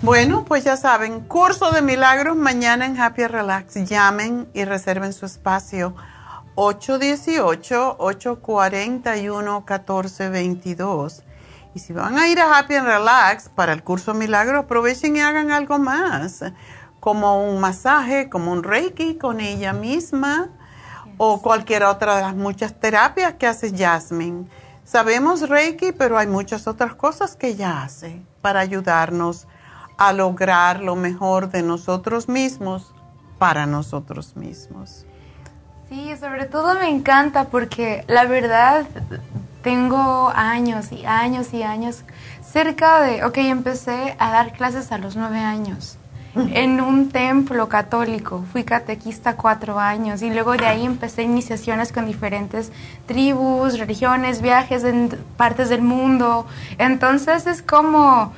Bueno, pues ya saben, curso de milagros mañana en Happy Relax. Llamen y reserven su espacio. 818-841-1422. Y si van a ir a Happy Relax para el curso milagro, aprovechen y hagan algo más como un masaje, como un reiki con ella misma o cualquier otra de las muchas terapias que hace Jasmine. Sabemos reiki, pero hay muchas otras cosas que ella hace para ayudarnos a lograr lo mejor de nosotros mismos para nosotros mismos. Sí, sobre todo me encanta porque la verdad tengo años y años y años cerca de, ok, empecé a dar clases a los nueve años en un templo católico. Fui catequista cuatro años y luego de ahí empecé iniciaciones con diferentes tribus, religiones, viajes en partes del mundo. Entonces es como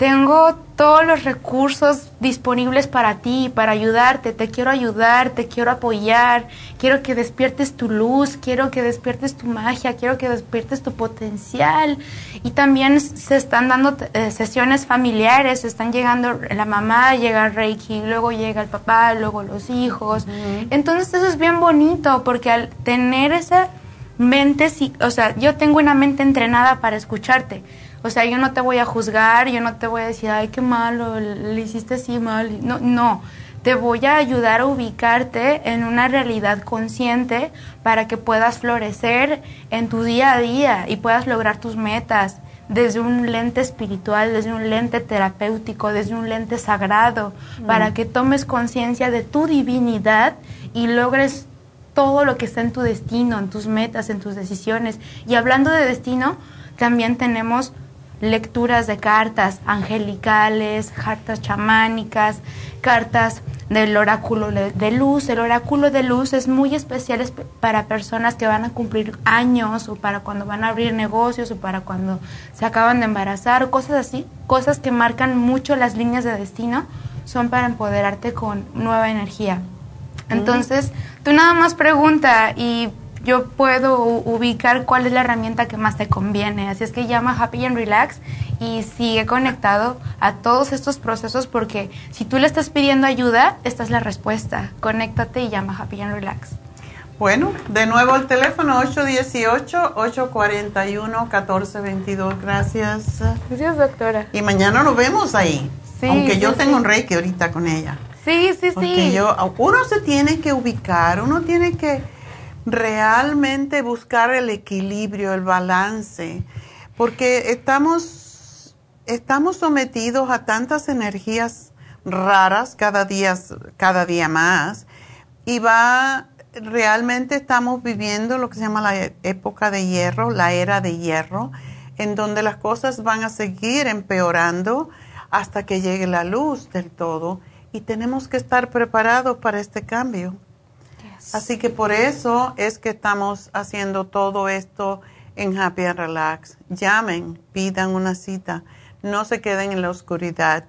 tengo todos los recursos disponibles para ti, para ayudarte, te quiero ayudar, te quiero apoyar, quiero que despiertes tu luz, quiero que despiertes tu magia, quiero que despiertes tu potencial. Y también se están dando eh, sesiones familiares, están llegando, la mamá llega Reiki, luego llega el papá, luego los hijos. Entonces eso es bien bonito porque al tener esa mente, o sea, yo tengo una mente entrenada para escucharte o sea, yo no te voy a juzgar, yo no te voy a decir, ay, qué malo, le hiciste así mal. No, no. Te voy a ayudar a ubicarte en una realidad consciente para que puedas florecer en tu día a día y puedas lograr tus metas desde un lente espiritual, desde un lente terapéutico, desde un lente sagrado, mm. para que tomes conciencia de tu divinidad y logres todo lo que está en tu destino, en tus metas, en tus decisiones. Y hablando de destino, también tenemos lecturas de cartas angelicales, cartas chamánicas, cartas del oráculo de luz. El oráculo de luz es muy especial para personas que van a cumplir años o para cuando van a abrir negocios o para cuando se acaban de embarazar o cosas así, cosas que marcan mucho las líneas de destino, son para empoderarte con nueva energía. Entonces, tú nada más pregunta y yo puedo ubicar cuál es la herramienta que más te conviene. Así es que llama Happy and Relax y sigue conectado a todos estos procesos porque si tú le estás pidiendo ayuda, esta es la respuesta. Conéctate y llama Happy and Relax. Bueno, de nuevo el teléfono 818-841-1422. Gracias. Gracias, doctora. Y mañana nos vemos ahí. Sí, aunque yo tengo un reiki ahorita con ella. Sí, sí, sí. Yo, uno se tiene que ubicar, uno tiene que realmente buscar el equilibrio, el balance, porque estamos, estamos sometidos a tantas energías raras cada día, cada día más y va, realmente estamos viviendo lo que se llama la época de hierro, la era de hierro, en donde las cosas van a seguir empeorando hasta que llegue la luz del todo y tenemos que estar preparados para este cambio. Así que por eso es que estamos haciendo todo esto en Happy and Relax. Llamen, pidan una cita, no se queden en la oscuridad.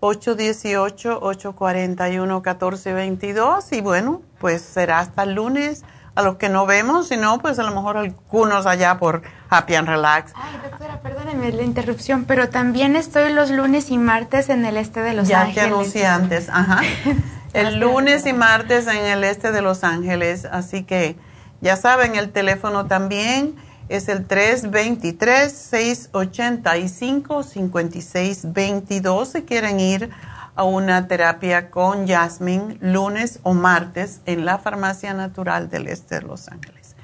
818-841-1422 y bueno, pues será hasta el lunes a los que no vemos, si no, pues a lo mejor algunos allá por Happy and Relax. Ay, doctora, perdóneme la interrupción, pero también estoy los lunes y martes en el este de Los Ángeles. Ya te anuncié antes, ajá. El lunes y martes en el este de Los Ángeles. Así que ya saben, el teléfono también es el 323-685-5622 si quieren ir a una terapia con Jasmine lunes o martes en la Farmacia Natural del Este de Los Ángeles.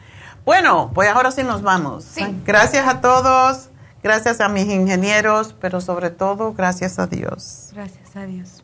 Bueno, pues ahora sí nos vamos. Gracias a todos, gracias a mis ingenieros, pero sobre todo gracias a Dios. Gracias a Dios.